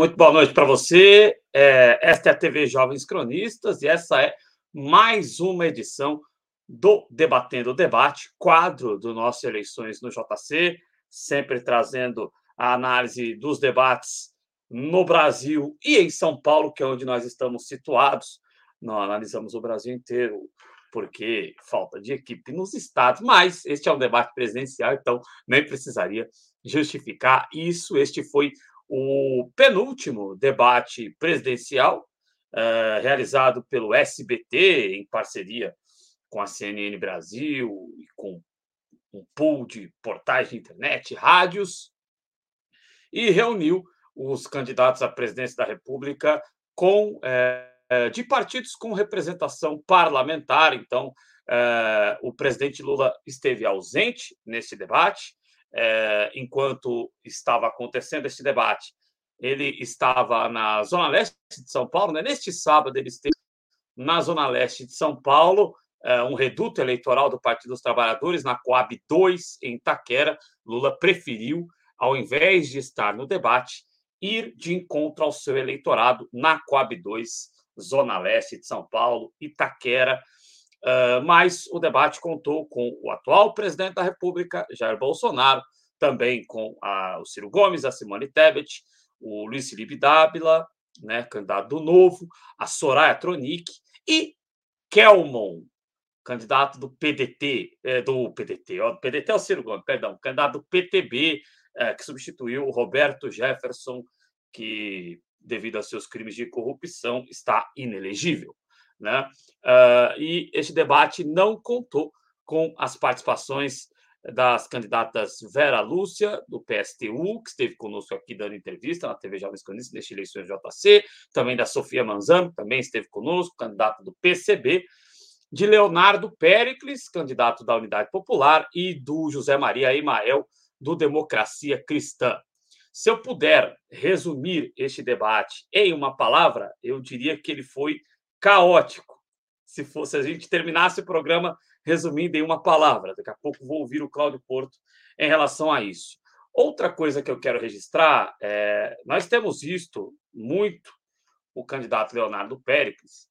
muito boa noite para você. É, esta é a TV Jovens Cronistas e essa é mais uma edição do Debatendo o Debate, quadro do nosso Eleições no JC, sempre trazendo a análise dos debates no Brasil e em São Paulo, que é onde nós estamos situados. Não analisamos o Brasil inteiro, porque falta de equipe nos estados, mas este é um debate presidencial, então nem precisaria justificar isso. Este foi o penúltimo debate presidencial uh, realizado pelo SBT em parceria com a CNN Brasil e com um pool de portais de internet, rádios, e reuniu os candidatos à presidência da República com uh, de partidos com representação parlamentar. Então, uh, o presidente Lula esteve ausente nesse debate, é, enquanto estava acontecendo esse debate, ele estava na Zona Leste de São Paulo, né? neste sábado ele esteve na Zona Leste de São Paulo, é, um reduto eleitoral do Partido dos Trabalhadores, na Coab 2, em Itaquera. Lula preferiu, ao invés de estar no debate, ir de encontro ao seu eleitorado na Coab 2, Zona Leste de São Paulo, Itaquera. Uh, mas o debate contou com o atual presidente da República, Jair Bolsonaro, também com a, o Ciro Gomes, a Simone Tebet, o Luiz Felipe Dávila, né, candidato do Novo, a Soraya Tronic e Kelmon, candidato do PDT, é, do PDT, ó, PDT é o Ciro Gomes, perdão, candidato do PTB, é, que substituiu o Roberto Jefferson, que, devido a seus crimes de corrupção, está inelegível. Né? Uh, e este debate não contou com as participações das candidatas Vera Lúcia, do PSTU, que esteve conosco aqui dando entrevista na TV Jovens Cronistas neste eleições JC, também da Sofia Manzano, também esteve conosco, candidata do PCB, de Leonardo Pericles, candidato da Unidade Popular, e do José Maria Emael, do Democracia Cristã. Se eu puder resumir este debate em uma palavra, eu diria que ele foi caótico. Se fosse a gente terminasse o programa resumindo em uma palavra, daqui a pouco vou ouvir o Cláudio Porto em relação a isso. Outra coisa que eu quero registrar é nós temos visto muito o candidato Leonardo Péricles,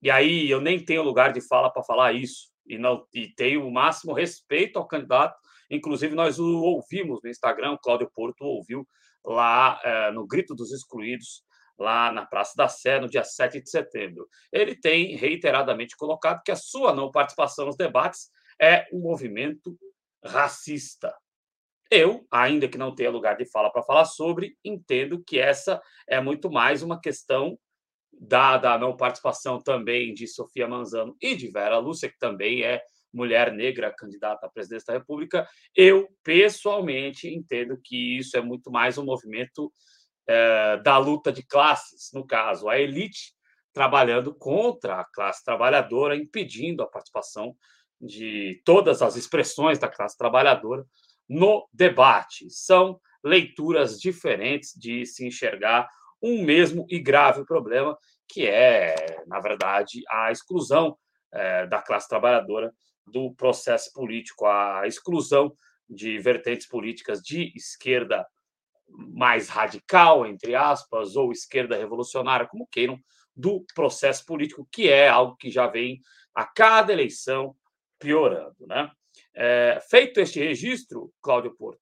e aí eu nem tenho lugar de fala para falar isso, e não e tenho o máximo respeito ao candidato. Inclusive, nós o ouvimos no Instagram, o Cláudio Porto ouviu lá é, no Grito dos Excluídos, lá na Praça da Sé, no dia 7 de setembro. Ele tem reiteradamente colocado que a sua não participação nos debates é um movimento racista. Eu, ainda que não tenha lugar de fala para falar sobre, entendo que essa é muito mais uma questão dada a não participação também de Sofia Manzano e de Vera Lúcia, que também é mulher negra candidata à presidência da República. Eu, pessoalmente, entendo que isso é muito mais um movimento é, da luta de classes, no caso, a elite trabalhando contra a classe trabalhadora, impedindo a participação de todas as expressões da classe trabalhadora no debate. São leituras diferentes de se enxergar um mesmo e grave problema, que é, na verdade, a exclusão é, da classe trabalhadora do processo político, a exclusão de vertentes políticas de esquerda mais radical, entre aspas, ou esquerda revolucionária, como queiram, do processo político, que é algo que já vem a cada eleição piorando. Né? É, feito este registro, Cláudio Porto,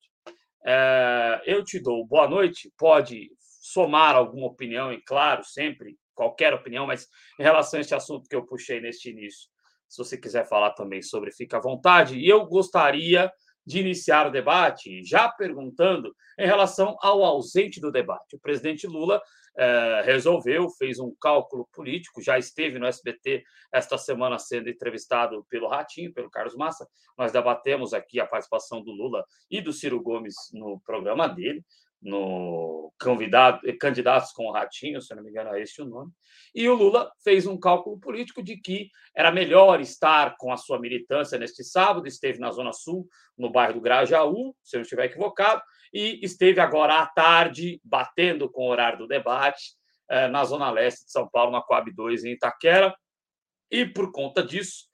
é, eu te dou boa noite. Pode somar alguma opinião, e claro, sempre, qualquer opinião, mas em relação a este assunto que eu puxei neste início, se você quiser falar também sobre, fica à vontade. E eu gostaria de iniciar o debate, já perguntando em relação ao ausente do debate. O presidente Lula eh, resolveu, fez um cálculo político, já esteve no SBT esta semana sendo entrevistado pelo Ratinho, pelo Carlos Massa. Nós debatemos aqui a participação do Lula e do Ciro Gomes no programa dele no convidado, candidatos com o Ratinho, se não me engano, é esse o nome. E o Lula fez um cálculo político de que era melhor estar com a sua militância neste sábado, esteve na Zona Sul, no bairro do Grajaú, se eu não estiver equivocado, e esteve agora à tarde, batendo com o horário do debate, eh, na Zona Leste de São Paulo, na Coab 2, em Itaquera. E por conta disso,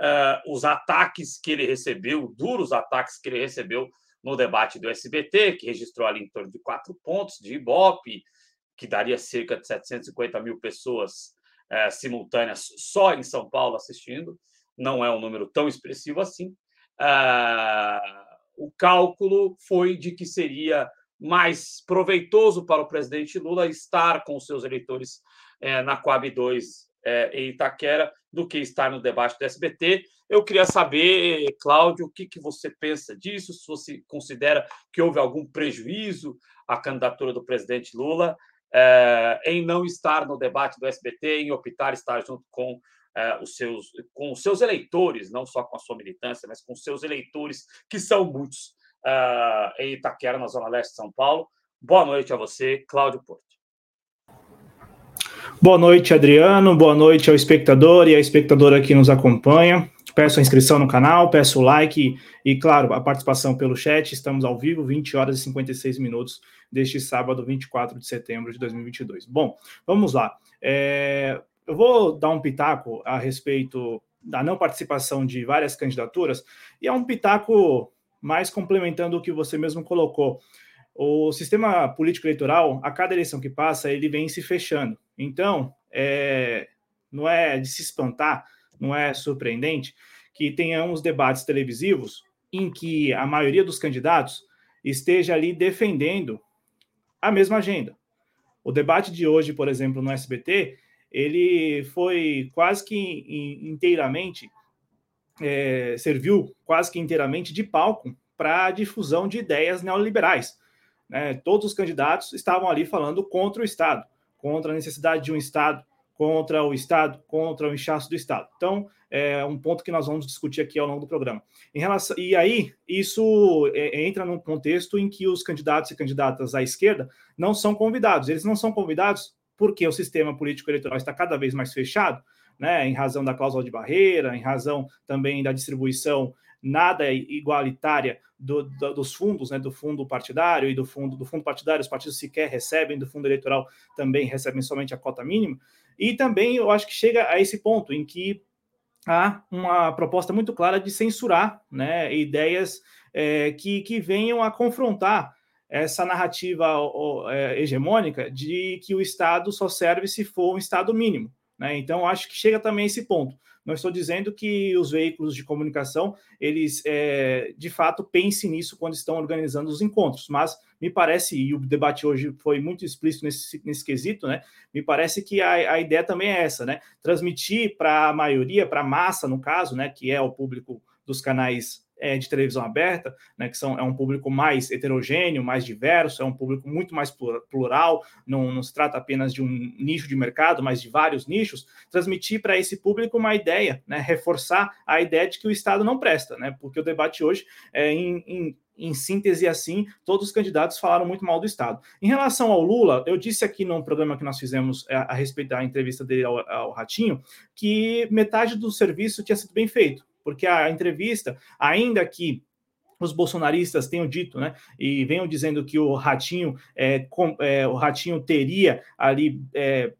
eh, os ataques que ele recebeu, duros ataques que ele recebeu no debate do SBT, que registrou ali em torno de quatro pontos de Ibope, que daria cerca de 750 mil pessoas é, simultâneas só em São Paulo assistindo, não é um número tão expressivo assim. É, o cálculo foi de que seria mais proveitoso para o presidente Lula estar com seus eleitores é, na Coab 2 é, em Itaquera do que estar no debate do SBT. Eu queria saber, Cláudio, o que, que você pensa disso, se você considera que houve algum prejuízo à candidatura do presidente Lula é, em não estar no debate do SBT, em optar estar junto com é, os seus, com os seus eleitores, não só com a sua militância, mas com os seus eleitores, que são muitos, é, em Itaquera, na Zona Leste de São Paulo. Boa noite a você, Cláudio Porto. Boa noite, Adriano. Boa noite ao espectador e à espectadora que nos acompanha. Peço a inscrição no canal, peço o like e, claro, a participação pelo chat. Estamos ao vivo, 20 horas e 56 minutos deste sábado, 24 de setembro de 2022. Bom, vamos lá. É, eu vou dar um pitaco a respeito da não participação de várias candidaturas e é um pitaco mais complementando o que você mesmo colocou. O sistema político eleitoral, a cada eleição que passa, ele vem se fechando. Então, é, não é de se espantar, não é surpreendente que tenhamos debates televisivos em que a maioria dos candidatos esteja ali defendendo a mesma agenda. O debate de hoje, por exemplo, no SBT, ele foi quase que inteiramente é, serviu quase que inteiramente de palco para a difusão de ideias neoliberais. Né? Todos os candidatos estavam ali falando contra o Estado, contra a necessidade de um Estado, contra o Estado, contra o inchaço do Estado. Então, é um ponto que nós vamos discutir aqui ao longo do programa. Em relação, e aí, isso é, entra num contexto em que os candidatos e candidatas à esquerda não são convidados. Eles não são convidados porque o sistema político eleitoral está cada vez mais fechado, né, em razão da cláusula de barreira, em razão também da distribuição nada igualitária do, do, dos fundos, né, do fundo partidário e do fundo do fundo partidário, os partidos sequer recebem, do fundo eleitoral também recebem somente a cota mínima. E também eu acho que chega a esse ponto em que há uma proposta muito clara de censurar né, ideias é, que, que venham a confrontar essa narrativa é, hegemônica de que o Estado só serve se for um Estado mínimo. Né? Então, acho que chega também a esse ponto. Não estou dizendo que os veículos de comunicação, eles é, de fato pensem nisso quando estão organizando os encontros, mas me parece, e o debate hoje foi muito explícito nesse, nesse quesito, né? Me parece que a, a ideia também é essa, né? Transmitir para a maioria, para a massa, no caso, né, que é o público dos canais é, de televisão aberta, né, que são, é um público mais heterogêneo, mais diverso, é um público muito mais plural, não, não se trata apenas de um nicho de mercado, mas de vários nichos, transmitir para esse público uma ideia, né, reforçar a ideia de que o Estado não presta, né, porque o debate hoje é em, em em síntese assim, todos os candidatos falaram muito mal do Estado. Em relação ao Lula, eu disse aqui num programa que nós fizemos a, a respeito da entrevista dele ao, ao Ratinho, que metade do serviço tinha sido bem feito porque a entrevista, ainda que os bolsonaristas tenham dito, né, e venham dizendo que o Ratinho, é, com, é, o Ratinho teria ali é,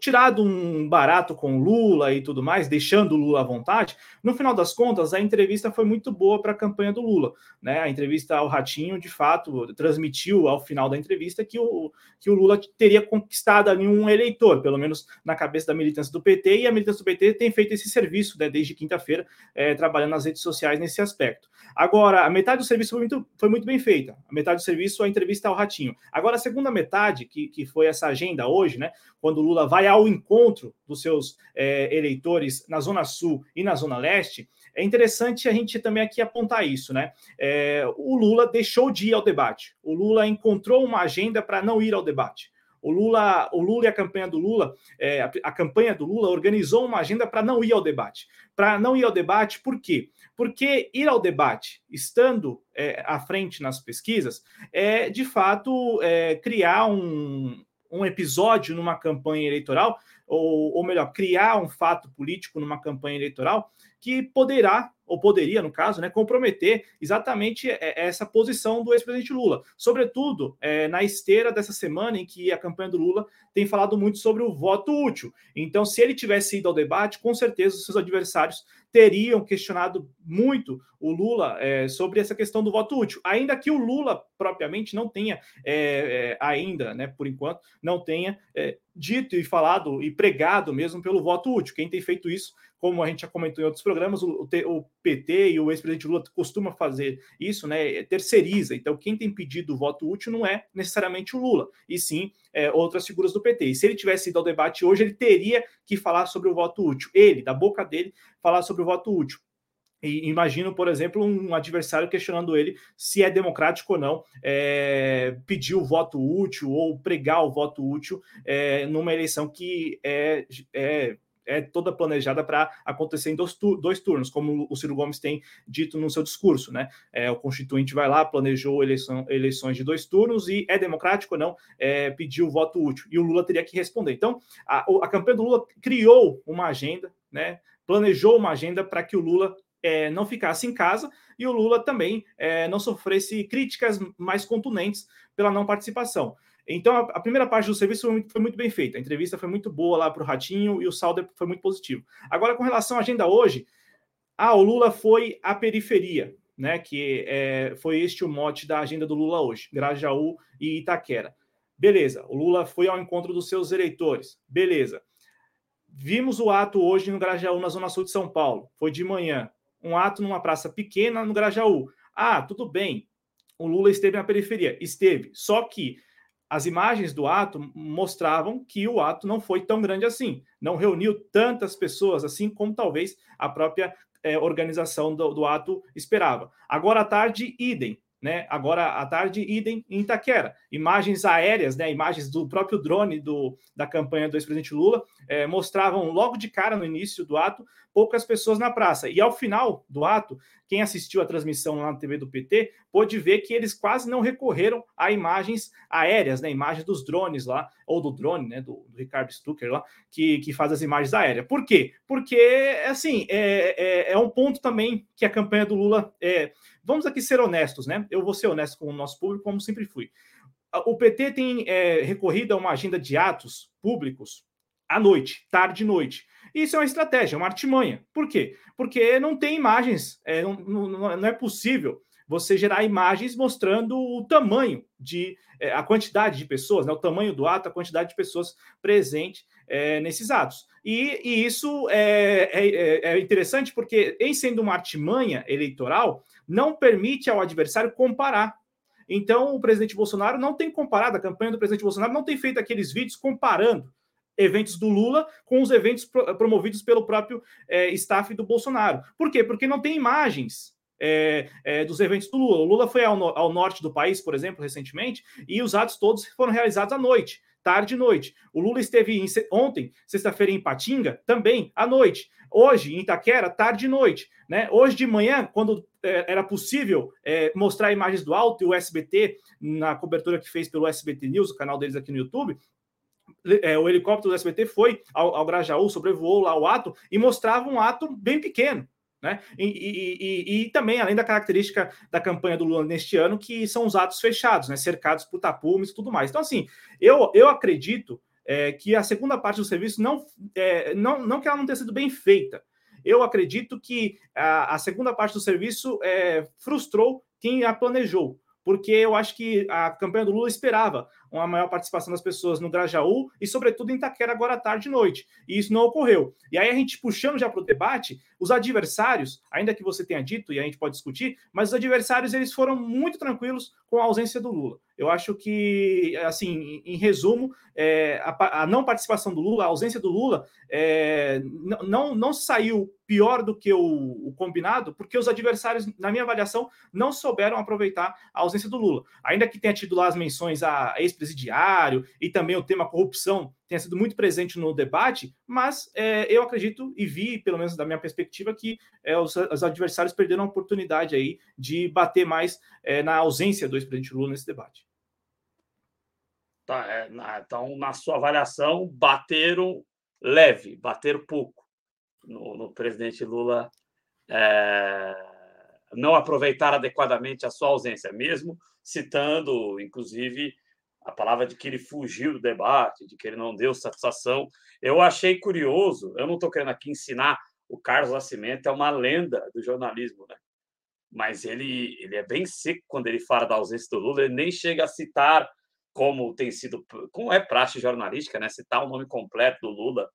tirado um barato com Lula e tudo mais, deixando o Lula à vontade, no final das contas, a entrevista foi muito boa para a campanha do Lula. Né? A entrevista ao Ratinho, de fato, transmitiu ao final da entrevista que o, que o Lula teria conquistado ali um eleitor, pelo menos na cabeça da militância do PT, e a militância do PT tem feito esse serviço né, desde quinta-feira, é, trabalhando nas redes sociais nesse aspecto. Agora, a metade do serviço foi muito, foi muito bem feita. A metade do serviço, a entrevista ao Ratinho. Agora, a segunda metade, que, que foi essa agenda hoje, né, quando o Lula vai ao encontro dos seus é, eleitores na Zona Sul e na Zona Leste, é interessante a gente também aqui apontar isso, né? É, o Lula deixou de ir ao debate. O Lula encontrou uma agenda para não ir ao debate. O Lula, o Lula e a campanha do Lula, é, a, a, campanha do Lula organizou uma agenda para não ir ao debate. Para não ir ao debate, por quê? Porque ir ao debate, estando é, à frente nas pesquisas, é de fato é, criar um, um episódio numa campanha eleitoral, ou, ou melhor, criar um fato político numa campanha eleitoral que poderá, ou poderia, no caso, né, comprometer exatamente essa posição do ex-presidente Lula. Sobretudo é, na esteira dessa semana em que a campanha do Lula tem falado muito sobre o voto útil. Então, se ele tivesse ido ao debate, com certeza os seus adversários teriam questionado muito o Lula é, sobre essa questão do voto útil, ainda que o Lula propriamente não tenha é, é, ainda, né, por enquanto, não tenha é, dito e falado e pregado mesmo pelo voto útil. Quem tem feito isso, como a gente já comentou em outros programas, o, o PT e o ex-presidente Lula costuma fazer isso, né, terceiriza. Então, quem tem pedido o voto útil não é necessariamente o Lula, e sim é, outras figuras do PT. E se ele tivesse ido ao debate hoje, ele teria que falar sobre o voto útil. Ele, da boca dele, falar sobre o voto útil. E imagino, por exemplo, um adversário questionando ele se é democrático ou não é, pedir o voto útil ou pregar o voto útil é, numa eleição que é, é é toda planejada para acontecer em dois, dois, turnos, como o Ciro Gomes tem dito no seu discurso, né? É, o Constituinte vai lá, planejou eleição, eleições de dois turnos e é democrático ou não é, pediu o voto útil. E o Lula teria que responder. Então, a, a campanha do Lula criou uma agenda, né? Planejou uma agenda para que o Lula é, não ficasse em casa e o Lula também é, não sofresse críticas mais contundentes pela não participação. Então, a, primeira parte do serviço foi muito, foi muito, bem feita. A entrevista foi muito boa lá para o Ratinho e o saldo foi muito positivo. Agora, com relação à agenda hoje, ah, o Lula foi à periferia, né? Que é, foi este o mote da agenda do Lula hoje: Grajaú e Itaquera. Beleza, o Lula foi ao encontro dos seus eleitores. Beleza. Vimos o ato hoje no Grajaú, na Zona Sul de São Paulo. Foi de manhã um ato numa praça pequena no Grajaú. Ah, tudo bem. O Lula esteve na periferia. Esteve. Só que as imagens do ato mostravam que o ato não foi tão grande assim. Não reuniu tantas pessoas assim como talvez a própria é, organização do, do ato esperava. Agora à tarde, idem né? Agora à tarde, idem em Itaquera. Imagens aéreas, né? Imagens do próprio drone do, da campanha do ex-presidente Lula é, mostravam logo de cara no início do ato poucas pessoas na praça. E ao final do ato, quem assistiu a transmissão lá na TV do PT pôde ver que eles quase não recorreram a imagens aéreas, né? Imagens dos drones lá, ou do drone, né? Do, do Ricardo Stucker lá, que, que faz as imagens aéreas. Por quê? Porque, assim, é, é, é um ponto também que a campanha do Lula é Vamos aqui ser honestos, né? Eu vou ser honesto com o nosso público, como sempre fui. O PT tem é, recorrido a uma agenda de atos públicos à noite, tarde e noite. Isso é uma estratégia, uma artimanha. Por quê? Porque não tem imagens, é, não, não, não, é possível você gerar imagens mostrando o tamanho de é, a quantidade de pessoas, né, o tamanho do ato, a quantidade de pessoas presentes é, nesses atos. E, e isso é, é, é, é interessante porque, em sendo uma artimanha eleitoral, não permite ao adversário comparar. Então, o presidente Bolsonaro não tem comparado, a campanha do presidente Bolsonaro não tem feito aqueles vídeos comparando eventos do Lula com os eventos promovidos pelo próprio é, staff do Bolsonaro. Por quê? Porque não tem imagens é, é, dos eventos do Lula. O Lula foi ao, no ao, norte do país, por exemplo, recentemente, e os atos todos foram realizados à noite, tarde e noite. O Lula esteve em, ontem, sexta-feira, em Patinga, também à noite. Hoje, em Itaquera, tarde e noite. Né? Hoje de manhã, quando é, era possível é, mostrar imagens do alto e o SBT, na cobertura que fez pelo SBT News, o canal deles aqui no YouTube, é, o helicóptero do SBT foi ao, ao Grajaú, sobrevoou lá o ato e mostrava um ato bem pequeno. Né? E, e, e, e, também, além da característica da campanha do Lula neste ano, que são os atos fechados, né? cercados por tapumes e tudo mais. Então, assim, eu, eu acredito é, que a segunda parte do serviço não, é, não, não que ela não tenha sido bem feita, eu acredito que a, a segunda parte do serviço é, frustrou quem a planejou, porque eu acho que a campanha do Lula esperava uma maior participação das pessoas no Grajaú e, sobretudo, em Itaquera agora à tarde e noite. E isso não ocorreu. E aí a gente puxando já para o debate, os adversários, ainda que você tenha dito, e a gente pode discutir, mas os adversários eles foram muito tranquilos com a ausência do Lula. Eu acho que, assim, em resumo, é, a, a, não participação do Lula, a ausência do Lula, é, não, não saiu pior do que o, o, combinado, porque os adversários, na minha avaliação, não souberam aproveitar a ausência do Lula. Ainda que tenha tido lá as menções a ex presidiário e também o tema corrupção tenha sido muito presente no debate, mas é, eu acredito e vi, pelo menos da minha perspectiva, que é, os, os, adversários perderam a oportunidade aí de bater mais é, na ausência do ex-presidente Lula nesse debate. Tá, é, então, na sua avaliação, bateram leve, bateram pouco no, no presidente Lula. É, não aproveitar adequadamente a sua ausência, mesmo citando, inclusive, a palavra de que ele fugiu do debate, de que ele não deu satisfação. Eu achei curioso, eu não estou querendo aqui ensinar o Carlos Nascimento é uma lenda do jornalismo, né? Mas ele, ele é bem seco quando ele fala da ausência do Lula, ele nem chega a citar como tem sido, como é praxe jornalística, né? Citar o nome completo do Lula,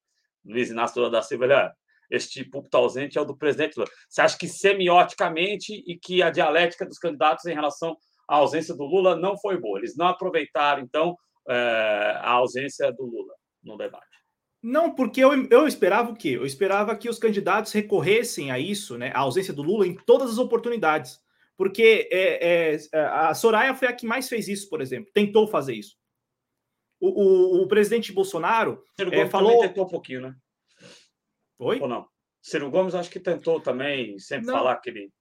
Luiz Inácio Lula da Silva, ele, ah, este púlpito ausente é o do presidente Lula. Você acha que semioticamente e que a dialética dos candidatos em relação à ausência do Lula não foi boa? Eles não aproveitaram, então, é, a ausência do Lula no debate. Não, porque eu, eu esperava o quê? Eu esperava que os candidatos recorressem a isso, né? A ausência do Lula em todas as oportunidades. Porque é, é, a Soraya foi a que mais fez isso, por exemplo, tentou fazer isso. O, o, o presidente Bolsonaro é, falou. tentou um pouquinho, né? Oi? Ou não? Ciro Gomes acho que tentou também sempre não. falar que ele.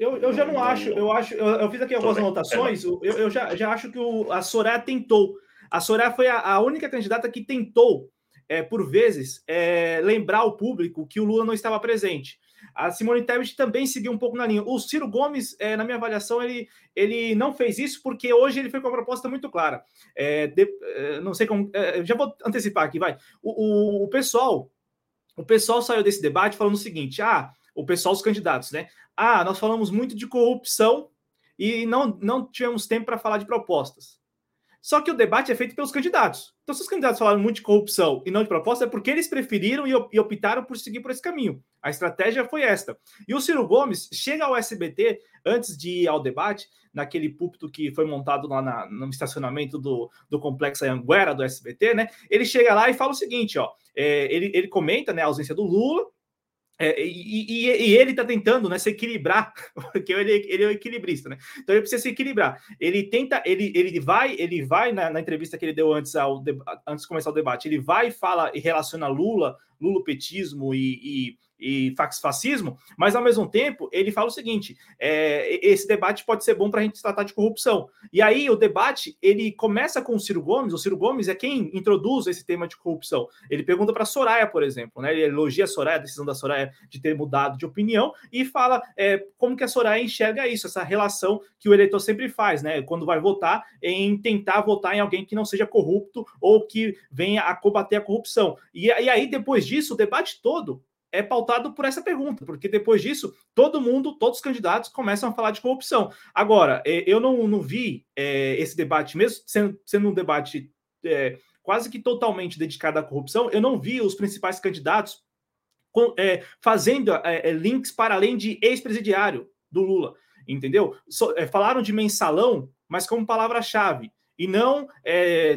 Eu, eu já não, acho, eu acho, eu, eu fiz aqui algumas anotações, eu, eu já, já acho que o, a Soraya tentou. A Soraya foi a, a única candidata que tentou, é, por vezes, é, lembrar o público que o Lula não estava presente. A Simone Tebet também seguiu um pouco na linha. O Ciro Gomes, é, na minha avaliação, ele, ele não fez isso porque hoje ele foi com uma proposta muito clara. É, de, é, não sei como. É, já vou antecipar aqui, vai. O, o, o pessoal o pessoal saiu desse debate falando o seguinte: ah, o pessoal, os candidatos, né? Ah, nós falamos muito de corrupção e não, não tivemos tempo para falar de propostas. Só que o debate é feito pelos candidatos. Então, se os candidatos falaram muito de corrupção e não de proposta, é porque eles preferiram e optaram por seguir por esse caminho. A estratégia foi esta. E o Ciro Gomes chega ao SBT antes de ir ao debate, naquele púlpito que foi montado lá na, no estacionamento do, do Complexo Anguera do SBT, né? Ele chega lá e fala o seguinte: ó, é, ele, ele comenta né, a ausência do Lula, é, e, e, e, ele está tentando né, se equilibrar, porque ele, ele é o equilibrista, né? Então ele precisa se equilibrar. Ele tenta, ele, ele vai, ele vai na, na entrevista que ele deu antes, ao, antes de começar o debate, ele vai e fala e relaciona Lula, lulopetismo e, e e fascismo, mas ao mesmo tempo ele fala o seguinte: é, esse debate pode ser bom para a gente tratar de corrupção. E aí o debate ele começa com o Ciro Gomes. O Ciro Gomes é quem introduz esse tema de corrupção. Ele pergunta para Soraya, por exemplo, né? Ele elogia a Soraya, a decisão da Soraya de ter mudado de opinião e fala é, como que a Soraya enxerga isso, essa relação que o eleitor sempre faz, né? Quando vai votar, em tentar votar em alguém que não seja corrupto ou que venha a combater a corrupção. E, e aí depois disso o debate todo é pautado por essa pergunta, porque depois disso, todo mundo, todos os candidatos começam a falar de corrupção. Agora, é, eu não, não vi é, esse debate, mesmo sendo, sendo um debate é, quase que totalmente dedicado à corrupção, eu não vi os principais candidatos com, é, fazendo é, é, links para além de ex-presidiário do Lula, entendeu? So, falaram de mensalão, mas como palavra-chave, e não,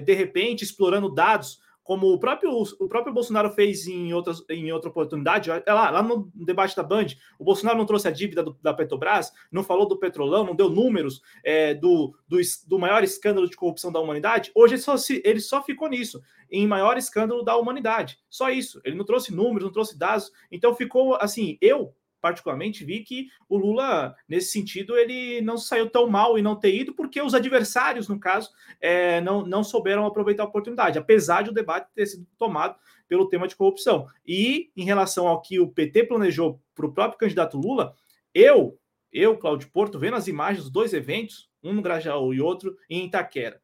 de repente, explorando dados como o próprio, o próprio Bolsonaro fez em, outras, em outra oportunidade, é lá, lá no debate da Band, o Bolsonaro não trouxe a dívida do, da Petrobras, não falou do petrolão, não deu números é, do, do, do, maior escândalo de corrupção da humanidade. Hoje ele só, ele só ficou nisso, em maior escândalo da humanidade. Só isso. Ele não trouxe números, não trouxe dados. Então ficou assim, eu particularmente vi que o Lula, nesse sentido, ele não saiu tão mal e não ter ido, porque os adversários, no caso, é, não, não souberam aproveitar a oportunidade, apesar de o debate ter sido tomado pelo tema de corrupção. E em relação ao que o PT planejou para o próprio candidato Lula, eu, eu, Cláudio Porto, vendo as imagens dos dois eventos, um no Grajaú e outro em Itaquera,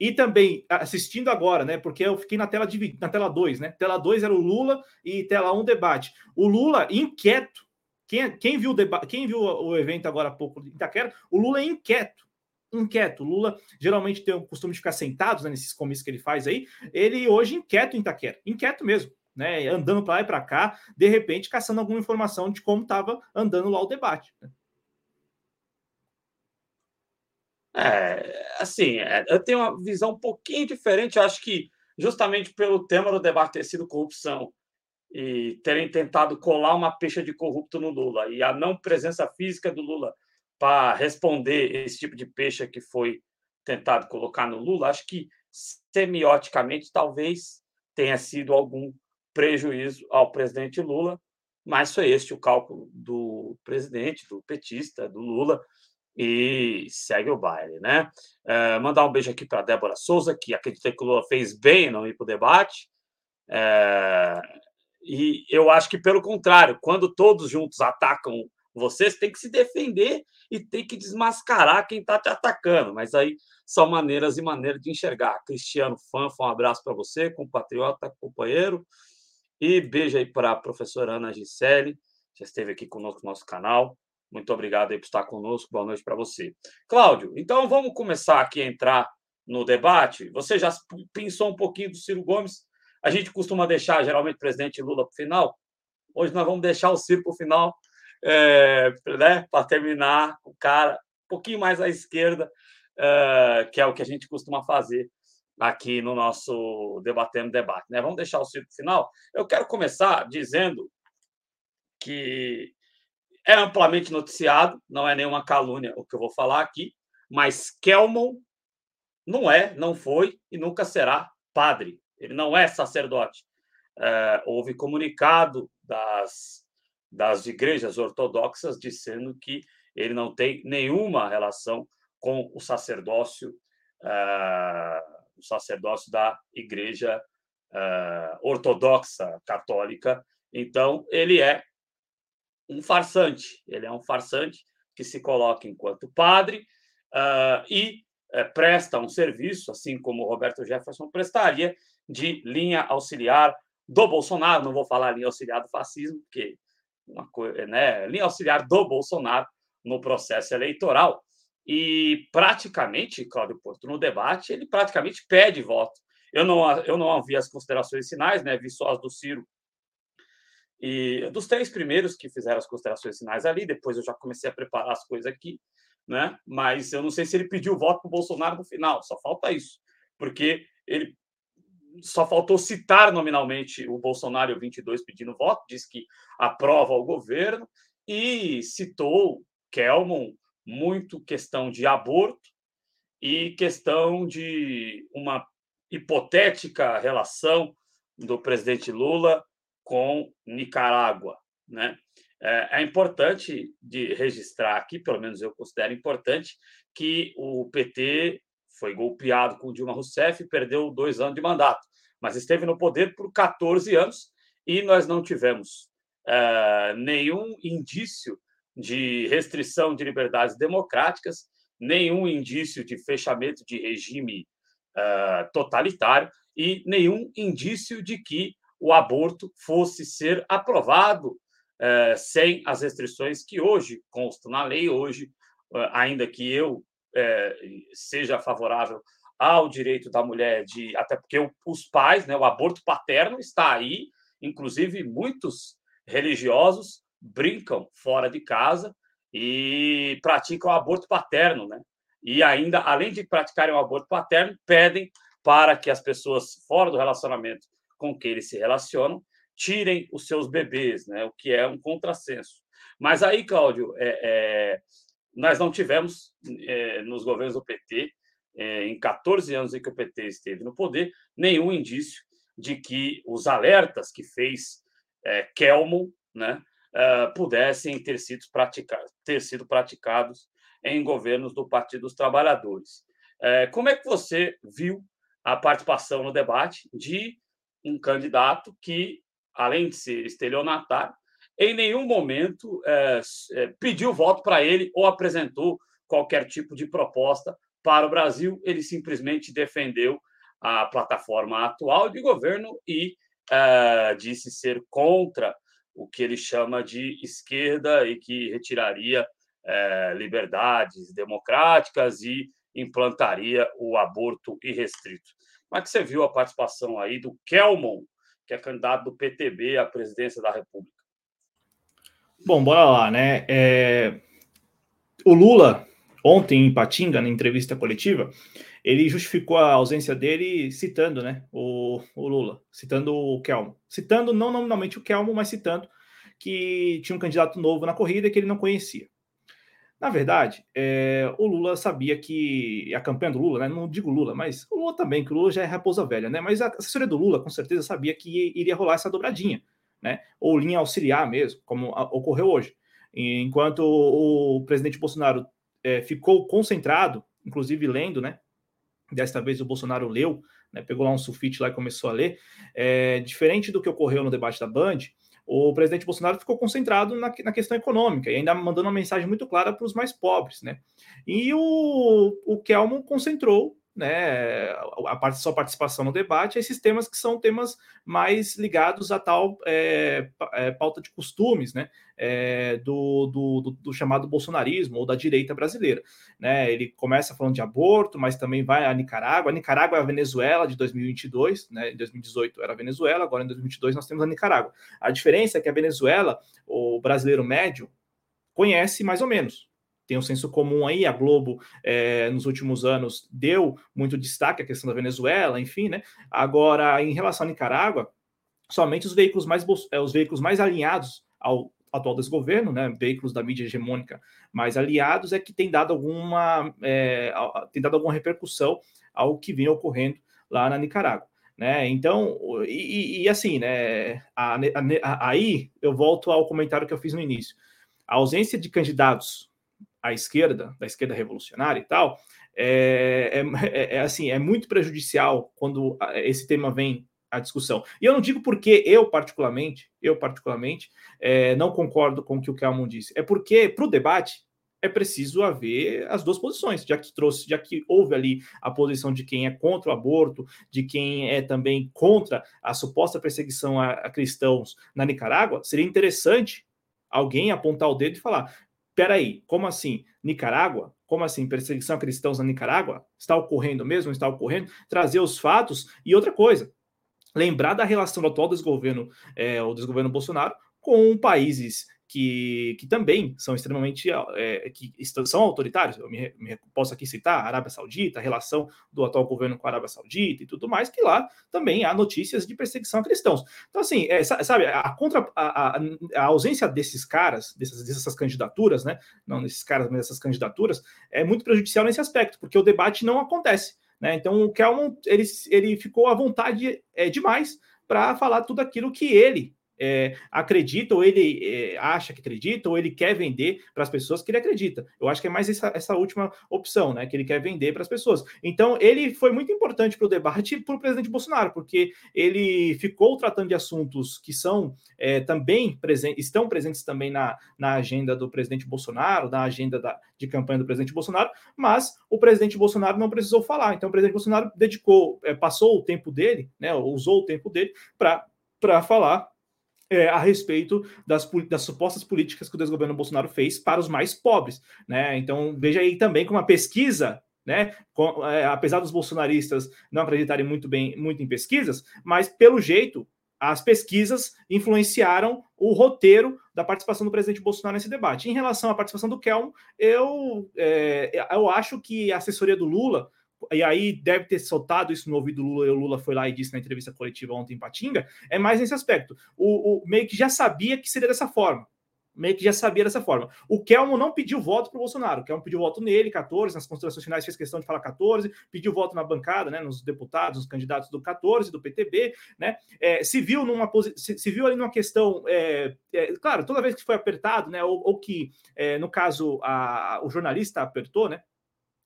e também assistindo agora, né? Porque eu fiquei na tela de, na tela 2, né? Tela 2 era o Lula e tela 1 um, debate. O Lula inquieto quem, quem, viu, o quem viu o evento agora há pouco em Itaquera, o Lula é inquieto. Inquieto. O Lula geralmente tem o costume de ficar sentado né, nesses comícios que ele faz aí. Ele hoje inquieto em Itaquera. Inquieto mesmo. Né, andando para lá e para cá, de repente caçando alguma informação de como estava andando lá o debate. Né? É, assim, é, eu tenho uma visão um pouquinho diferente. Acho que justamente pelo tema do debate ter sido corrupção e terem tentado colar uma pecha de corrupto no Lula e a não presença física do Lula para responder esse tipo de pecha que foi tentado colocar no Lula, acho que semioticamente talvez tenha sido algum prejuízo ao presidente Lula, mas foi este o cálculo do presidente, do petista, do Lula, e segue o baile, né? É, mandar um beijo aqui para Débora Souza, que acredita que o Lula fez bem não ir para o debate. É, e eu acho que, pelo contrário, quando todos juntos atacam vocês, tem que se defender e tem que desmascarar quem está te atacando. Mas aí são maneiras e maneiras de enxergar. Cristiano Fanfa, um abraço para você, compatriota, companheiro. E beijo aí para a professora Ana Gisele, já esteve aqui conosco no nosso canal. Muito obrigado aí por estar conosco. Boa noite para você. Cláudio, então vamos começar aqui a entrar no debate. Você já pensou um pouquinho do Ciro Gomes. A gente costuma deixar, geralmente, o presidente Lula para o final. Hoje nós vamos deixar o Ciro para o final, é, né, para terminar o cara um pouquinho mais à esquerda, é, que é o que a gente costuma fazer aqui no nosso Debatendo Debate. Né? Vamos deixar o círculo final. Eu quero começar dizendo que é amplamente noticiado, não é nenhuma calúnia o que eu vou falar aqui, mas Kelmon não é, não foi e nunca será padre. Ele não é sacerdote. É, houve comunicado das, das igrejas ortodoxas dizendo que ele não tem nenhuma relação com o sacerdócio uh, o sacerdócio da Igreja uh, Ortodoxa Católica. Então, ele é um farsante, ele é um farsante que se coloca enquanto padre uh, e uh, presta um serviço, assim como Roberto Jefferson prestaria, de linha auxiliar do Bolsonaro. Não vou falar linha auxiliar do fascismo, porque uma coisa, né? linha auxiliar do Bolsonaro no processo eleitoral. E praticamente, Cláudio Porto, no debate, ele praticamente pede voto. Eu não, eu não vi as considerações finais, né? vi só as do Ciro. E dos três primeiros que fizeram as considerações finais ali, depois eu já comecei a preparar as coisas aqui, né? Mas eu não sei se ele pediu voto para o Bolsonaro no final, só falta isso, porque ele só faltou citar nominalmente o Bolsonaro e o 22 pedindo voto, diz que aprova o governo e citou Kelmon muito questão de aborto e questão de uma hipotética relação do presidente Lula com Nicarágua, né? É, é importante de registrar aqui, pelo menos eu considero importante, que o PT foi golpeado com Dilma Rousseff e perdeu dois anos de mandato, mas esteve no poder por 14 anos e nós não tivemos é, nenhum indício de restrição de liberdades democráticas, nenhum indício de fechamento de regime uh, totalitário e nenhum indício de que o aborto fosse ser aprovado uh, sem as restrições que hoje constam na lei. Hoje, ainda que eu eh, seja favorável ao direito da mulher de até porque os pais, né, o aborto paterno está aí, inclusive muitos religiosos brincam fora de casa e praticam aborto paterno, né? E ainda, além de praticarem o aborto paterno, pedem para que as pessoas fora do relacionamento com que eles se relacionam tirem os seus bebês, né? O que é um contrassenso. Mas aí, Cláudio, é, é, nós não tivemos é, nos governos do PT, é, em 14 anos em que o PT esteve no poder, nenhum indício de que os alertas que fez é, Kelmo, né, uh, pudessem ter sido, ter sido praticados em governos do Partido dos Trabalhadores. Uh, como é que você viu a participação no debate de um candidato que, além de ser estelionatário, em nenhum momento uh, pediu voto para ele ou apresentou qualquer tipo de proposta para o Brasil. Ele simplesmente defendeu a plataforma atual de governo e uh, disse ser contra o que ele chama de esquerda e que retiraria é, liberdades democráticas e implantaria o aborto irrestrito. Como é que você viu a participação aí do Kelmon, que é candidato do PTB à presidência da República? Bom, bora lá, né? É... O Lula, ontem em Patinga, na entrevista coletiva, ele justificou a ausência dele citando, né, o, o Lula, citando o Kelmo, citando não nominalmente o Kelmo, mas citando que tinha um candidato novo na corrida que ele não conhecia. Na verdade, é, o Lula sabia que a campanha do Lula, né, não digo Lula, mas o Lula também, que o Lula já é raposa velha, né? Mas a assessoria do Lula com certeza sabia que iria rolar essa dobradinha, né? Ou linha auxiliar mesmo, como ocorreu hoje. Enquanto o, presidente Bolsonaro é, ficou concentrado, inclusive lendo, né, desta vez o Bolsonaro leu, né, pegou lá um sulfite lá e começou a ler. É, diferente do que ocorreu no debate da Band, o presidente Bolsonaro ficou concentrado na, na questão econômica e ainda mandando uma mensagem muito clara para os mais pobres. Né? E o, o Kelmo concentrou né, a, sua participação no debate a esses temas que são temas mais ligados a tal é, é, pauta de costumes, né, é, do, do, do, chamado bolsonarismo ou da direita brasileira. Né? Ele começa falando de aborto, mas também vai a Nicarágua. A Nicarágua é a Venezuela de 2022, né? em 2018 era a Venezuela, agora em 2022 nós temos a Nicarágua. A diferença é que a Venezuela, o brasileiro médio, conhece mais ou menos, tem um senso comum aí, a Globo é, nos últimos anos deu muito destaque à questão da Venezuela, enfim, né? Agora, em relação à Nicarágua, somente os veículos mais, é, os veículos mais alinhados ao atual desgoverno, né, veículos da mídia hegemônica mais aliados, é que tem dado alguma, é, tem dado alguma repercussão ao que vem ocorrendo lá na Nicarágua. Né? Então, e, e assim, né, a, a, a, aí eu volto ao comentário que eu fiz no início. A ausência de candidatos à esquerda, da esquerda revolucionária e tal, é, é, é, é assim, é muito prejudicial quando esse tema vem à discussão. E eu não digo porque eu, particularmente, eu, particularmente, é, não concordo com o que o Kelmon disse. É porque, para o debate, é preciso haver as duas posições, já que trouxe, já que houve ali a posição de quem é contra o aborto, de quem é também contra a suposta perseguição a, a cristãos na Nicarágua, seria interessante alguém apontar o dedo e falar: peraí, como assim? Nicarágua? Como assim? Perseguição a cristãos na Nicarágua? Está ocorrendo mesmo? Está ocorrendo? Trazer os fatos e outra coisa. Lembrar da relação do atual desgoverno, é, o desgoverno Bolsonaro, com países que, que também são extremamente é, que estão, são autoritários. Eu me, me, posso aqui citar a Arábia Saudita, a relação do atual governo com a Arábia Saudita e tudo mais, que lá também há notícias de perseguição a cristãos. Então, assim, é, sabe, a, contra, a, a, a, ausência desses caras, dessas, dessas candidaturas, né? Não desses caras, mas dessas candidaturas, é muito prejudicial nesse aspecto, porque o debate não acontece. Né? Então, o Kelman ele, ele ficou à vontade é, demais para falar tudo aquilo que ele é, acredita, ou ele é, acha que acredita, ou ele quer vender para as pessoas que ele acredita. Eu acho que é mais essa, essa última opção, né? Que ele quer vender para as pessoas. Então, ele foi muito importante para o debate para o presidente Bolsonaro, porque ele ficou tratando de assuntos que são é, também presentes, estão presentes também na, na agenda do presidente Bolsonaro, na agenda da, de campanha do presidente Bolsonaro, mas o presidente Bolsonaro não precisou falar. Então, o presidente Bolsonaro dedicou, é, passou o tempo dele, né? Usou o tempo dele para falar é, a respeito das, das, supostas políticas que o desgoverno Bolsonaro fez para os mais pobres. Né? Então, veja aí também que uma pesquisa né? Com, é, apesar dos bolsonaristas não acreditarem muito bem muito em pesquisas, mas pelo jeito as pesquisas influenciaram o roteiro da participação do presidente Bolsonaro nesse debate. Em relação à participação do Kelmo, eu, é, eu acho que a assessoria do Lula e aí deve ter soltado isso no ouvido do Lula, e o Lula foi lá e disse na entrevista coletiva ontem em Patinga, é mais nesse aspecto. O, o meio que já sabia que seria dessa forma. Meio que já sabia dessa forma. O Kelmo não pediu voto para o Bolsonaro. O Kelmo pediu voto nele, 14, nas considerações finais fez questão de falar 14, pediu voto na bancada, né, nos deputados, nos candidatos do 14, do PTB, né? É, se viu numa se, se, viu ali numa questão, é, é, claro, toda vez que foi apertado, né, ou, ou que, é, no caso, a, o jornalista apertou, né,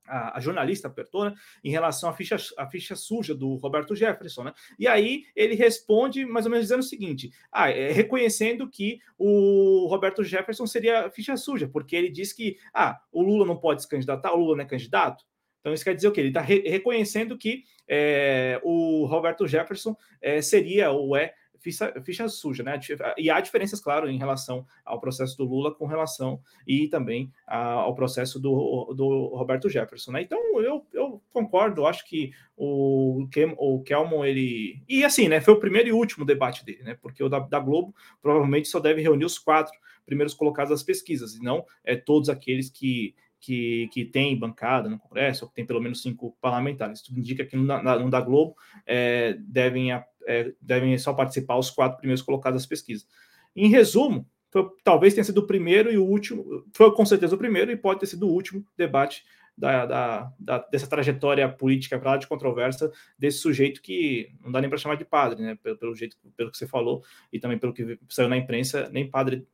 a, a, jornalista apertou, né, em relação à ficha, à ficha suja do Roberto Jefferson, né? E aí ele responde mais ou menos dizendo o seguinte: ah, é, reconhecendo que o Roberto Jefferson seria ficha suja, porque ele diz que ah, o Lula não pode se candidatar, o Lula não é candidato. Então isso quer dizer o quê? Ele está re reconhecendo que é, o Roberto Jefferson é, seria ou é ficha, ficha suja, né? E há diferenças, claro, em relação ao processo do Lula com relação e também ao processo do, do Roberto Jefferson, né? Então eu, eu concordo, acho que o, o Kelmon, ele. E assim, né? Foi o primeiro e último debate dele, né? Porque o da, da Globo provavelmente só deve reunir os quatro primeiros colocados das pesquisas, e não é, todos aqueles que que, que tem bancada no Congresso, ou que tem pelo menos cinco parlamentares. Tudo indica que no, no da Globo é, devem é, devem só participar os quatro primeiros colocados das pesquisas. Em resumo, foi, talvez tenha sido o primeiro e o último, foi com certeza o primeiro e pode ter sido o último debate da, da, da, dessa trajetória política para de controvérsia desse sujeito que não dá nem para chamar de padre, né? Pelo, pelo, jeito, pelo que você falou e também pelo que saiu na imprensa, nem padre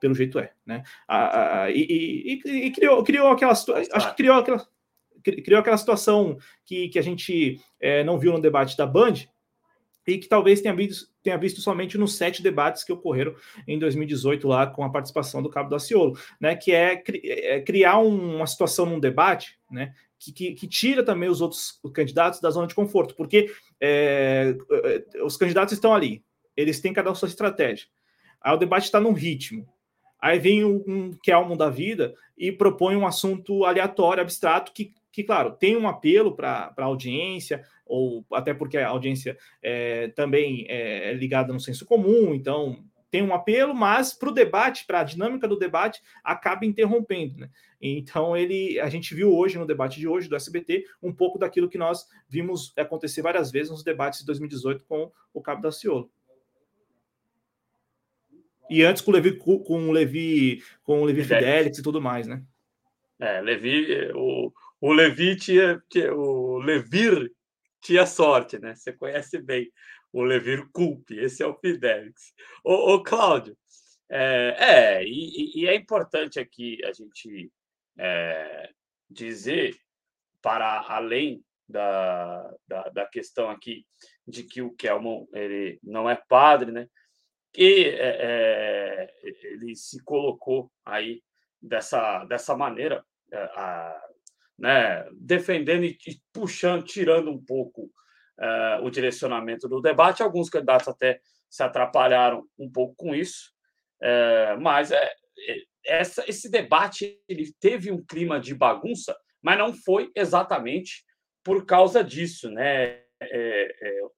pelo jeito é, né? Ah, ah, e, e, e, criou, criou aquela acho que criou aquela criou aquela situação que, que a gente é, não viu no debate da Band, e que talvez tenha visto, tenha visto somente nos sete debates que ocorreram em 2018 lá com a participação do Cabo Daciolo, né, que é, é criar uma situação num debate, né, que, que, que, tira também os outros candidatos da zona de conforto, porque é, é os candidatos estão ali, eles têm cada um sua estratégia. Aí o debate está num ritmo. Aí vem um, um Kelman da vida e propõe um assunto aleatório, abstrato, que, que claro, tem um apelo para a audiência, ou até porque a audiência é, também é ligada no senso comum, então tem um apelo, mas para o debate, para a dinâmica do debate, acaba interrompendo. Né? Então, ele, a gente viu hoje, no debate de hoje do SBT, um pouco daquilo que nós vimos acontecer várias vezes nos debates de 2018 com o Cabo da Ciolo. E antes com o Levi, com o Levi, com o Levi Fidelix e tudo mais, né? É, Levi, o, o Levi tinha, o Levir tinha sorte, né? Você conhece bem o Levir Culpe, esse é o Fidelix. Ô, ô Cláudio, é, é e, e, é importante aqui a gente é, dizer, para além da, da, da, questão aqui de que o Kelman ele não é padre, né? que é, é, ele se colocou aí dessa, dessa maneira, é, a, né, defendendo e puxando, tirando um pouco é, o direcionamento do debate. Alguns candidatos até se atrapalharam um pouco com isso, é, mas é, essa, esse debate ele teve um clima de bagunça, mas não foi exatamente por causa disso, né?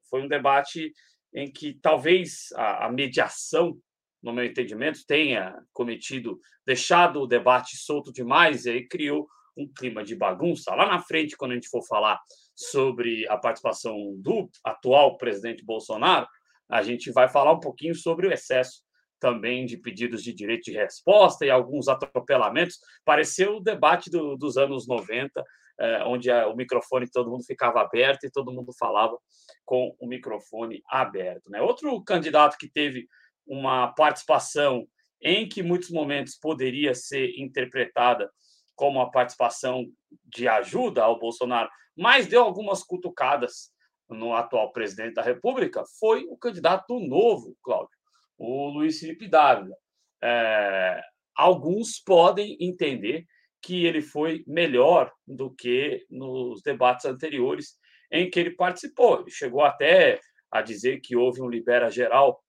foi um debate em que talvez a, a mediação, no meu entendimento, tenha cometido, deixado o debate solto demais e aí criou um clima de bagunça. Lá na frente, quando a gente for falar sobre a participação do atual presidente Bolsonaro, a gente vai falar um pouquinho sobre o excesso também de pedidos de direito de resposta e alguns atropelamentos. Pareceu o debate do, dos anos 90, é, onde a, o microfone todo mundo ficava aberto e todo mundo falava com o microfone aberto. Né? Outro candidato que teve uma participação em que, muitos momentos, poderia ser interpretada como a participação de ajuda ao Bolsonaro, mas deu algumas cutucadas no atual presidente da República, foi o candidato novo, Cláudio, o Luiz Felipe Dávila. É, alguns podem entender que ele foi melhor do que nos debates anteriores em que ele participou. Ele chegou até a dizer que houve um libera geral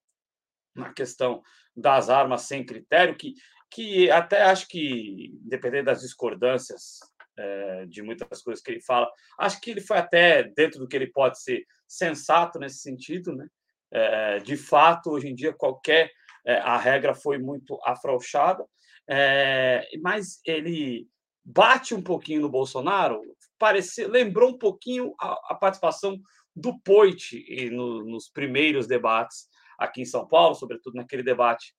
na questão das armas sem critério, que, que até acho que, dependendo das discordâncias é, de muitas coisas que ele fala, acho que ele foi até dentro do que ele pode ser sensato nesse sentido, né? É, de fato, hoje em dia, qualquer é, a regra foi muito afrouxada, é, mas ele bate um pouquinho no Bolsonaro, parece, lembrou um pouquinho a, a participação do Poit no, nos primeiros debates aqui em São Paulo, sobretudo naquele debate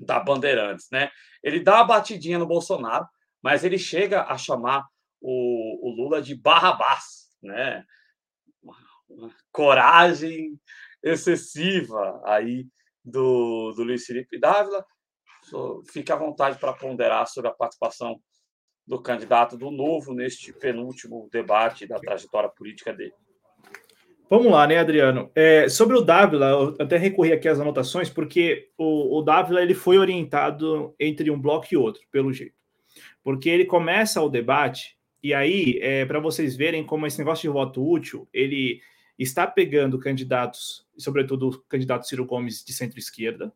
da Bandeirantes, né? Ele dá a batidinha no Bolsonaro, mas ele chega a chamar o, o Lula de Barrabás, né? Uma, coragem excessiva aí do, do Luiz Felipe Dávila. Fique à vontade para ponderar sobre a participação do candidato do Novo neste penúltimo debate da trajetória política dele. Vamos lá, né, Adriano? É, sobre o Dávila, eu até recorri aqui às anotações, porque o, o Dávila ele foi orientado entre um bloco e outro, pelo jeito. Porque ele começa o debate, e aí, é, para vocês verem como esse negócio de voto útil, ele está pegando candidatos, sobretudo o candidato Ciro Gomes de centro-esquerda,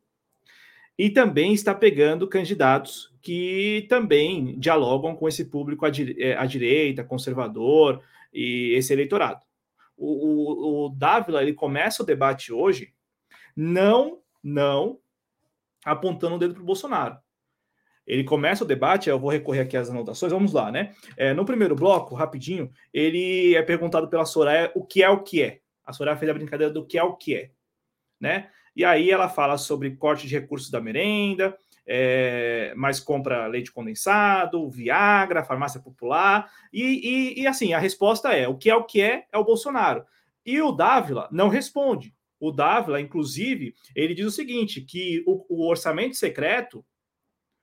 e também está pegando candidatos que também dialogam com esse público à, é, direita, conservador e esse eleitorado. O, o, o Dávila ele começa o debate hoje não não apontando o dedo para o Bolsonaro. Ele começa o debate, eu vou recorrer aqui às anotações, vamos lá, né? É, no primeiro bloco, rapidinho, ele é perguntado pela Soraya o que é o que é. A Soraya fez a brincadeira do que é o que é, né? E aí ela fala sobre corte de recursos da merenda, é, mais compra leite condensado, Viagra, farmácia popular, e, e, e, assim, a resposta é: o que é o que é, é o Bolsonaro. E o Dávila não responde. O Dávila, inclusive, ele diz o seguinte: que o, o orçamento secreto,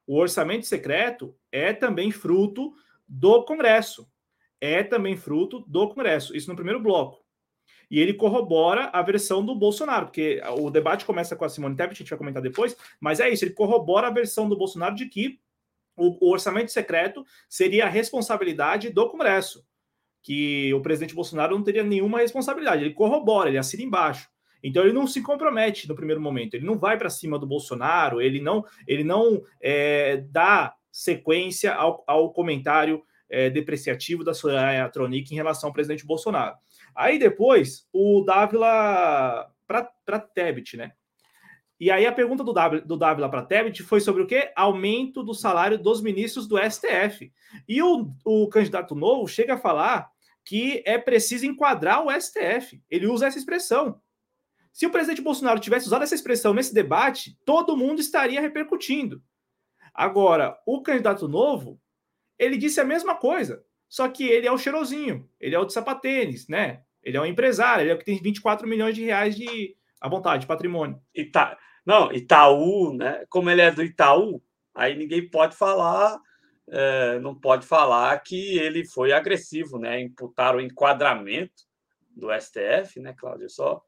o orçamento secreto é também fruto do Congresso. É também fruto do Congresso. Isso no primeiro bloco e ele corrobora a versão do Bolsonaro, porque o debate começa com a Simone Tebet, a gente vai comentar depois, mas é isso, ele corrobora a versão do Bolsonaro de que o, o orçamento secreto seria a responsabilidade do Congresso. que o presidente Bolsonaro não teria nenhuma responsabilidade. Ele corrobora, ele assina embaixo. Então ele não se compromete no primeiro momento, ele não vai para cima do Bolsonaro, ele não, ele não é, dá sequência ao, ao comentário é, depreciativo da Soraya Tronic em relação ao presidente Bolsonaro. Aí depois o Dávila para Tebet, né? E aí a pergunta do Dávila, do Dávila para Tebet foi sobre o quê? Aumento do salário dos ministros do STF. E o, o candidato novo chega a falar que é preciso enquadrar o STF. Ele usa essa expressão. Se o presidente Bolsonaro tivesse usado essa expressão nesse debate, todo mundo estaria repercutindo. Agora, o candidato novo, ele disse a mesma coisa, só que ele é o cheirosinho, ele é o de sapatênis, né? Ele é um empresário, ele é o que tem 24 milhões de reais de à vontade, de patrimônio. Ita... Não, Itaú, né? Como ele é do Itaú, aí ninguém pode falar, é, não pode falar que ele foi agressivo, né? Imputar o enquadramento do STF, né, Cláudio? Só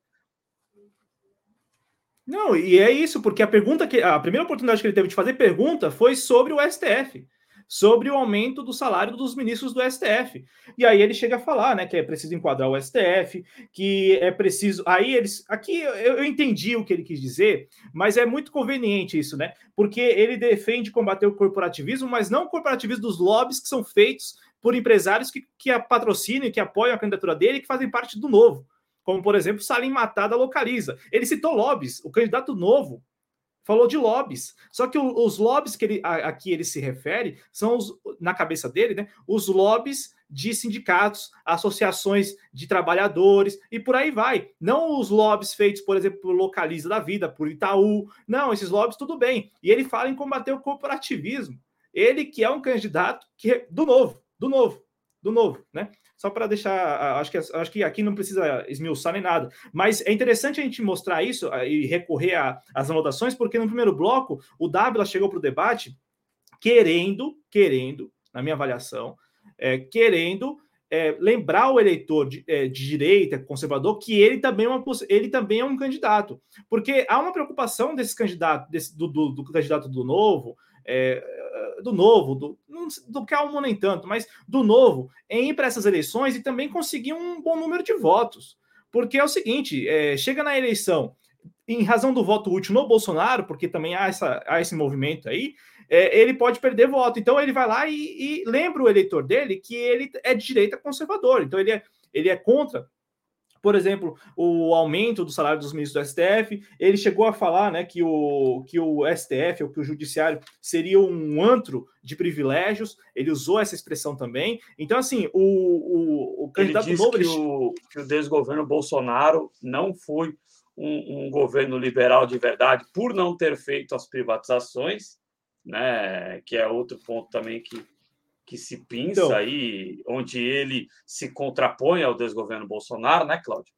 não, e é isso, porque a pergunta que a primeira oportunidade que ele teve de fazer pergunta foi sobre o STF, sobre o aumento do salário dos ministros do STF. E aí ele chega a falar, né, que é preciso enquadrar o STF, que é preciso. Aí eles, aqui eu, entendi o que ele quis dizer, mas é muito conveniente isso, né? Porque ele defende combater o corporativismo, mas não o corporativismo dos lobbies que são feitos por empresários que, que patrocinam, que apoiam a candidatura dele, que fazem parte do novo como por exemplo Salim Matada localiza. Ele citou lobbies, o candidato novo falou de lobbies. Só que os lobbies que ele, a, a que ele se refere são os, na cabeça dele, né, os lobbies de sindicatos, associações de trabalhadores e por aí vai. Não os lobbies feitos, por exemplo, por Localiza da Vida, por Itaú. Não, esses lobbies tudo bem. E ele fala em combater o corporativismo. Ele que é um candidato que do novo, do novo, do novo, né? Só para deixar, acho que, acho que aqui não precisa esmiuçar nem nada, mas é interessante a gente mostrar isso e recorrer às anotações, porque no primeiro bloco o Dávila chegou para o debate querendo, querendo, na minha avaliação, é, querendo é, lembrar o eleitor de, é, de, direita, conservador, que ele também, é uma, ele também é um candidato. Porque há uma preocupação desse candidato, desse, do, do, do candidato do novo, é, do novo, do, do Calmo nem tanto, mas do novo, em ir para essas eleições e também conseguir um bom número de votos. Porque é o seguinte: é, chega na eleição, em razão do voto útil no Bolsonaro, porque também há, essa, há esse movimento aí, é, ele pode perder voto. Então ele vai lá e, e lembra o eleitor dele que ele é de direita conservador. Então ele é, ele é contra por exemplo, o aumento do salário dos ministros do STF. Ele chegou a falar né, que, o, que o STF, ou que o Judiciário, seria um antro de privilégios. Ele usou essa expressão também. Então, assim, o, o, o candidato ele novo. Que, ele... o, que o desgoverno Bolsonaro não foi um, um, governo liberal de verdade por não ter feito as privatizações, né? Que é outro ponto também que que se pinça então, aí, onde ele se contrapõe ao desgoverno Bolsonaro, né, Cláudio?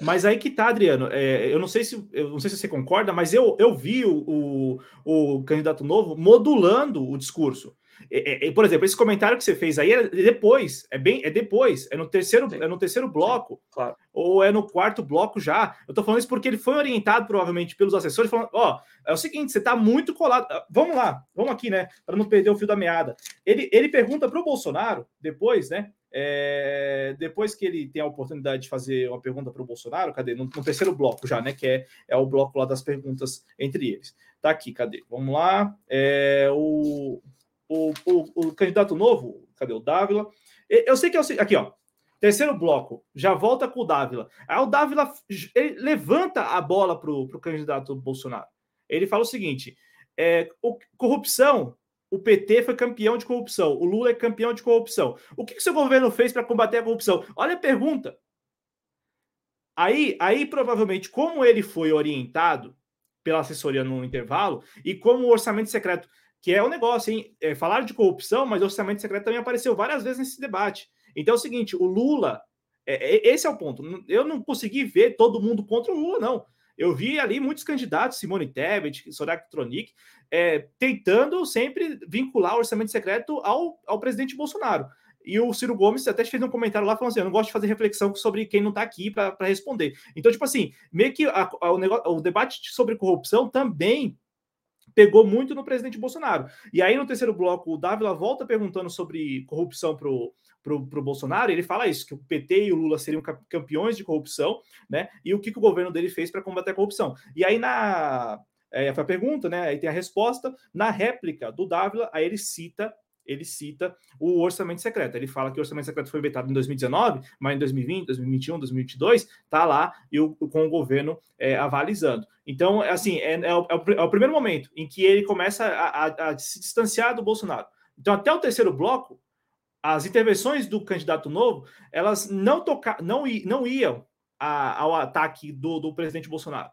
Mas aí que tá, Adriano. É, eu não sei se eu não sei se você concorda, mas eu, eu vi o, o, o candidato novo modulando o discurso. É, é, por exemplo, esse comentário que você fez aí é depois, é bem, é depois, é no terceiro, Sim. é no terceiro bloco, Sim, claro. ou é no quarto bloco já. Eu tô falando isso porque ele foi orientado provavelmente pelos assessores, falando, ó, oh, é o seguinte, você tá muito colado. Ah, vamos lá, vamos aqui, né, para não perder o fio da meada. Ele, ele pergunta para o Bolsonaro depois, né? É, depois que ele tem a oportunidade de fazer uma pergunta para o Bolsonaro, cadê? No, no, terceiro bloco já, né? Que é, é o bloco lá das perguntas entre eles. Tá aqui, cadê? Vamos lá. É, o o, o, o candidato novo, cadê o Dávila? Eu sei que é o aqui, ó. Terceiro bloco, já volta com o Dávila. Aí o Dávila levanta a bola para o candidato Bolsonaro. Ele fala o seguinte: é, o, corrupção, o PT foi campeão de corrupção, o Lula é campeão de corrupção. O que, que seu governo fez para combater a corrupção? Olha a pergunta. Aí, aí, provavelmente, como ele foi orientado pela assessoria no intervalo e como o orçamento secreto que é o um negócio, hein? É, falar de corrupção, mas orçamento secreto também apareceu várias vezes nesse debate. Então é o seguinte: o Lula, é, é, esse é o ponto. Eu não consegui ver todo mundo contra o Lula, não. Eu vi ali muitos candidatos, Simone Tebet, Soraya Tronic, é, tentando sempre vincular o orçamento secreto ao, ao presidente Bolsonaro. E o Ciro Gomes até fez um comentário lá falando assim: eu não gosto de fazer reflexão sobre quem não está aqui para responder. Então, tipo assim, meio que a, a, o, negócio, o debate sobre corrupção também pegou muito no presidente Bolsonaro. E aí, no terceiro bloco, o Dávila volta perguntando sobre corrupção para o pro, Bolsonaro, ele fala isso, que o PT e o Lula seriam campeões de corrupção, né? E o que, que o governo dele fez para combater a corrupção. E aí, na. É, foi a pergunta, né? Aí tem a resposta. Na réplica do Dávila, aí ele cita ele cita o orçamento secreto. Ele fala que o orçamento secreto foi vetado em 2019, mas em 2020, 2021, 2022, está lá e o, com o governo é, avalizando. Então, assim, é, é, o, é, o, primeiro momento em que ele começa a, a, a, se distanciar do Bolsonaro. Então, até o terceiro bloco, as intervenções do candidato novo, elas não, toca, não, não iam a, ao ataque do, do presidente Bolsonaro.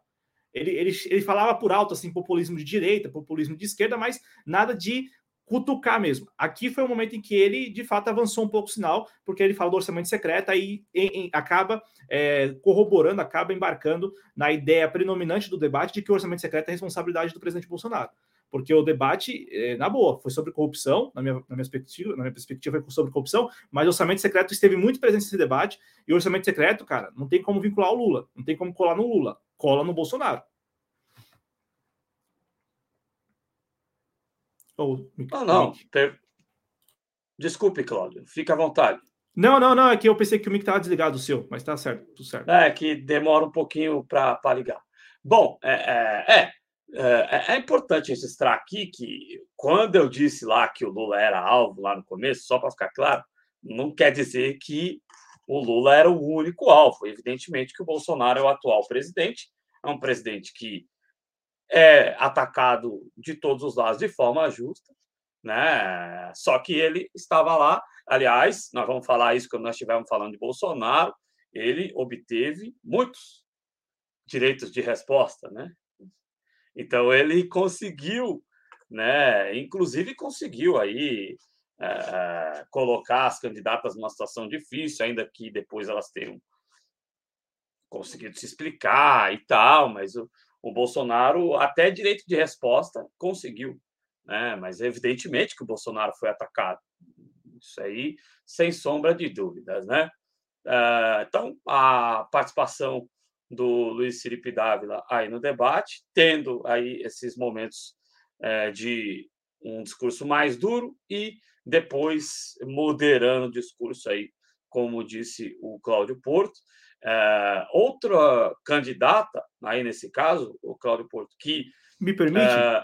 Ele, ele, ele falava por alto, assim, populismo de direita, populismo de esquerda, mas nada de cutucar mesmo. Aqui foi o momento em que ele, de fato, avançou um pouco o sinal, porque ele fala do orçamento secreto, aí em, em, acaba é, corroborando, acaba embarcando na ideia predominante do debate de que o orçamento secreto é responsabilidade do presidente Bolsonaro. Porque o debate, é, na boa, foi sobre corrupção, na minha, na, minha perspectiva, na minha perspectiva foi sobre corrupção, mas o orçamento secreto esteve muito presente nesse debate, e o orçamento secreto, cara, não tem como vincular o Lula, não tem como colar no Lula, cola no Bolsonaro. Ou, não, não. Desculpe, Cláudio. Fique à vontade. Não, não, não. É que eu pensei que o mic estava desligado o seu, mas está certo, tudo certo. É que demora um pouquinho para ligar. Bom, é, é, é, é, é importante registrar aqui que quando eu disse lá que o Lula era alvo lá no começo, só para ficar claro, não quer dizer que o Lula era o único alvo. Evidentemente que o Bolsonaro é o atual presidente, é um presidente que é atacado de todos os lados de forma justa, né? Só que ele estava lá. Aliás, nós vamos falar isso quando nós estivermos falando de Bolsonaro. Ele obteve muitos direitos de resposta, né? Então ele conseguiu, né? Inclusive conseguiu aí é, colocar as candidatas numa situação difícil, ainda que depois elas tenham conseguido se explicar e tal, mas o, o Bolsonaro até direito de resposta conseguiu, né? Mas evidentemente que o Bolsonaro foi atacado. Isso aí, sem sombra de dúvidas, né? Uh, então, a participação do Luiz Felipe Dávila aí no debate, tendo aí esses momentos uh, de um discurso mais duro e depois moderando o discurso aí, como disse o Cláudio Porto, é, outra candidata, aí nesse caso, o Cláudio Porto, que. Me permite? É,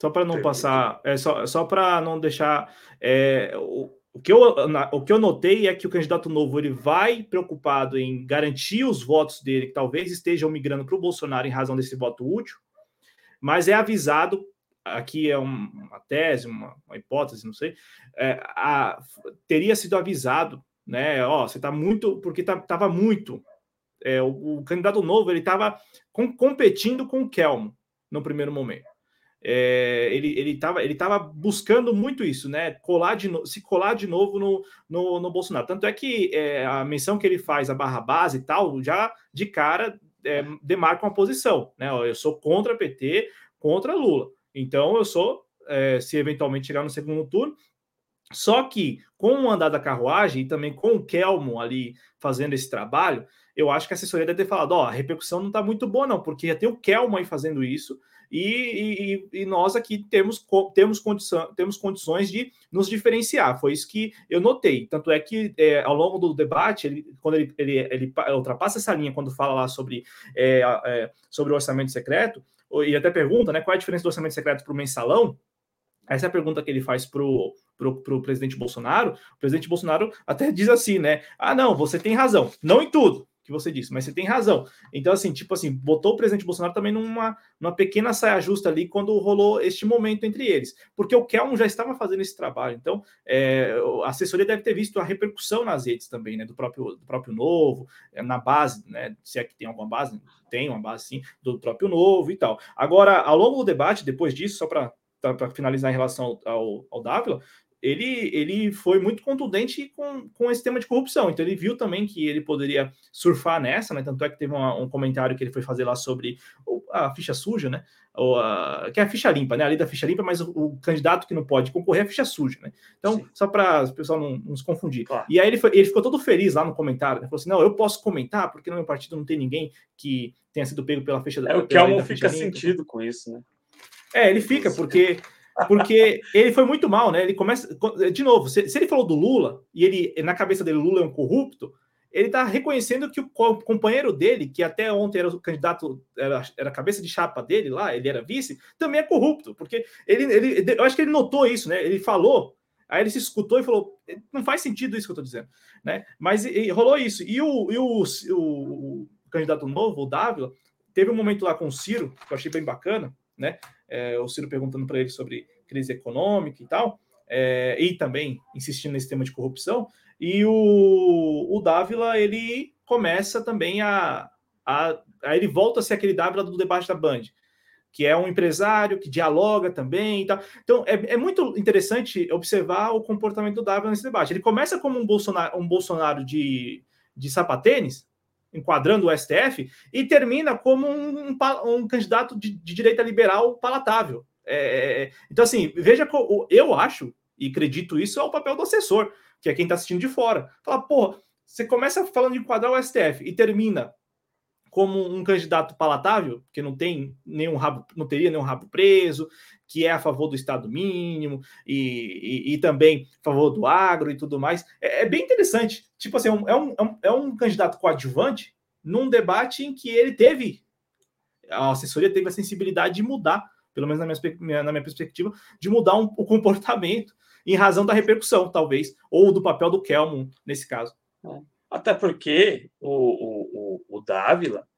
só para não permite. passar, é só, só para não deixar. É, o, o, que eu, o que eu notei é que o candidato novo ele vai preocupado em garantir os votos dele, que talvez estejam migrando para o Bolsonaro em razão desse voto útil, mas é avisado aqui é uma tese, uma, uma hipótese, não sei, é, a, teria sido avisado, né? Ó, você está muito, porque tá, tava muito é, o, o, candidato novo ele estava com, competindo com o Kelmo no primeiro momento. É, ele ele estava ele tava buscando muito isso, né? Colar de no, se colar de novo no, no, no Bolsonaro. Tanto é que é, a menção que ele faz a barra base e tal, já de cara é, demarca uma posição, né? Eu sou contra PT, contra Lula. Então eu sou, é, se eventualmente chegar no segundo turno, só que com o andar da carruagem e também com o Kelmo ali fazendo esse trabalho, eu acho que a assessoria deve ter falado: ó, a repercussão não está muito boa, não, porque já tem o Kelmo aí fazendo isso, e, e, e, nós aqui temos, temos, condição, temos condições de nos diferenciar. Foi isso que eu notei. Tanto é que é, ao longo do debate, ele, quando ele, ele, ele ultrapassa essa linha quando fala lá sobre, é, é, sobre o orçamento secreto, e até pergunta né, qual é a diferença do orçamento secreto para o mensalão. Essa é a pergunta que ele faz para o pro presidente Bolsonaro. O presidente Bolsonaro até diz assim, né? Ah, não, você tem razão. Não em tudo, que você disse, mas você tem razão. Então, assim, tipo assim, botou o presidente Bolsonaro também numa, numa pequena saia justa ali quando rolou este momento entre eles, porque o Kelmo já estava fazendo esse trabalho. Então, é, a assessoria deve ter visto a repercussão nas redes também, né, do próprio, do próprio Novo, é, na base, né, se é que tem alguma base, tem uma base sim, do próprio Novo e tal. Agora, ao longo do debate, depois disso, só para para finalizar em relação ao, ao Dávila, ele, ele foi muito contundente com, com esse tema de corrupção. Então, ele viu também que ele poderia surfar nessa, né? Tanto é que teve uma, um comentário que ele foi fazer lá sobre a ficha suja, né? Ou a, que é a ficha limpa, né? A lei da ficha limpa, mas o, o candidato que não pode concorrer é a ficha suja, né? Então, Sim. só para o pessoal não, não, se confundir. Claro. E aí ele, foi, ele ficou todo feliz lá no comentário, né? Falou assim: não, eu posso comentar, porque no meu partido não tem ninguém que tenha sido pego pela ficha É o que fica sentido com isso, né? É, ele fica, porque porque ele foi muito mal, né? Ele começa. De novo, se, se, ele falou do Lula, e ele, na cabeça dele, Lula é um corrupto, ele está reconhecendo que o companheiro dele, que até ontem era o candidato, era, era cabeça de chapa dele lá, ele era vice, também é corrupto, porque ele, ele eu acho que ele notou isso, né? Ele falou, aí ele se escutou e falou: não faz sentido isso que eu estou dizendo, né? Mas e, rolou isso. E o, e o, o, o candidato novo, o Dávila, teve um momento lá com o Ciro, que eu achei bem bacana, né? É, o Ciro perguntando para ele sobre crise econômica e tal, é, e também insistindo nesse tema de corrupção. E o, o Dávila, ele começa também a, a, a ele volta a ser aquele Dávila do debate da Band, que é um empresário que dialoga também e tal. Então, é, é muito interessante observar o comportamento do Dávila nesse debate. Ele começa como um Bolsonaro, um Bolsonaro de, de sapatênis, enquadrando o STF, e termina como um, um, um candidato de, de, direita liberal palatável. É, é, é então, assim, veja, eu acho, e acredito isso, é o papel do assessor, que é quem está assistindo de fora. Fala, pô, você começa falando de enquadrar o STF e termina como um candidato palatável, que não tem nenhum rabo, não teria nenhum rabo preso, que é a favor do Estado mínimo e, e, e também a favor do agro e tudo mais. É, é bem interessante. Tipo assim, é um, é, um, é um candidato coadjuvante num debate em que ele teve, a assessoria teve a sensibilidade de mudar, pelo menos na minha, na minha perspectiva, de mudar um, o comportamento em razão da repercussão, talvez, ou do papel do Kelmon nesse caso. É. Até porque o, o, o, o Dávila,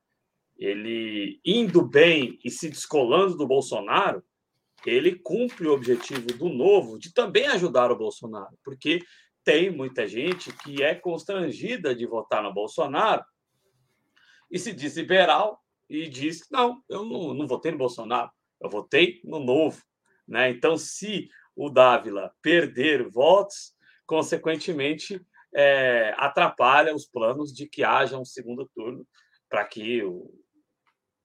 ele indo bem e se descolando do Bolsonaro, ele cumpre o objetivo do novo de também ajudar o Bolsonaro, porque tem muita gente que é constrangida de votar no Bolsonaro e se diz liberal e diz não, eu não, não votei no Bolsonaro, eu votei no novo. Né? Então, se o Dávila perder votos, consequentemente é, atrapalha os planos de que haja um segundo turno para que o,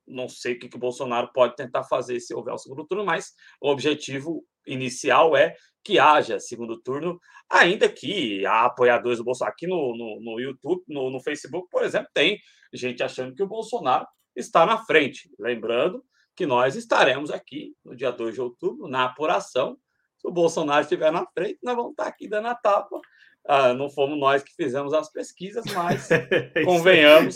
não sei o que, que o Bolsonaro pode tentar fazer se houver o segundo turno, mas o objetivo inicial é que haja segundo turno, ainda que há apoiadores do Bolsonaro. Aqui no, no, no YouTube, no, no, Facebook, por exemplo, tem gente achando que o Bolsonaro está na frente. Lembrando que nós estaremos aqui no dia 2 de outubro, na apuração. Se o Bolsonaro estiver na frente, nós vamos estar aqui dando a tapa. Ah, não fomos nós que fizemos as pesquisas, mas convenhamos,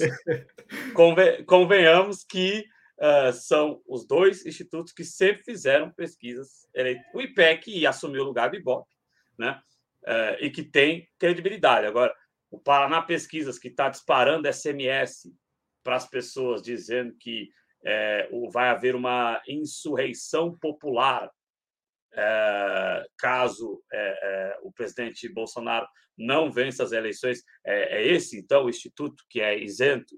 conven, convenhamos que uh, são os dois institutos que sempre fizeram pesquisas. O IPEC assumiu o lugar do IBOP, né? Uh, e que tem credibilidade. Agora, o Paraná Pesquisas, que está disparando SMS para as pessoas, dizendo que é, vai haver uma insurreição popular é, caso é, o presidente Bolsonaro não vença as eleições. É, esse, então, o instituto que é isento,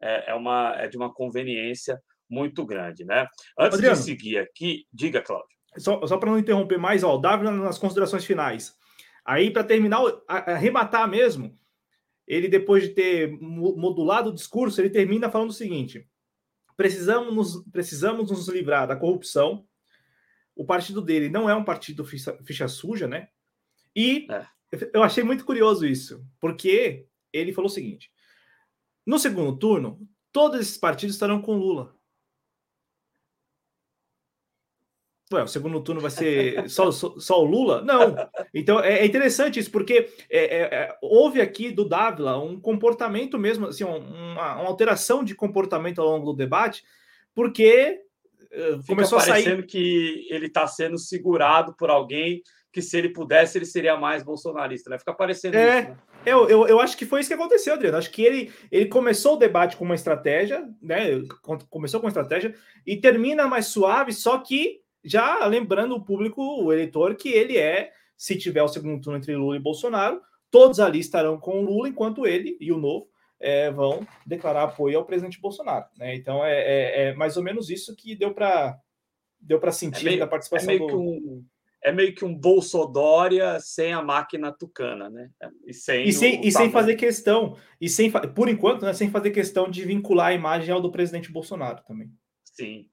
é, uma, é de uma conveniência muito grande, né? Antes Adriano, de seguir aqui, diga, Cláudio. Só, só para não interromper mais, ó, o Davi nas considerações finais. Aí, para terminar, arrematar mesmo, ele, depois de ter modulado o discurso, ele termina falando o seguinte: precisamos nos, precisamos nos livrar da corrupção. O partido dele não é um partido ficha, ficha suja, né? E é. eu achei muito curioso isso, porque ele falou o seguinte: no segundo turno, todos esses partidos estarão com Lula. Ué, o segundo turno vai ser só, só, só, o Lula? Não. Então é, é interessante isso, porque é, é, é, houve aqui do Dávila um comportamento mesmo, assim, uma, uma, alteração de comportamento ao longo do debate, porque começou a sair. que ele está sendo segurado por alguém que, se ele pudesse, ele seria mais bolsonarista, né? Fica parecendo é, isso. Né? Eu, eu, eu acho que foi isso que aconteceu, Adriano. Acho que ele, ele começou o debate com uma estratégia, né? Começou com uma estratégia e termina mais suave, só que já lembrando o público, o eleitor, que ele é, se tiver o segundo turno entre Lula e Bolsonaro, todos ali estarão com o Lula, enquanto ele e o novo é, vão declarar apoio ao presidente Bolsonaro. Né? Então é, é, é, mais ou menos isso que deu para deu para sentir é meio, da participação é meio do... Um, é meio que um Bolsodória sem a máquina tucana, né? E sem, e sem, e sem fazer questão, e sem por enquanto, né, sem fazer questão de vincular a imagem ao do presidente Bolsonaro também. Sim,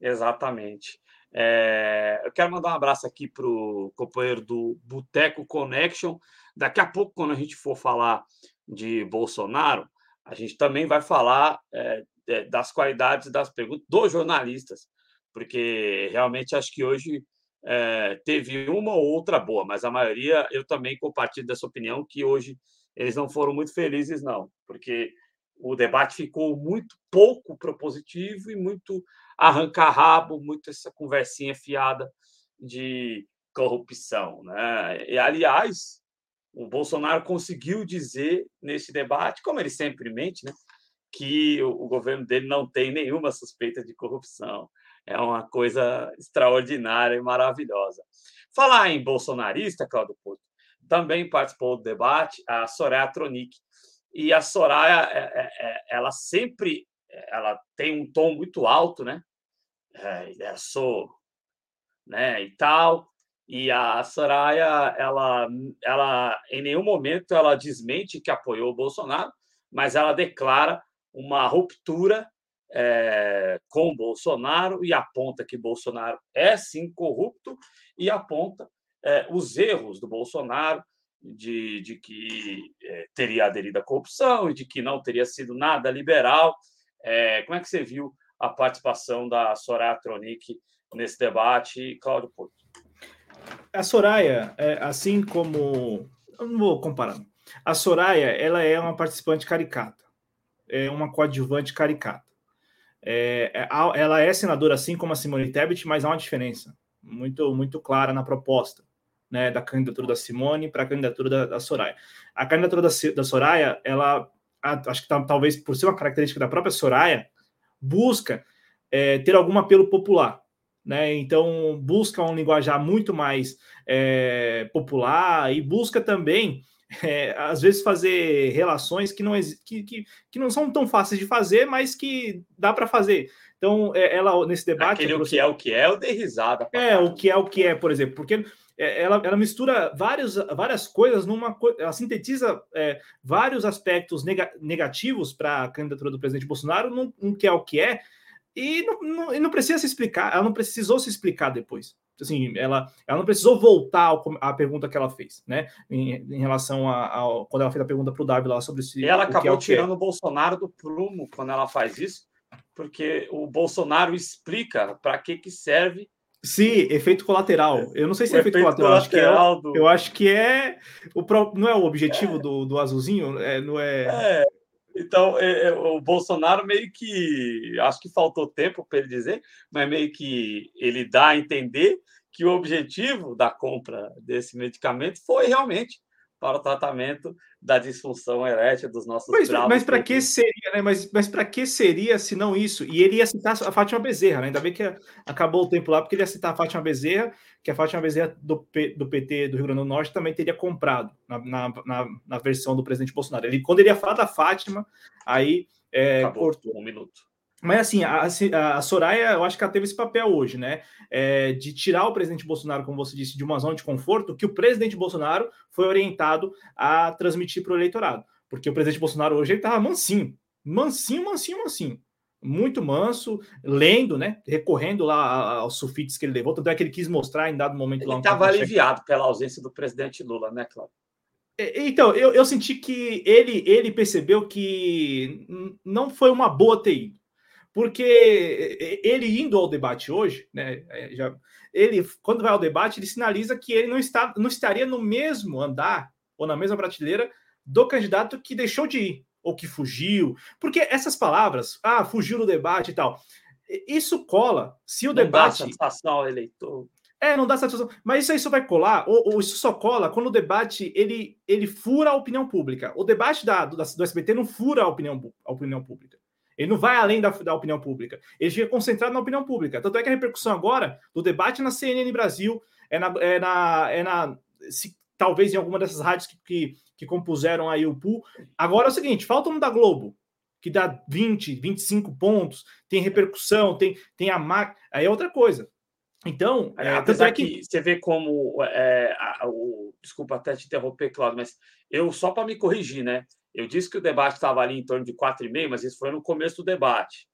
Exatamente. É, eu quero mandar um abraço aqui para o companheiro do Boteco Connection. Daqui a pouco, quando a gente for falar de Bolsonaro, a gente também vai falar é, das qualidades das perguntas dos jornalistas, porque realmente acho que hoje é, teve uma ou outra boa, mas a maioria eu também compartilho dessa opinião que hoje eles não foram muito felizes, não, porque o debate ficou muito pouco propositivo e muito arranca-rabo, muito essa conversinha fiada de corrupção. Né? E, aliás, o Bolsonaro conseguiu dizer nesse debate, como ele sempre mente, né, que o, governo dele não tem nenhuma suspeita de corrupção. É uma coisa extraordinária e maravilhosa. Falar em bolsonarista, Claudio Porto, também participou do debate a Soraya Tronic. E a Soraya, é, é, é, ela sempre ela tem um tom muito alto, né? É, sou, né? E tal. E a Soraya, ela, ela em nenhum momento ela desmente que apoiou o Bolsonaro, mas ela declara uma ruptura é, com Bolsonaro e aponta que Bolsonaro é sim corrupto e aponta é, os erros do Bolsonaro de, de que é, teria aderido à corrupção e de que não teria sido nada liberal. Como é que você viu a participação da Soraya Tronic nesse debate, Cláudio Porto? A Soraya, é, assim como. Eu não vou comparar. A Soraya, ela é uma participante caricata, é uma coadjuvante caricata. É, é ela é senadora assim como a Simone Tebet, mas há uma diferença muito, muito clara na proposta né, da candidatura da Simone para a candidatura da, da, Soraya. A candidatura da, da Soraya, ela, acho que talvez por ser uma característica da própria Soraya, busca é, ter algum apelo popular. Né? Então, busca um linguajar muito mais é, popular e busca também é, às vezes fazer relações que não, que, que, que não são tão fáceis de fazer, mas que dá para fazer. Então, é, ela nesse debate. Aquele o que é o que é, o de risada. É, o que é o que é, por exemplo, porque é, ela, ela mistura vários, várias coisas numa ela sintetiza é, vários aspectos nega, negativos para a candidatura do presidente Bolsonaro num, num, que é o que é, e não, não, e não precisa se explicar, ela não precisou se explicar depois assim, ela, ela não precisou voltar à pergunta que ela fez, né? Em, em relação a, a, quando ela fez a pergunta para o Davi lá sobre se. E ela acabou é tirando o Bolsonaro do prumo quando ela faz isso, porque o Bolsonaro explica para que, que serve. Sim, efeito colateral. Eu não sei se é efeito, efeito colateral. colateral acho é, do... Eu acho que é o não é o objetivo é. Do, do azulzinho, é, não é. é. Então, é, é, o Bolsonaro meio que. Acho que faltou tempo para ele dizer, mas meio que ele dá a entender que o objetivo da compra desse medicamento foi realmente para o tratamento da disfunção erétil dos nossos Mas, mas para que seria, né? Mas, mas para que seria se não isso? E ele ia citar a Fátima Bezerra, né? Ainda bem que acabou o tempo lá, porque ele ia citar a Fátima Bezerra, que a Fátima Bezerra do, P, do PT do Rio Grande do Norte também teria comprado na, na, na, na versão do presidente Bolsonaro. Ele, quando ele ia falar da Fátima, aí é, cortou um minuto. Mas assim, a, a, Soraya, eu acho que ela teve esse papel hoje, né? É, de tirar o presidente Bolsonaro, como você disse, de uma zona de conforto que o presidente Bolsonaro foi orientado a transmitir para o eleitorado. Porque o presidente Bolsonaro hoje ele estava mansinho, mansinho, mansinho, mansinho. Muito manso, lendo, né? Recorrendo lá aos sulfites que ele levou, tanto é que ele quis mostrar em dado momento ele lá. Ele estava aliviado pela ausência do presidente Lula, né, Cláudio? Então, eu, eu senti que ele, ele percebeu que não foi uma boa TI porque ele indo ao debate hoje, né, é, já, ele quando vai ao debate ele sinaliza que ele não está, não estaria no mesmo andar ou na mesma prateleira do candidato que deixou de ir ou que fugiu, porque essas palavras, ah, fugiu no debate e tal, isso cola se o não debate. Dá satisfação ao eleitor. É, não dá satisfação. Mas isso, isso vai colar, ou, ou, isso só cola quando o debate ele, ele fura a opinião pública. O debate da, do, do SBT não fura a opinião, a opinião pública. Ele não vai além da, da, opinião pública. Ele fica concentrado na opinião pública. Tanto é que a repercussão agora do debate na CNN Brasil é na. É na, é na se, talvez em alguma dessas rádios que, que, que, compuseram aí o pool. Agora é o seguinte: falta um da Globo, que dá 20, 25 pontos, tem repercussão, tem, tem a máquina. Aí é outra coisa. Então, é, apesar é que... que... você vê como é, a, o, desculpa até te interromper, Claudio, mas eu só para me corrigir, né? Eu disse que o debate estava ali em torno de quatro e meio, mas isso foi no começo do debate.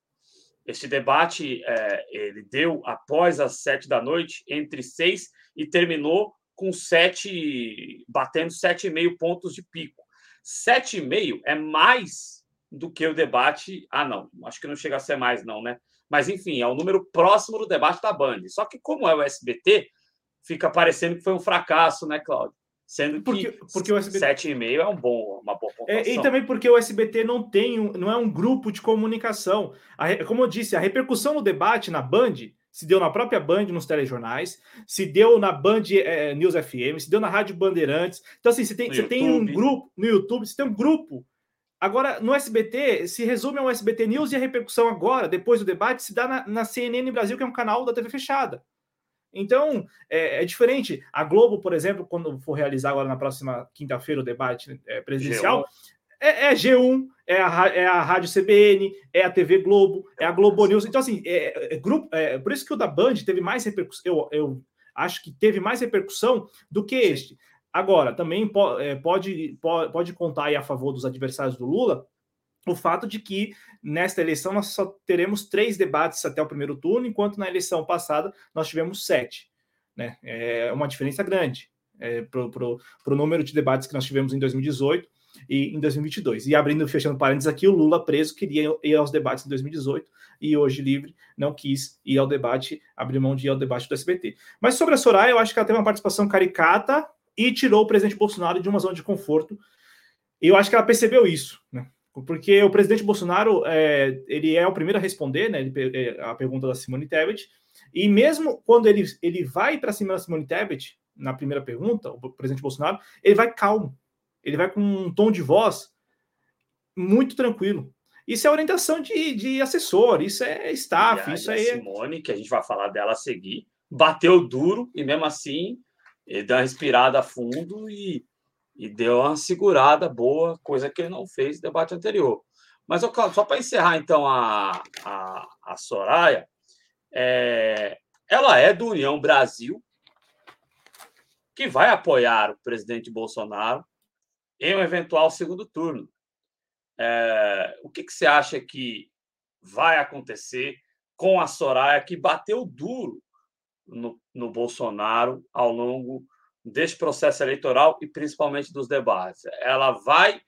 Esse debate é, ele deu após as sete da noite, entre seis e terminou com sete, batendo sete e meio pontos de pico. Sete e meio é mais do que o debate. Ah, não, acho que não chega a ser mais, não, né? Mas, enfim, é um número próximo do debate da Band. Só que, como é o SBT, fica parecendo que foi um fracasso, né, Cláudio? Sendo que porque, porque o SBT... 7,5 é um bom, uma boa pontuação. É, e também porque o SBT não tem um, não é um grupo de comunicação. A, como eu disse, a repercussão no debate na Band se deu na própria Band nos telejornais, se deu na Band é, News FM, se deu na Rádio Bandeirantes. Então, assim, você tem, você tem um grupo no YouTube, você tem um grupo. Agora, no SBT, se resume ao SBT News e a repercussão agora, depois do debate, se dá na, na CNN Brasil, que é um canal da TV fechada. Então, é, é, diferente. A Globo, por exemplo, quando for realizar agora na próxima quinta-feira o debate é, presidencial, é, é, G1, é a, é a Rádio CBN, é a TV Globo, é a Globo News. Então, assim, é, é grupo, é, por isso que o da Band teve mais repercussão. Eu, eu acho que teve mais repercussão do que este. Agora, também po, é, pode, pode, pode contar a favor dos adversários do Lula o fato de que nesta eleição nós só teremos três debates até o primeiro turno, enquanto na eleição passada nós tivemos sete. Né? É uma diferença grande é, para o número de debates que nós tivemos em 2018 e em 2022. E abrindo e fechando parênteses aqui, o Lula preso queria ir aos debates em 2018 e hoje livre não quis ir ao debate, abrir mão de ir ao debate do SBT. Mas sobre a Soraya, eu acho que ela teve uma participação caricata e tirou o presidente Bolsonaro de uma zona de conforto. Eu acho que ela percebeu isso, né? Porque o presidente Bolsonaro é, ele é o primeiro a responder né, ele, é, a pergunta da Simone Tebet, e mesmo quando ele, ele vai para cima da Simone Tebet, na primeira pergunta, o presidente Bolsonaro, ele vai calmo ele vai com um tom de voz muito tranquilo. Isso é orientação de, de assessor, isso é staff, e a, isso aí. É Simone, que a gente vai falar dela a seguir, bateu duro e mesmo assim ele deu uma respirada a fundo e, e deu uma segurada boa, coisa que ele não fez no debate anterior. Mas, Claudio, só para encerrar então a, a, a Soraya, é, ela é do União Brasil, que vai apoiar o presidente Bolsonaro em um eventual segundo turno. É, o que, que você acha que vai acontecer com a Soraya, que bateu duro no, no Bolsonaro ao longo deste processo eleitoral e principalmente dos debates? Ela vai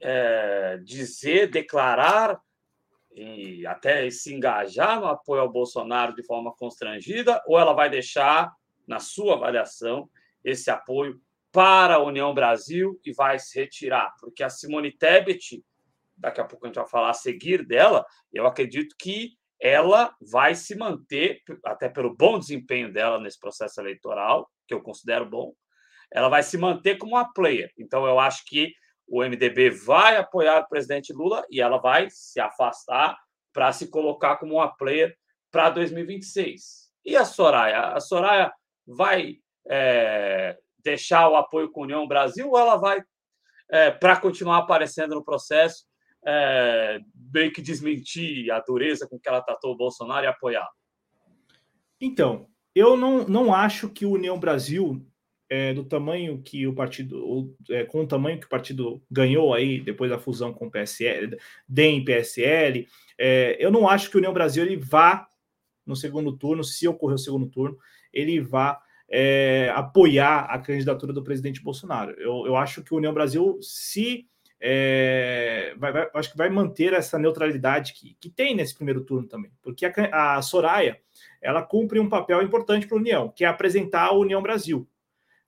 é, dizer, declarar e até se engajar no apoio ao Bolsonaro de forma constrangida, ou ela vai deixar, na sua avaliação, esse apoio para a União Brasil e vai se retirar, porque a Simone Tebet, daqui a pouco a gente vai falar a seguir dela, eu acredito que ela vai se manter, até pelo bom desempenho dela nesse processo eleitoral, que eu considero bom, ela vai se manter como uma player. Então, eu acho que o MDB vai apoiar o presidente Lula e ela vai se afastar para se colocar como uma player para 2026. E a Soraya? A Soraya vai é, deixar o apoio com a União Brasil ou ela vai, é, para continuar aparecendo no processo, é, meio que desmentir a dureza com que ela tratou o Bolsonaro e apoiar? Então, eu não, não acho que o União Brasil, é, do tamanho que o partido, ou, é, com o tamanho que o partido ganhou aí depois da fusão com o PSL, DEM PSL, é, eu não acho que o União Brasil ele vá no segundo turno, se ocorrer o segundo turno, ele vá é, apoiar a candidatura do presidente Bolsonaro. Eu, eu acho que o União Brasil se é, vai, vai, acho que vai manter essa neutralidade que, que tem nesse primeiro turno também, porque a, a Soraya ela cumpre um papel importante para a União, que é apresentar a União Brasil,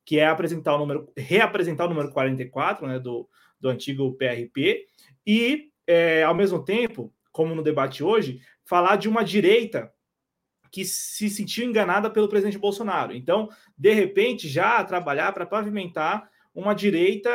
que é apresentar o número, reapresentar o número 44 né, do, do antigo PRP, e é, ao mesmo tempo, como no debate hoje, falar de uma direita que se sentiu enganada pelo presidente Bolsonaro. Então, de repente, já trabalhar para pavimentar uma direita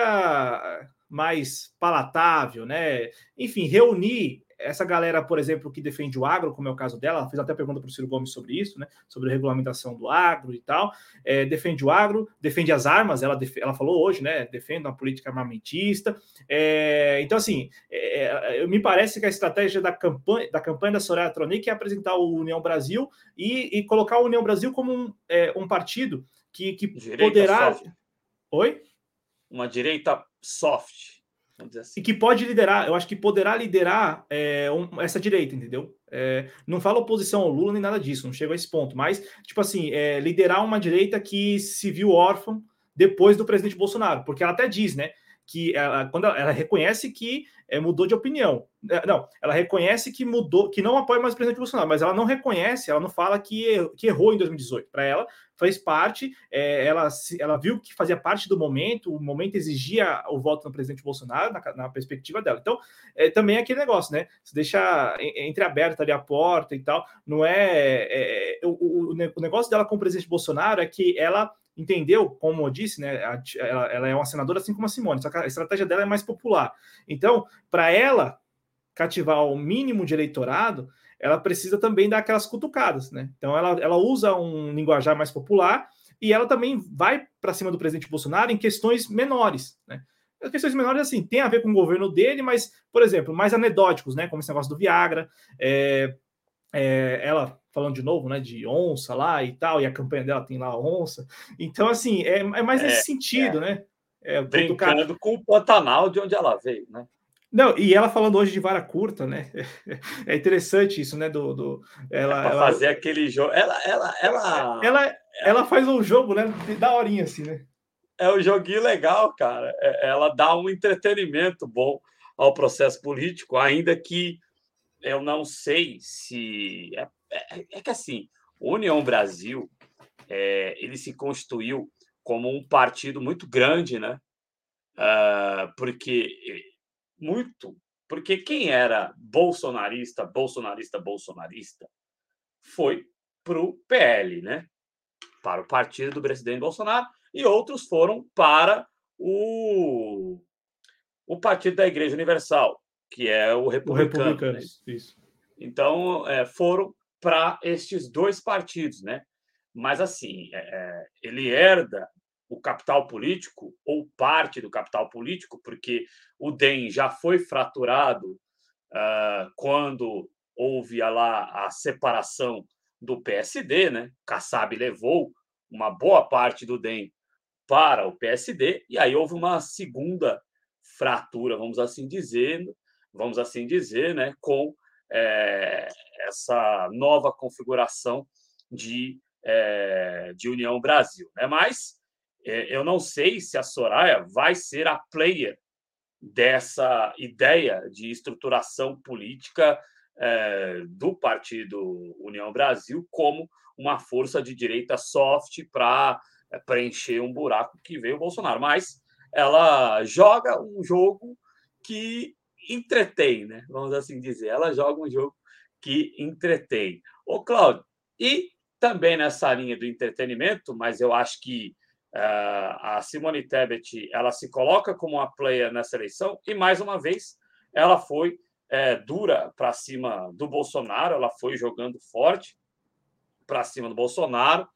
mais palatável, né? Enfim, reunir essa galera, por exemplo, que defende o agro, como é o caso dela, ela fez até pergunta para o Ciro Gomes sobre isso, né? Sobre a regulamentação do agro e tal. É, defende o agro, defende as armas, ela, def ela falou hoje, né? Defende uma política armamentista. É, então, assim, é, é me parece que a estratégia da campanha da, campanha da Soraya Tronic é apresentar o União Brasil e, e colocar o União Brasil como um, é, um partido que, que poderá. Soft. Oi? Uma direita soft Assim. E que pode liderar, eu acho que poderá liderar é, um, essa direita, entendeu? É, não fala oposição ao Lula nem nada disso, não chega a esse ponto, mas, tipo assim, é, liderar uma direita que se viu órfã depois do presidente Bolsonaro, porque ela até diz, né, que ela, quando ela, ela reconhece que é, mudou de opinião. É, não, ela reconhece que mudou, que não apoia mais o presidente Bolsonaro, mas ela não reconhece, ela não fala que, que errou em 2018. Para ela, fez parte, é, ela, ela viu que fazia parte do momento, o momento exigia o voto no presidente Bolsonaro, na, na perspectiva dela. Então, é, também é aquele negócio, né? Você deixa entreaberta ali a porta e tal. Não é. é o, o, negócio dela com o presidente Bolsonaro é que ela entendeu, como eu disse, né? Ela, ela, é uma senadora assim como a Simone, só que a estratégia dela é mais popular. Então, para ela cativar o mínimo de eleitorado, ela precisa também dar aquelas cutucadas, né? Então, ela, ela usa um linguajar mais popular e ela também vai para cima do presidente Bolsonaro em questões menores, né? As questões menores, assim, tem a ver com o governo dele, mas, por exemplo, mais anedóticos, né? Como esse negócio do Viagra, é, é, ela falando de novo, né, de onça lá e tal, e a campanha dela tem lá a onça. Então, assim, é, é mais nesse é, sentido, é. né? É, Brincando com o Pantanal de onde ela veio, né? Não, e ela falando hoje de vara curta, né? É interessante isso, né? Do, do ela, é ela fazer aquele jogo. Ela, ela, ela, ela, ela faz um jogo, né? Da horinha, assim, né? É um joguinho legal, cara. É, ela dá um entretenimento bom ao processo político, ainda que eu não sei se é é, é que assim, União Brasil é, ele se constituiu como um partido muito grande, né? Uh, porque muito, porque quem era bolsonarista, bolsonarista, bolsonarista, foi para o PL, né? Para o partido do presidente Bolsonaro, e outros foram para o, o partido da Igreja Universal, que é o republicano. O republicano né? isso. Então, é, foram para estes dois partidos, né? Mas assim, é, é, ele herda o capital político ou parte do capital político, porque o DEM já foi fraturado uh, quando houve lá a separação do PSD, né? Kassab levou uma boa parte do DEM para o PSD e aí houve uma segunda fratura, vamos assim dizer, vamos assim dizer, né? Com é, essa nova configuração de, é, de União Brasil. Né? Mas eu não sei se a Soraya vai ser a player dessa ideia de estruturação política é, do partido União Brasil como uma força de direita soft para é, preencher um buraco que veio o Bolsonaro. Mas ela joga um jogo que entretém, né? Vamos assim dizer. Ela joga um jogo que entretém. Ô, Cláudio, e também nessa linha do entretenimento, mas eu acho que a Simone Tebet ela se coloca como uma player nessa eleição e mais uma vez ela foi é, dura para cima do Bolsonaro, ela foi jogando forte para cima do Bolsonaro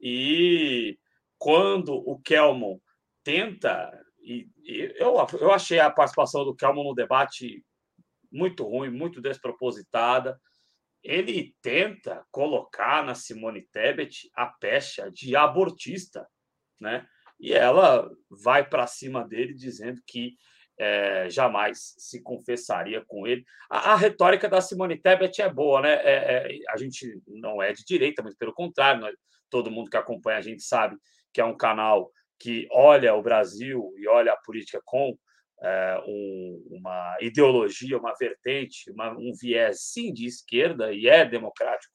e quando o Kelmon tenta e, e eu, eu achei a participação do Kelman no debate muito ruim, muito despropositada. Ele tenta colocar na Simone Tebet a pecha de abortista, né? E ela vai para cima dele dizendo que é, jamais se confessaria com ele. A, a, retórica da Simone Tebet é boa, né? É, é, a gente não é de direita, mas pelo contrário, nós, todo mundo que acompanha a gente sabe que é um canal que olha o Brasil e olha a política com é, um, uma ideologia, uma vertente, uma, um viés sim de esquerda e é democrático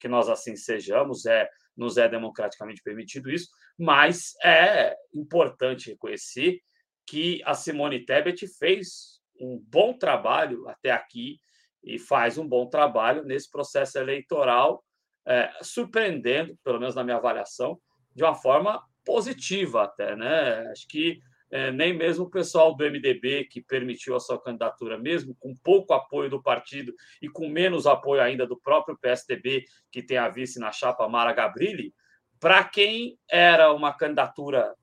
que nós assim sejamos, é nos é democraticamente permitido isso, mas é importante reconhecer que a Simone Tebet fez um bom trabalho até aqui e faz um bom trabalho nesse processo eleitoral, é, surpreendendo, pelo menos na minha avaliação, de uma forma positiva até, né? Acho que é, nem mesmo o pessoal do MDB que permitiu a sua candidatura, mesmo com pouco apoio do partido e com menos apoio ainda do próprio PSDB, que tem a vice na chapa Mara Gabrilli, para quem era uma candidatura,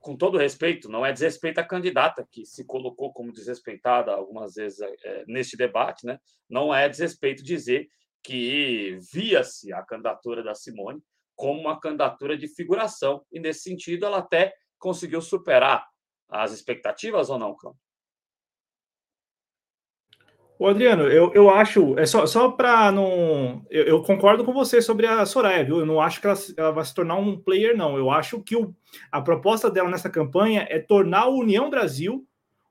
com todo respeito, não é desrespeito à candidata, que se colocou como desrespeitada algumas vezes é, neste debate, né? não é desrespeito dizer que via-se a candidatura da Simone como uma candidatura de figuração. E, nesse sentido, ela até conseguiu superar as expectativas ou não, Cláudio? O Adriano, eu, eu acho, é só, só para não. Eu, eu, concordo com você sobre a Soraya, viu? Eu não acho que ela, ela, vai se tornar um player, não. Eu acho que o, a proposta dela nessa campanha é tornar a União Brasil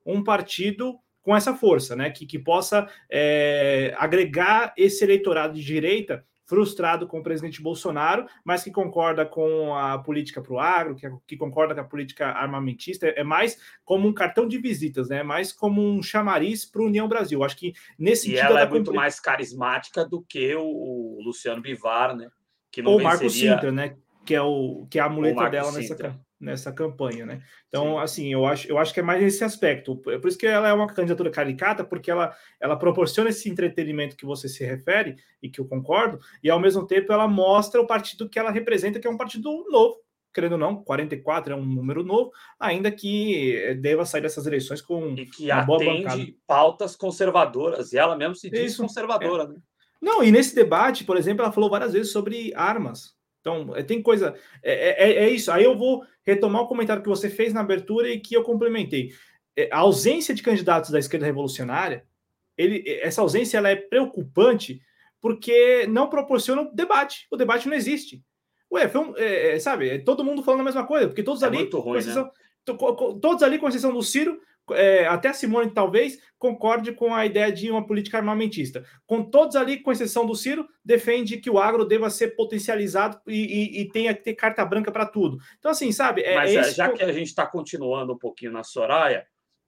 um partido com essa força, né? Que, que possa é, agregar esse eleitorado de direita frustrado com o presidente Bolsonaro, mas que concorda com a política para o agro, que, que, concorda com a política armamentista, é mais como um cartão de visitas, né? Mais como um chamariz para a União Brasil. Acho que nesse e ela é muito mais carismática do que o Luciano Bivar, né? Que não Ou o Marco Sintra, né? Que é o que é a muleta dela nessa nessa campanha, né? Então, Sim. assim, eu acho, eu acho que é mais esse aspecto. É por isso que ela é uma candidatura caricata, porque ela, ela proporciona esse entretenimento que você se refere e que eu concordo, e ao mesmo tempo ela mostra o partido que ela representa, que é um partido novo, querendo ou não, 44 é um número novo, ainda que deva sair dessas eleições com e que uma boa bancada. pautas conservadoras, e ela mesmo se diz Isso, conservadora, é. né? Não, e nesse debate, por exemplo, ela falou várias vezes sobre armas, então, é, tem coisa. É, é, é, isso. Aí eu vou retomar o comentário que você fez na abertura e que eu complementei. É, a ausência de candidatos da esquerda revolucionária, ele, essa ausência ela é preocupante porque não proporciona debate. O debate não existe. Ué, foi um, é, é sabe, é todo mundo falando a mesma coisa, porque todos ali. Ruim, exceção, né? Todos ali, com exceção do Ciro, é, até a Simone talvez concorde com a ideia de uma política armamentista. Com todos ali, com exceção do Ciro, defende que o agro deva ser potencializado e, e, e tenha que ter carta branca para tudo. Então, assim, sabe? É, Mas é já que a gente está continuando um pouquinho na Soraya,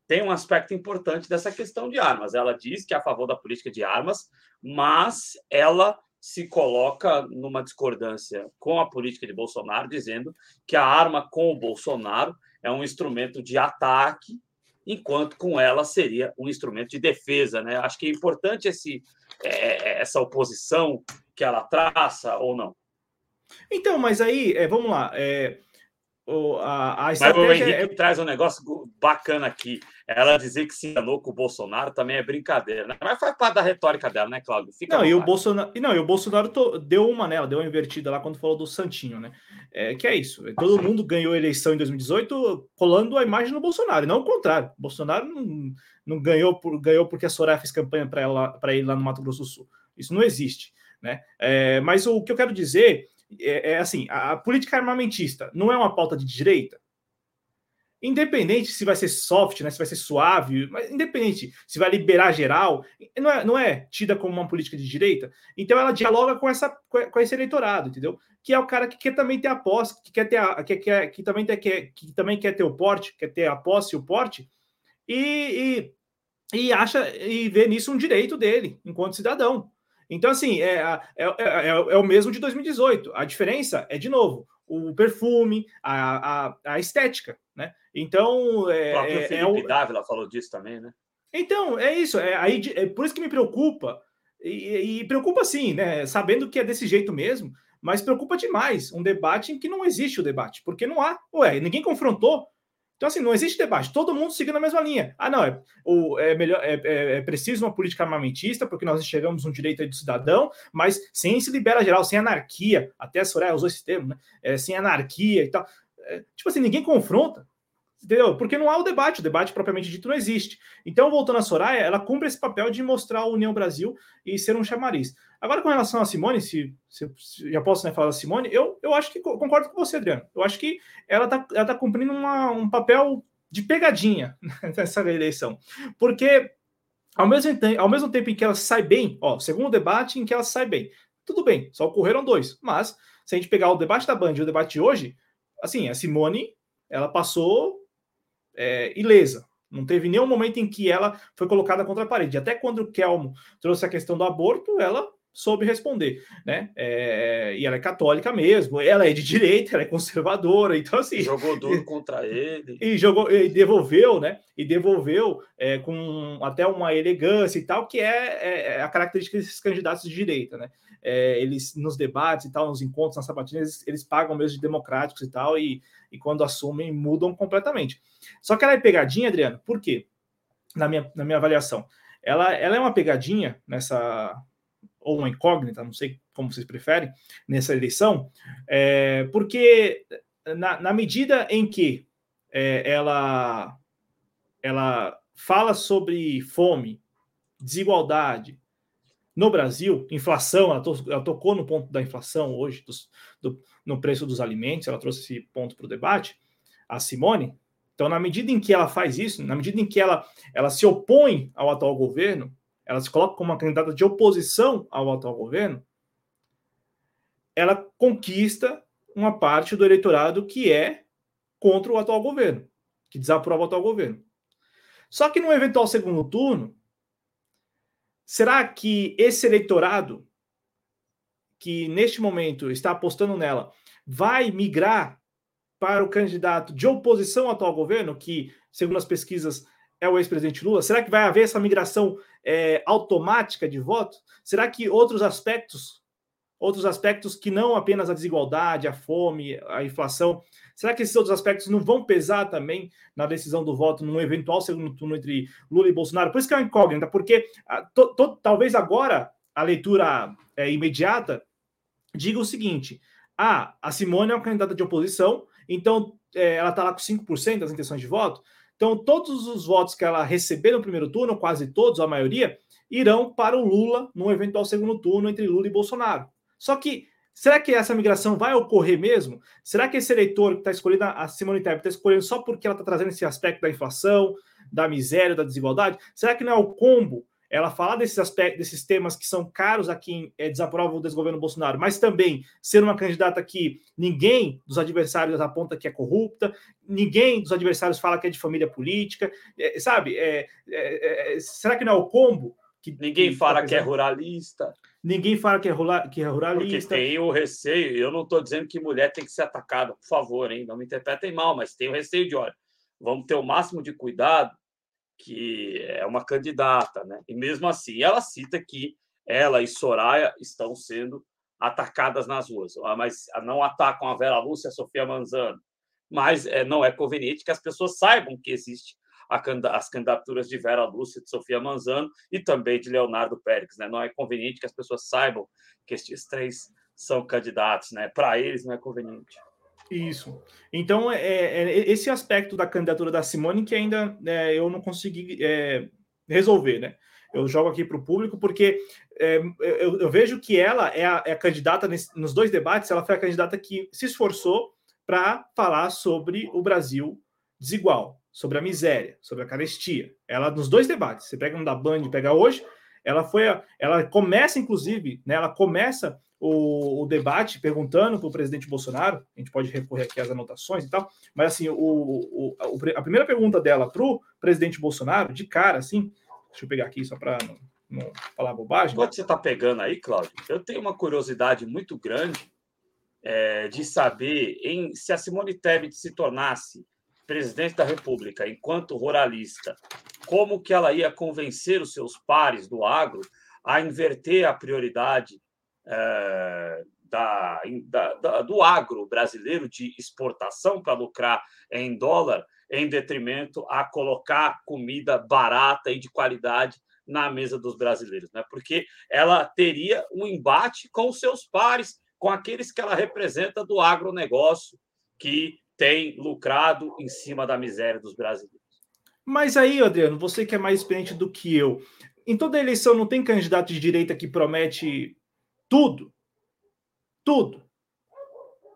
tem um aspecto importante dessa questão de armas. Ela diz que é a favor da política de armas, mas ela se coloca numa discordância com a política de Bolsonaro, dizendo que a arma com o Bolsonaro é um instrumento de ataque enquanto com ela seria um instrumento de defesa. Né? Acho que é importante esse, é, essa oposição que ela traça ou não. Então, mas aí, é, vamos lá. É, o, a, a estratégia Mas o Henrique é... traz um negócio bacana aqui. Ela dizer que se enganou com o Bolsonaro também é brincadeira, né? Mas faz parte da retórica dela, né, Cláudio? Fica não, e o Bolsonaro, não, e o Bolsonaro to... deu uma nela, deu uma invertida lá quando falou do Santinho, né? É, que é isso. Todo mundo ganhou a eleição em 2018 colando a imagem no Bolsonaro, não o contrário. O Bolsonaro não, não ganhou, por, ganhou porque a Soraya fez campanha para ele lá no Mato Grosso do Sul. Isso não existe. Né? É, mas o que eu quero dizer é, é assim: a, a política armamentista não é uma pauta de direita? Independente se vai ser soft, né, se vai ser suave, mas independente se vai liberar geral, não é, não é tida como uma política de direita. Então ela dialoga com, essa, com esse eleitorado, entendeu? Que é o cara que quer também ter a posse, que quer ter a, que, quer, que, também, ter, que, que também quer ter o porte, quer ter a posse e o porte, e, e, e acha e vê nisso um direito dele enquanto cidadão. Então, assim, é, é, é, é, o mesmo de 2018. A diferença é, de novo, o perfume, a, a, a estética, né? Então, é, o próprio é, Felipe é. Dávila falou disso também, né? Então, é isso. É, aí, é por isso que me preocupa, e, e preocupa sim, né? Sabendo que é desse jeito mesmo, mas preocupa demais um debate em que não existe o debate, porque não há. Ué, ninguém confrontou então, assim, não existe debate, todo mundo seguindo a mesma linha. Ah, não, é, o, é melhor, é, é, é preciso uma política armamentista, porque nós enxergamos um direito do cidadão, mas sem se libera geral, sem anarquia, até a Soraya usou esse termo, né? É, sem anarquia e tal. É, tipo assim, ninguém confronta. Entendeu? Porque não há o debate, o debate propriamente dito não existe. Então, voltando a Soraya, ela cumpre esse papel de mostrar a União Brasil e ser um chamariz. Agora, com relação a Simone, se, se, se já posso né, falar da Simone, eu, eu acho que concordo com você, Adriano. Eu acho que ela está ela tá cumprindo uma, um papel de pegadinha nessa eleição. Porque, ao mesmo, ao mesmo tempo em que ela sai bem, ó, segundo debate em que ela sai bem, tudo bem, só ocorreram dois. Mas, se a gente pegar o debate da Band e o debate de hoje, assim, a Simone, ela passou é, ilesa. Não teve nenhum momento em que ela foi colocada contra a parede. Até quando o Kelmo trouxe a questão do aborto, ela soube responder, né? É, e ela é católica mesmo, ela é de direita, ela é conservadora, então assim jogou duro contra ele e jogou e devolveu, né? E devolveu é, com até uma elegância e tal, que é, é, é a característica desses candidatos de direita, né? É, eles nos debates e tal, nos encontros, nas sabatinas, eles, eles pagam mesmo de democráticos e tal, e, e quando assumem mudam completamente. Só que ela é pegadinha, Adriano, por quê? Na minha, na minha avaliação. Ela, ela é uma pegadinha nessa. Ou uma incógnita, não sei como vocês preferem, nessa eleição, é, porque na, na, medida em que é, ela, ela fala sobre fome, desigualdade no Brasil, inflação, ela, to, ela tocou no ponto da inflação hoje, dos, do, no preço dos alimentos, ela trouxe esse ponto para o debate, a Simone. Então, na medida em que ela faz isso, na medida em que ela, ela se opõe ao atual governo, ela se coloca como uma candidata de oposição ao atual governo, ela conquista uma parte do eleitorado que é contra o atual governo, que desaprova o atual governo. Só que no eventual segundo turno, será que esse eleitorado que neste momento está apostando nela vai migrar para o candidato de oposição ao atual governo, que, segundo as pesquisas, é o ex-presidente Lula? Será que vai haver essa migração é, automática de voto? Será que outros aspectos outros aspectos que não apenas a desigualdade, a fome, a inflação. Será que esses outros aspectos não vão pesar também na decisão do voto num eventual segundo turno entre Lula e Bolsonaro? Por isso que é uma incógnita, porque ah, to, to, talvez agora a leitura é, imediata diga o seguinte: ah, a Simone é uma candidata de oposição, então é, ela está lá com 5% das intenções de voto. Então, todos os votos que ela receber no primeiro turno, quase todos, a maioria, irão para o Lula num eventual segundo turno entre Lula e Bolsonaro. Só que será que essa migração vai ocorrer mesmo? Será que esse eleitor que está escolhendo a Simone Tebet está escolhendo só porque ela está trazendo esse aspecto da inflação, da miséria, da desigualdade? Será que não é o combo ela falar desses aspectos, desses temas que são caros a quem é, desaprova o desgoverno Bolsonaro, mas também ser uma candidata que ninguém dos adversários aponta que é corrupta, ninguém dos adversários fala que é de família política, é, sabe? É, é, será que não é o combo? Que, ninguém que fala tá que é ruralista. Ninguém fala que é, rula, que é ruralista. Porque tem o receio, eu não estou dizendo que mulher tem que ser atacada, por favor, hein? não me interpretem mal, mas tem o receio de, olha, vamos ter o máximo de cuidado, que é uma candidata, né? E mesmo assim, ela cita que ela e Soraya estão sendo atacadas nas ruas, ah, mas não atacam a Vera Lúcia e a Sofia Manzano. Mas é, não é conveniente que as pessoas saibam que existe as candidaturas de Vera Lúcia, de Sofia Manzano e também de Leonardo Pérez. Né? Não é conveniente que as pessoas saibam que estes três são candidatos. Né? Para eles não é conveniente. Isso. Então, é, é, esse aspecto da candidatura da Simone que ainda é, eu não consegui é, resolver, né? Eu jogo aqui para o público porque é, eu, eu, vejo que ela é a, é a candidata nesse, nos dois debates, ela foi a candidata que se esforçou para falar sobre o Brasil desigual sobre a miséria, sobre a carestia. Ela nos dois debates, você pega um da Band, pega hoje, ela foi, ela começa inclusive, né, ela começa o, o debate perguntando para o presidente Bolsonaro, a gente pode recorrer aqui às anotações e tal, mas assim, o, o a primeira pergunta dela para o presidente Bolsonaro, de cara, assim, deixa eu pegar aqui só para não, não, falar bobagem. Enquanto você está pegando aí, Cláudio, eu tenho uma curiosidade muito grande é, de saber em, se a Simone Tebet se tornasse presidente da República, enquanto ruralista, como que ela ia convencer os seus pares do agro a inverter a prioridade é, da, da, do agro brasileiro de exportação para lucrar em dólar, em detrimento a colocar comida barata e de qualidade na mesa dos brasileiros, né? Porque ela teria um embate com os seus pares, com aqueles que ela representa do agronegócio, que tem lucrado em cima da miséria dos brasileiros. Mas aí, Adriano, você que é mais experiente do que eu, em toda eleição não tem candidato de direita que promete tudo? Tudo.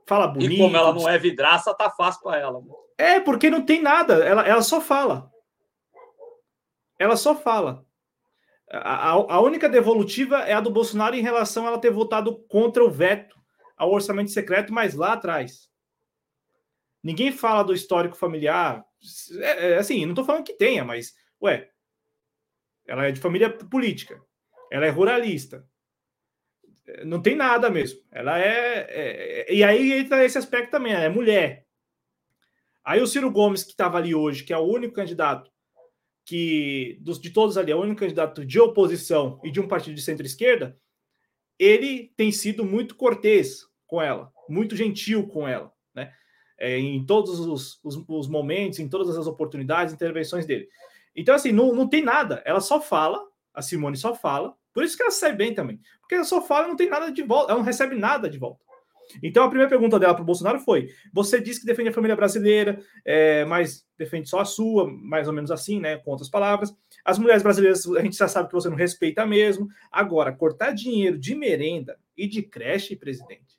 Fala bonito. E como ela não é vidraça, tá fácil para ela. É, porque não tem nada, ela, ela só fala. Ela só fala. A, a, a única devolutiva é a do Bolsonaro em relação a ela ter votado contra o veto ao orçamento secreto, mas lá atrás. Ninguém fala do histórico familiar. É, é, assim, não estou falando que tenha, mas, ué, ela é de família política, ela é ruralista. Não tem nada mesmo. Ela é. é e aí entra esse aspecto também, ela é mulher. Aí o Ciro Gomes, que estava ali hoje, que é o único candidato que, dos, de todos ali, é o único candidato de oposição e de um partido de centro-esquerda, ele tem sido muito cortês com ela, muito gentil com ela é, em todos os, os, os, momentos, em todas as oportunidades, intervenções dele. Então, assim, não, não tem nada. Ela só fala, a Simone só fala, por isso que ela sai bem também. Porque ela só fala e não tem nada de volta, ela não recebe nada de volta. Então a primeira pergunta dela para o Bolsonaro foi: você disse que defende a família brasileira, é, mas defende só a sua, mais ou menos assim, né? Com outras palavras. As mulheres brasileiras, a gente já sabe que você não respeita mesmo. Agora, cortar dinheiro de merenda e de creche, presidente.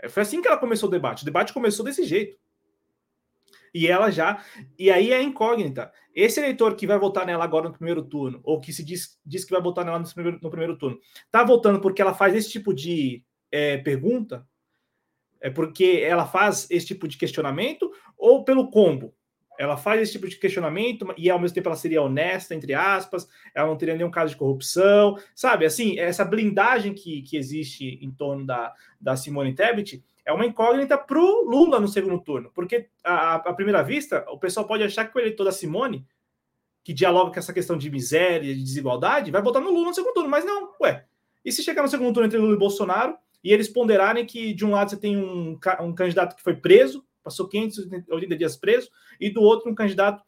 É, foi assim que ela começou o debate. O debate começou desse jeito. E ela já. E aí é incógnita. Esse eleitor que vai votar nela agora no primeiro turno, ou que se diz, diz que vai votar nela no primeiro, no primeiro turno, tá votando porque ela faz esse tipo de é, pergunta? É porque ela faz esse tipo de questionamento ou pelo combo? Ela faz esse tipo de questionamento e ao mesmo tempo ela seria honesta, entre aspas, ela não teria nenhum caso de corrupção, sabe? Assim, essa blindagem que, que existe em torno da, da Simone Tebet é uma incógnita para o Lula no segundo turno, porque à, primeira vista o pessoal pode achar que o eleitor da Simone, que dialoga com essa questão de miséria, de desigualdade, vai votar no Lula no segundo turno, mas não, ué. E se chegar no segundo turno entre Lula e Bolsonaro, e eles ponderarem que de um lado você tem um, um candidato que foi preso, passou 580 dias preso, e do outro um candidato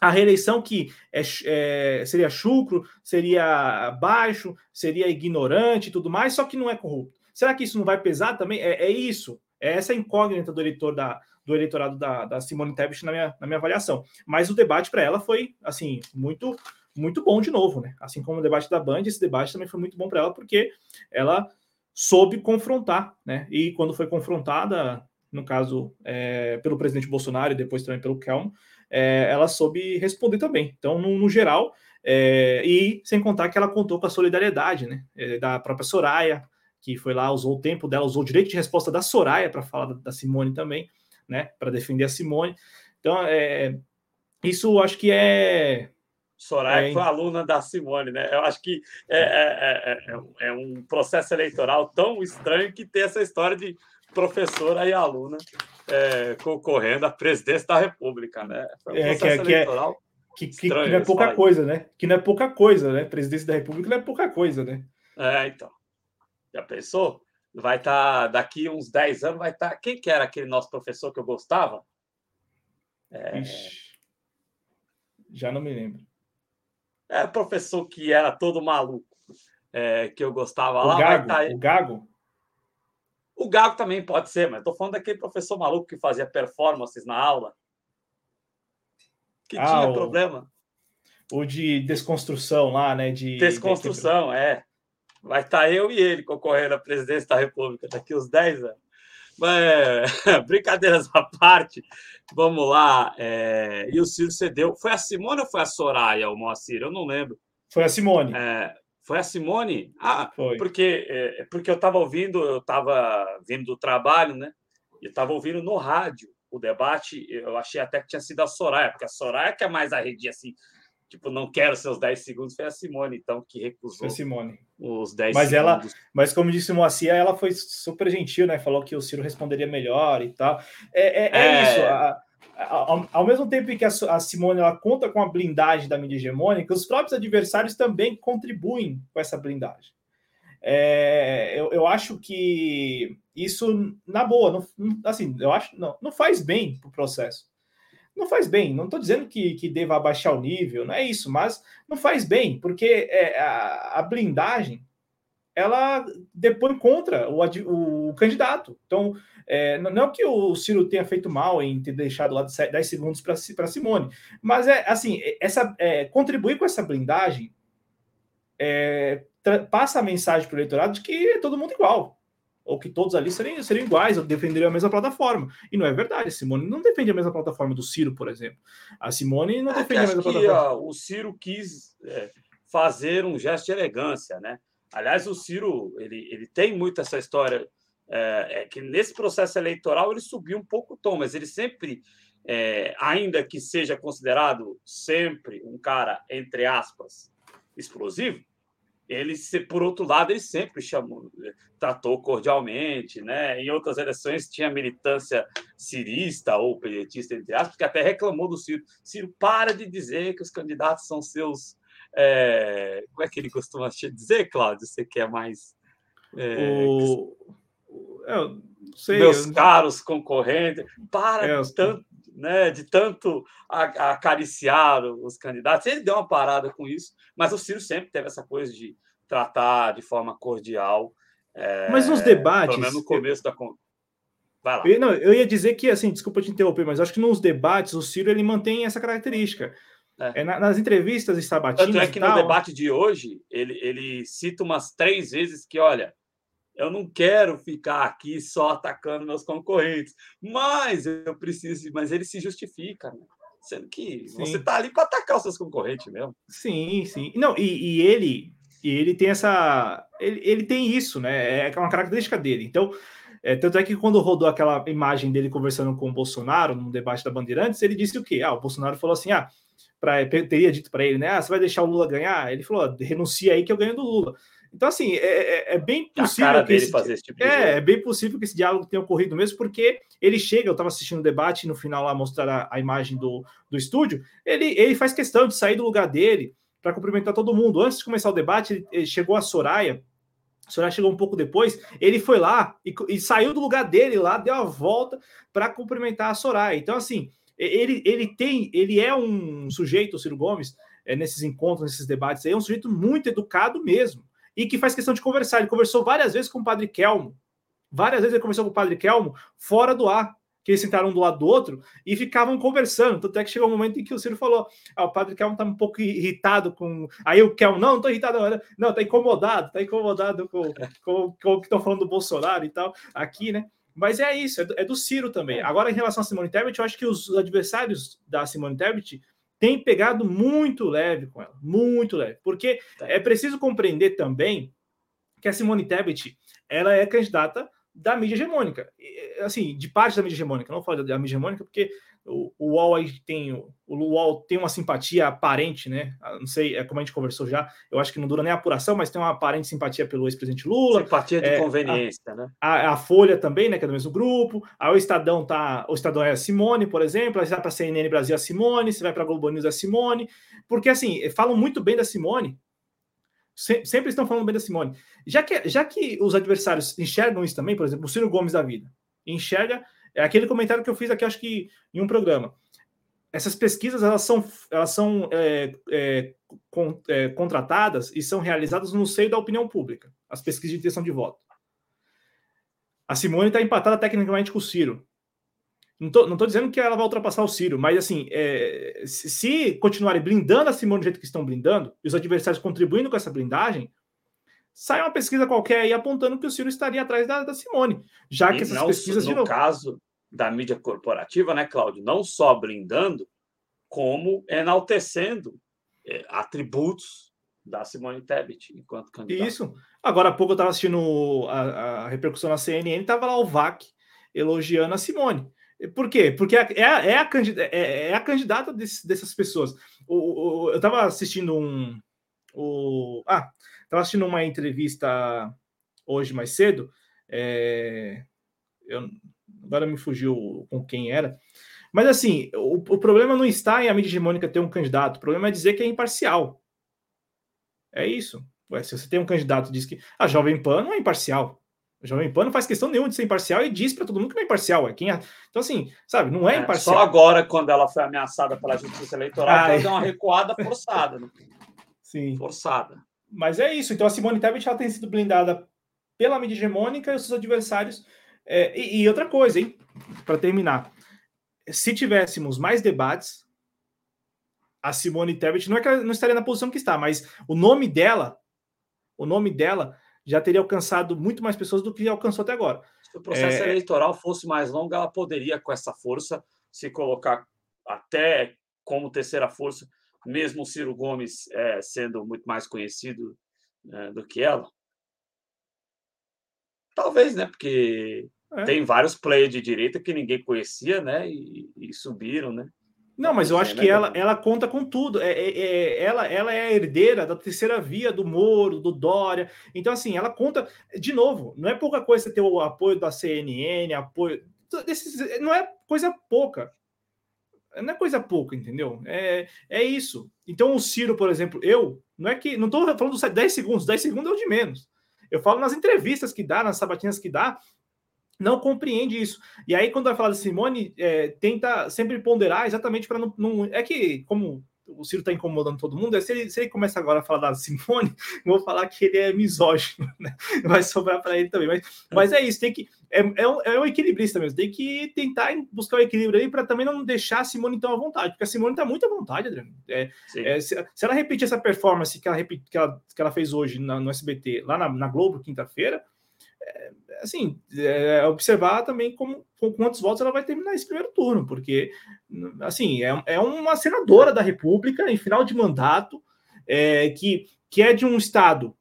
à reeleição que é, é, seria chucro, seria baixo, seria ignorante e tudo mais, só que não é corrupto. Será que isso não vai pesar também? É, é isso, é essa incógnita do eleitor da, do eleitorado da, da Simone Tebet na minha, na minha avaliação. Mas o debate para ela foi assim muito muito bom de novo, né? Assim como o debate da Band, esse debate também foi muito bom para ela porque ela soube confrontar, né? E quando foi confrontada, no caso, é, pelo presidente Bolsonaro e depois também pelo Kelmo, é, ela soube responder também. Então, no, no geral, é, e sem contar que ela contou com a solidariedade, né? É, da própria Soraya, que foi lá, usou o tempo dela, usou o direito de resposta da Soraya para falar da, da, Simone também, né? Para defender a Simone. Então, é, isso acho que é Soraya é, foi aluna da Simone, né? Eu acho que é, é, é, é, um processo eleitoral tão estranho que tem essa história de professora e aluna concorrendo à presidência da República, né? Foi um processo que, eleitoral que, que, que, não é pouca coisa, né? Que não é pouca coisa, né? Presidência da República não é pouca coisa, né? É, então. Já pensou? Vai estar, tá, daqui uns 10 anos, vai estar. Tá, quem que era aquele nosso professor que eu gostava? Já não me lembro é, professor que era todo maluco, é, que eu gostava o lá. Gago, tá... O Gago? O Gago também pode ser, mas estou falando daquele professor maluco que fazia performances na aula. Que ah, tinha o... problema. O de desconstrução lá, né? De, desconstrução, de... é. Vai estar tá eu e ele concorrendo à presidência da República daqui uns 10 anos. Mas, brincadeiras à parte, vamos lá. É, e o Ciro cedeu. Foi a Simone ou foi a Soraya, o Moacir? Eu não lembro. Foi a Simone. É, foi a Simone? Ah, foi. Porque, é, porque eu estava ouvindo, eu estava vindo do trabalho, né? E estava ouvindo no rádio o debate. Eu achei até que tinha sido a Soraya, porque a Soraya que é mais arredia assim tipo, não quero seus 10 segundos, foi a Simone, então, que recusou foi Simone. os 10 mas segundos. Ela, mas como disse o Moacir, ela foi super gentil, né? Falou que o Ciro responderia melhor e tal. É, é, é, é... isso. A, a, ao, ao, mesmo tempo que a, a, Simone ela conta com a blindagem da mídia hegemônica, os próprios adversários também contribuem com essa blindagem. É, eu, eu, acho que isso, na boa, não, assim, eu acho não, não faz bem para o processo não faz bem. Não estou dizendo que, que deva abaixar o nível, não é isso, mas não faz bem, porque é, a, a, blindagem ela depõe contra o, o candidato. Então, é, não que o Ciro tenha feito mal em ter deixado lá 10 segundos para Simone, mas é assim, essa, é, contribuir com essa blindagem é, passa a mensagem para o eleitorado de que é todo mundo igual ou que todos ali seriam, seriam iguais, ou defenderiam a mesma plataforma. E não é verdade. A Simone não defende a mesma plataforma do Ciro, por exemplo. A Simone não é defende a mesma que, plataforma. Ó, o Ciro quis é, fazer um gesto de elegância, né? Aliás, o Ciro ele, ele tem muito essa história é, é, que nesse processo eleitoral ele subiu um pouco o tom, mas ele sempre, é, ainda que seja considerado sempre um cara entre aspas explosivo, ele, por outro lado, ele sempre chamou, tratou cordialmente, né? Em outras eleições tinha militância cirista ou petista, entre aspas, que até reclamou do Ciro. Ciro, para de dizer que os candidatos são seus. É... Como é que ele costuma dizer, Cláudio? Você que é mais. É... O... Eu sei, meus eu... caros concorrentes, para é, tanto, né, de tanto acariciar os candidatos. Ele deu uma parada com isso, mas o Ciro sempre teve essa coisa de tratar de forma cordial É, mas nos debates. Pelo menos no começo da. Vai lá. Eu, não, eu ia dizer que, assim, desculpa te interromper, mas acho que nos debates o Ciro ele mantém essa característica. É. É, nas entrevistas e sabatinas. Tanto é que no debate de hoje ele, ele cita umas três vezes que, olha, eu não quero ficar aqui só atacando meus concorrentes, mas eu preciso, mas ele se justifica, né? sendo que sim. você está ali para atacar os seus concorrentes mesmo. Sim, sim. Não, e, e ele e ele tem essa. Ele, ele tem isso, né? É uma característica dele. Então, é, tanto é que quando rodou aquela imagem dele conversando com o Bolsonaro no debate da Bandeirantes, ele disse o quê? Ah, o Bolsonaro falou assim: ah, pra, teria dito para ele, né? Ah, você vai deixar o Lula ganhar? Ele falou: renuncia aí que eu ganho do Lula. Então, assim, é, é, é bem possível que esse, tipo é, é, bem possível que esse diálogo tenha ocorrido mesmo, porque ele chega, eu estava assistindo o debate no final lá mostrar a, a, imagem do, do estúdio, ele, ele faz questão de sair do lugar dele para cumprimentar todo mundo. Antes de começar o debate, ele, ele chegou a Soraya, a Soraya chegou um pouco depois, ele foi lá e, e saiu do lugar dele lá, deu a volta para cumprimentar a Soraya. Então, assim, ele, ele tem, ele é um sujeito, o Ciro Gomes, é, nesses encontros, nesses debates, é um sujeito muito educado mesmo e que faz questão de conversar. Ele conversou várias vezes com o padre Kelmo. Várias vezes ele conversou com o padre Kelmo fora do ar, que eles sentaram um do lado do outro e ficavam conversando. Tanto é que chegou um momento em que o Ciro falou: ah, o padre Kelmo tá um pouco irritado com. Aí o Kelmo, não, não tô irritado, não, não tá incomodado, tá incomodado com, com, com o que estão falando do Bolsonaro e tal, aqui, né? Mas é isso, é do, é do Ciro também. Agora, em relação a Simone Tebet, eu acho que os adversários da Simone Tebet tem pegado muito leve com ela, muito leve, porque tá. é preciso compreender também que a Simone Tebet ela é candidata da mídia hegemônica, assim, de parte da mídia hegemônica, não falo da mídia hegemônica porque o, o UOL aí tem o UOL tem uma simpatia aparente, né? Ah, não sei, é como a gente conversou já. Eu acho que não dura nem a apuração, mas tem uma aparente simpatia pelo ex-presidente Lula. Simpatia de é, conveniência, a, né? A, a, Folha também, né? Que é do mesmo grupo. Aí o Estadão tá, o Estadão é a Simone, por exemplo. Aí você vai para a CNN Brasil é a Simone, você vai para a Globo News é a Simone, porque assim falam muito bem da Simone. sempre estão falando bem da Simone. Já que, já que os adversários enxergam isso também, por exemplo, o Ciro Gomes da vida enxerga é aquele comentário que eu fiz aqui, acho que em um programa. Essas pesquisas elas são, elas são é, é, con, é, contratadas e são realizadas no seio da opinião pública, as pesquisas de intenção de voto. A Simone está empatada tecnicamente com o Ciro. Não estou dizendo que ela vai ultrapassar o Ciro, mas assim, é, se, continuarem blindando a Simone do jeito que estão blindando, e os adversários contribuindo com essa blindagem, sai uma pesquisa qualquer aí apontando que o Ciro estaria atrás da, da Simone, já e que essas não, pesquisas... No caso da mídia corporativa, né, Cláudio? Não só blindando, como enaltecendo é, atributos da Simone Tebet enquanto candidata. Isso. Agora há pouco eu estava assistindo a, a, repercussão na CNN, estava lá o VAC elogiando a Simone. Por quê? Porque é, é, a, é, é, é a candidata desse, dessas pessoas. O, o, eu estava assistindo um. O, ah, Estava assistindo uma entrevista hoje mais cedo. É, eu, agora me fugiu com quem era. Mas assim, o, o, problema não está em a mídia hegemônica ter um candidato, o problema é dizer que é imparcial. É isso. Ué, se você tem um candidato que diz que a Jovem Pan não é imparcial. A Jovem Pan não faz questão nenhuma de ser imparcial e diz para todo mundo que não é imparcial. É quem é... Então, assim, sabe, não é, é imparcial. Só agora, quando ela foi ameaçada pela justiça eleitoral, ah, ela é. deu uma recuada forçada. Né? Sim. Forçada. Mas é isso. Então a Simone Tebet ela tem sido blindada pela mídia hegemônica e os seus adversários. É, e, e, outra coisa, hein? Para terminar, se tivéssemos mais debates, a Simone Tebet não é que ela não estaria na posição que está, mas o nome dela, o nome dela já teria alcançado muito mais pessoas do que alcançou até agora. Se o processo é... eleitoral fosse mais longo, ela poderia, com essa força, se colocar até como terceira força mesmo o Ciro Gomes é, sendo muito mais conhecido é, do que ela. Talvez, né? Porque é. tem vários players de direita que ninguém conhecia, né? E, e subiram, né? Não, mas eu acho que ela, ela conta com tudo. É, é, é, ela, ela é a herdeira da terceira via do Moro, do Dória. Então, assim, ela conta. De novo, não é pouca coisa ter o apoio da CNN, apoio. Desses, não é coisa pouca não é coisa pouca, entendeu? É, é isso. Então, o Ciro, por exemplo, eu, não é que. Não estou falando dos 10 segundos, 10 segundos é o de menos. Eu falo nas entrevistas que dá, nas sabatinas que dá, não compreende isso. E aí, quando vai falar de Simone, é, tenta sempre ponderar exatamente para não, não, É que, como o Ciro está incomodando todo mundo, é se ele, se ele começa agora a falar da Simone, vou falar que ele é misógino, né? vai sobrar para ele também. Mas, mas é isso, tem que. É, é, um, é um equilibrista mesmo, tem que tentar buscar o equilíbrio aí para também não deixar a Simone tão à vontade, porque a Simone está muito à vontade, Adriano. É, é, se, se, ela repetir essa performance que ela, que ela, que ela fez hoje na, no SBT, lá na, na Globo, quinta-feira, é, assim, é, observar também como, com quantos votos ela vai terminar esse primeiro turno, porque, assim, é, é uma senadora da República em final de mandato, é, que, que é de um estado,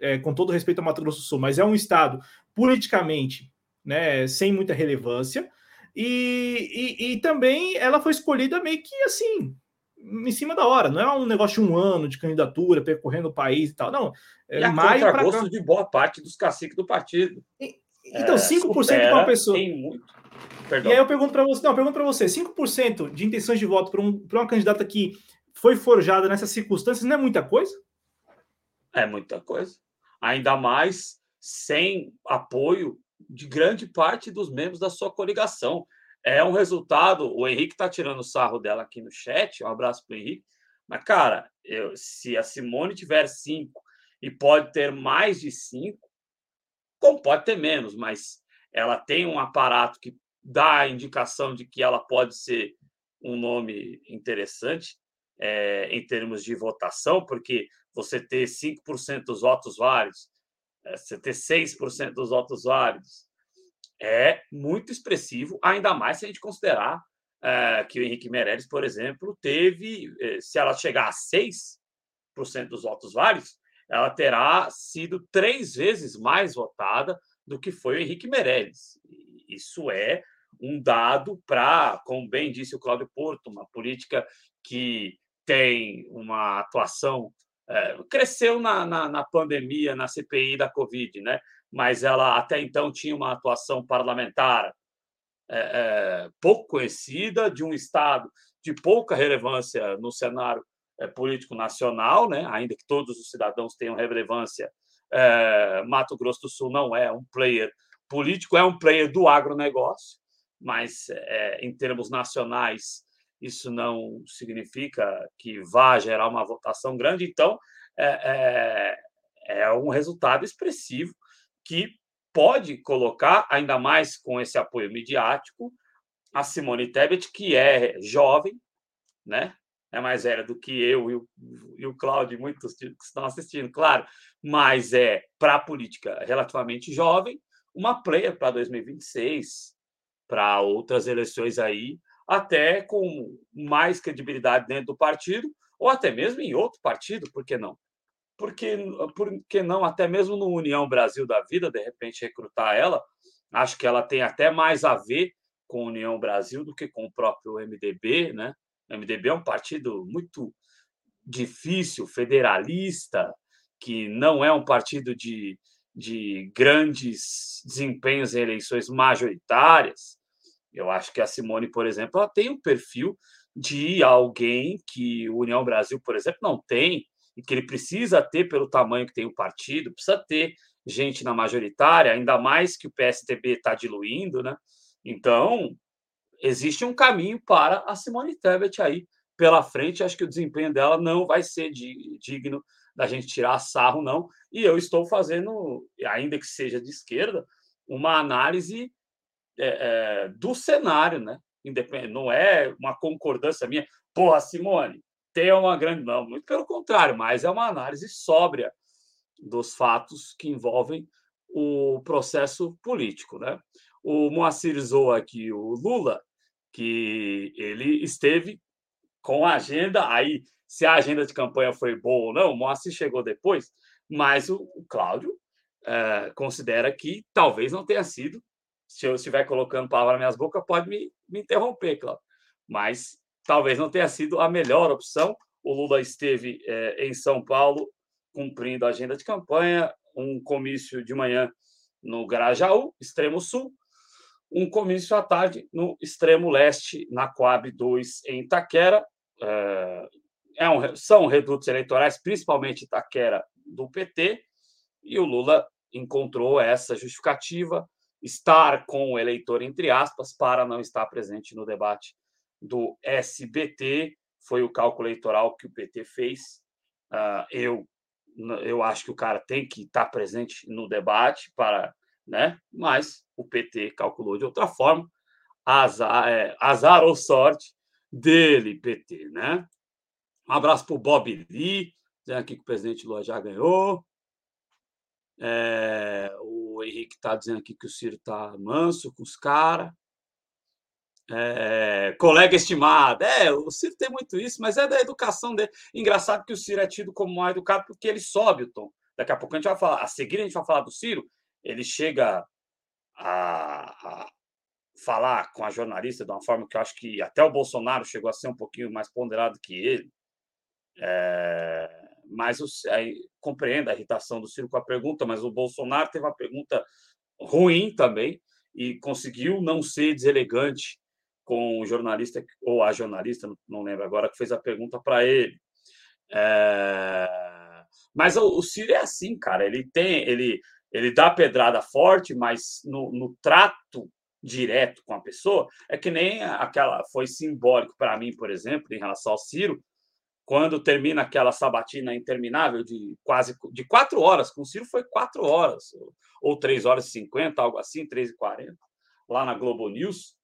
é, com todo respeito ao Mato Grosso do Sul, mas é um estado politicamente né, sem muita relevância, e, e, e também ela foi escolhida meio que assim, em cima da hora, não é um negócio de um ano de candidatura, percorrendo o país e tal, não. É e maio para gosto de boa parte dos caciques do partido. E, então, é, 5% para uma pessoa. Tem muito. Perdão. E aí eu pergunto para você, não, pergunto para você, 5% de intenções de voto para um, uma candidata que foi forjada nessas circunstâncias não é muita coisa? É muita coisa. Ainda mais sem apoio de grande parte dos membros da sua coligação é um resultado. O Henrique está tirando sarro dela aqui no chat. Um abraço para o Henrique. Mas, cara, eu, se a Simone tiver cinco e pode ter mais de cinco, como pode ter menos, mas ela tem um aparato que dá a indicação de que ela pode ser um nome interessante é, em termos de votação, porque você ter 5% dos votos válidos, é, você ter 6% dos votos válidos, é muito expressivo, ainda mais se a gente considerar é, que o Henrique Meirelles, por exemplo, teve, eh, se ela chegar a 6% dos votos válidos, ela terá sido três vezes mais votada do que foi o Henrique Meirelles. Isso é um dado para, como bem disse o Cláudio Porto, uma política que tem uma atuação. É, cresceu na, na, na pandemia, na CPI da Covid, né? Mas ela até então tinha uma atuação parlamentar é, é, pouco conhecida, de um Estado de pouca relevância no cenário é, político nacional, né? ainda que todos os cidadãos tenham relevância, é, Mato Grosso do Sul não é um player político, é um player do agronegócio, mas é, em termos nacionais isso não significa que vá gerar uma votação grande, então é, é, é um resultado expressivo que pode colocar, ainda mais com esse apoio midiático, a Simone Tebet, que é jovem, né? É mais velha do que eu e o, e o Cláudio, muitos que estão assistindo, claro, mas é para a política relativamente jovem, uma player para 2026, para outras eleições aí, até com mais credibilidade dentro do partido, ou até mesmo em outro partido, por que não? Porque, por que não até mesmo no União Brasil da vida, de repente recrutar ela? Acho que ela tem até mais a ver com União Brasil do que com o próprio MDB, né? O MDB é um partido muito difícil, federalista, que não é um partido de, de grandes desempenhos em eleições majoritárias. Eu acho que a Simone, por exemplo, ela tem um perfil de alguém que o União Brasil, por exemplo, não tem e que ele precisa ter pelo tamanho que tem o partido, precisa ter gente na majoritária, ainda mais que o PSTB está diluindo, né? Então, existe um caminho para a Simone Tebet aí pela frente. Acho que o desempenho dela não vai ser digno da gente tirar sarro, não. E eu estou fazendo, ainda que seja de esquerda, uma análise é, é, do cenário, né? Independente, não é uma concordância minha. Porra, Simone, ter uma grande. Não, muito pelo contrário, mas é uma análise sóbria dos fatos que envolvem o processo político. Né? O Moacir zoou aqui o Lula, que ele esteve com a agenda, aí se a agenda de campanha foi boa ou não, o Moacir chegou depois, mas o, o Cláudio é, considera que talvez não tenha sido. Se eu estiver colocando palavra nas minhas bocas, pode me, me interromper, Cláudio. Mas talvez não tenha sido a melhor opção. O Lula esteve é, em São Paulo cumprindo a agenda de campanha, um comício de manhã no Grajaú, extremo sul, um comício à tarde no extremo leste, na Coab 2, em Itaquera. É, é um, são redutos eleitorais, principalmente Itaquera, do PT, e o Lula encontrou essa justificativa, estar com o eleitor, entre aspas, para não estar presente no debate do SBT foi o cálculo eleitoral que o PT fez. Uh, eu, eu acho que o cara tem que estar presente no debate para, né? Mas o PT calculou de outra forma. Azar, é, azar ou sorte dele, PT, né? Um abraço para o Bob Lee, dizendo aqui que o presidente Lula já ganhou. É, o Henrique está dizendo aqui que o Ciro está manso com os caras. É, colega estimado. É, o Ciro tem muito isso, mas é da educação dele. Engraçado que o Ciro é tido como mal educado porque ele sobe o tom. Daqui a pouco a gente vai falar. A seguir, a gente vai falar do Ciro. Ele chega a, a falar com a jornalista de uma forma que eu acho que até o Bolsonaro chegou a ser um pouquinho mais ponderado que ele. É, mas aí, compreendo a irritação do Ciro com a pergunta, mas o Bolsonaro teve uma pergunta ruim também e conseguiu não ser deselegante com o jornalista ou a jornalista, não lembro agora, que fez a pergunta para ele. É, mas o, o Ciro é assim, cara. Ele tem, ele, ele dá pedrada forte, mas no, no trato direto com a pessoa é que nem aquela foi simbólico para mim, por exemplo, em relação ao Ciro, quando termina aquela sabatina interminável de quase de quatro horas, com o Ciro foi quatro horas, ou três horas e cinquenta, algo assim, três e quarenta, lá na Globo News,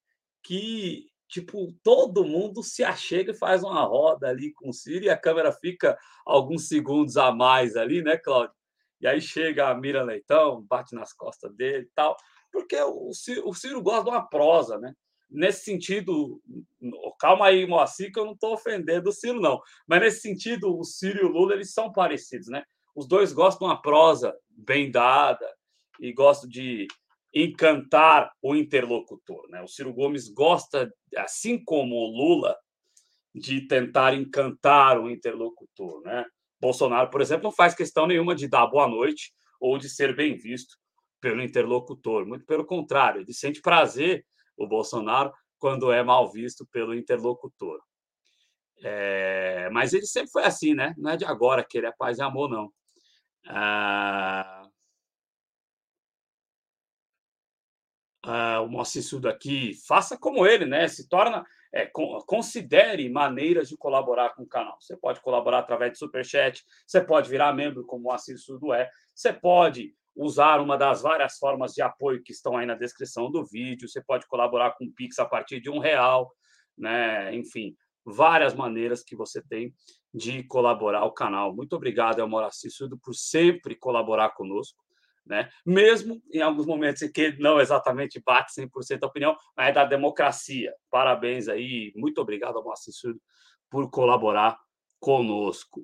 que tipo todo mundo se achega e faz uma roda ali com o Ciro e a câmera fica alguns segundos a mais ali, né, Cláudio? E aí chega a Mira Leitão, bate nas costas dele e tal, porque o Ciro, o Ciro gosta de uma prosa, né? nesse sentido, calma aí, Moacir, que eu não estou ofendendo o Ciro, não. Mas nesse sentido, o Ciro e o Lula eles são parecidos, né? Os dois gostam de uma prosa bem dada e gostam de encantar o interlocutor, né? O Ciro Gomes gosta, assim como o Lula, de tentar encantar o interlocutor, né? Bolsonaro, por exemplo, não faz questão nenhuma de dar boa noite ou de ser bem visto pelo interlocutor, muito pelo contrário, ele sente prazer o Bolsonaro quando é mal visto pelo interlocutor. É, mas ele sempre foi assim, né? Não é de agora que ele é paz e amor, não. Ah, ah, o Mocissudo aqui, faça como ele, né? Se torna, é, considere maneiras de colaborar com o canal. Você pode colaborar através de superchat, você pode virar membro, como o Moacir é, você pode usar uma das várias formas de apoio que estão aí na descrição do vídeo. Você pode colaborar com o Pix a partir de um real, né? Enfim, várias maneiras que você tem de colaborar ao canal. Muito obrigado, Elmora Cícido, por sempre colaborar conosco. Né? Mesmo em alguns momentos em que não exatamente bate 100% a opinião, mas é da democracia. Parabéns aí, muito obrigado, Elmora Cícido, por colaborar conosco.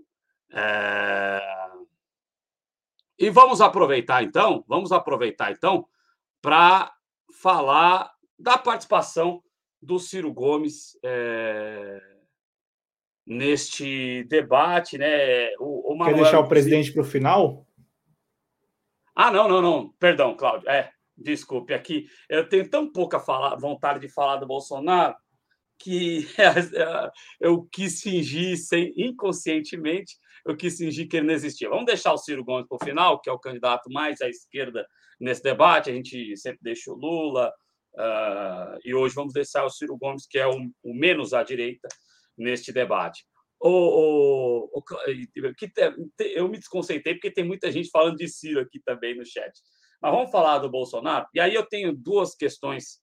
É... E vamos aproveitar então, vamos aproveitar então para falar da participação do Ciro Gomes é, neste debate, né? O, o Quer deixar o presidente para o final? Ah, não, não, não. Perdão, Cláudio. É, desculpe aqui. Eu tenho tão pouca vontade de falar do Bolsonaro que eu quis fingir sem, inconscientemente eu quis fingir que ele não existia. Vamos deixar o Ciro Gomes para o final, que é o candidato mais à esquerda nesse debate. A gente sempre deixa o Lula, uh, e hoje vamos deixar o Ciro Gomes, que é o, o menos à direita neste debate. O, o, o, que eu me desconceitei porque tem muita gente falando de Ciro aqui também no chat. Mas vamos falar do Bolsonaro. E aí eu tenho duas questões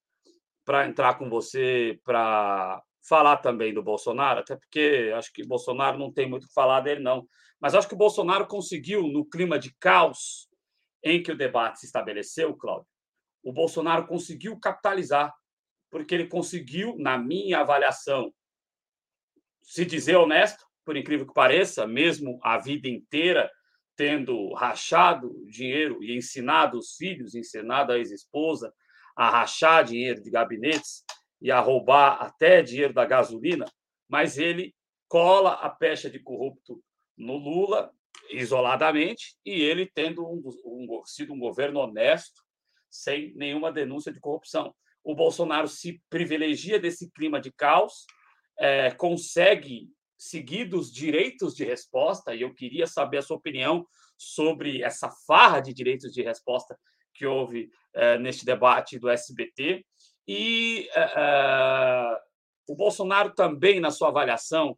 para entrar com você para falar também do Bolsonaro, até porque acho que Bolsonaro não tem muito o que falar dele, não. Mas acho que o Bolsonaro conseguiu, no clima de caos em que o debate se estabeleceu, Cláudio, o Bolsonaro conseguiu capitalizar, porque ele conseguiu, na minha avaliação, se dizer honesto, por incrível que pareça, mesmo a vida inteira tendo rachado dinheiro e ensinado os filhos, ensinado a ex-esposa a rachar dinheiro de gabinetes, e a roubar até dinheiro da gasolina, mas ele cola a pecha de corrupto no Lula isoladamente e ele tendo um, um, sido um governo honesto, sem nenhuma denúncia de corrupção. O Bolsonaro se privilegia desse clima de caos, é, consegue seguir dos direitos de resposta, e eu queria saber a sua opinião sobre essa farra de direitos de resposta que houve é, neste debate do SBT. E uh, o Bolsonaro também, na sua avaliação,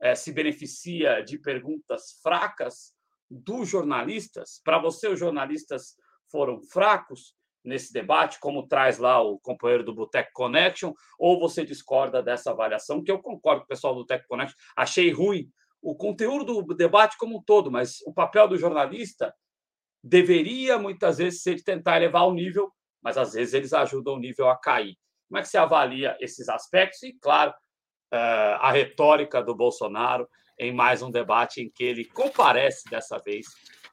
é, se beneficia de perguntas fracas dos jornalistas? Para você, os jornalistas foram fracos nesse debate, como traz lá o companheiro do Boteco Connection, ou você discorda dessa avaliação, que eu concordo com o pessoal do Boteco Connection, achei ruim o conteúdo do debate como um todo, mas o papel do jornalista deveria muitas vezes ser de tentar elevar o nível, mas às vezes eles ajudam o nível a cair. Como é que você avalia esses aspectos? E, claro, eh, a retórica do Bolsonaro em mais um debate em que ele comparece dessa vez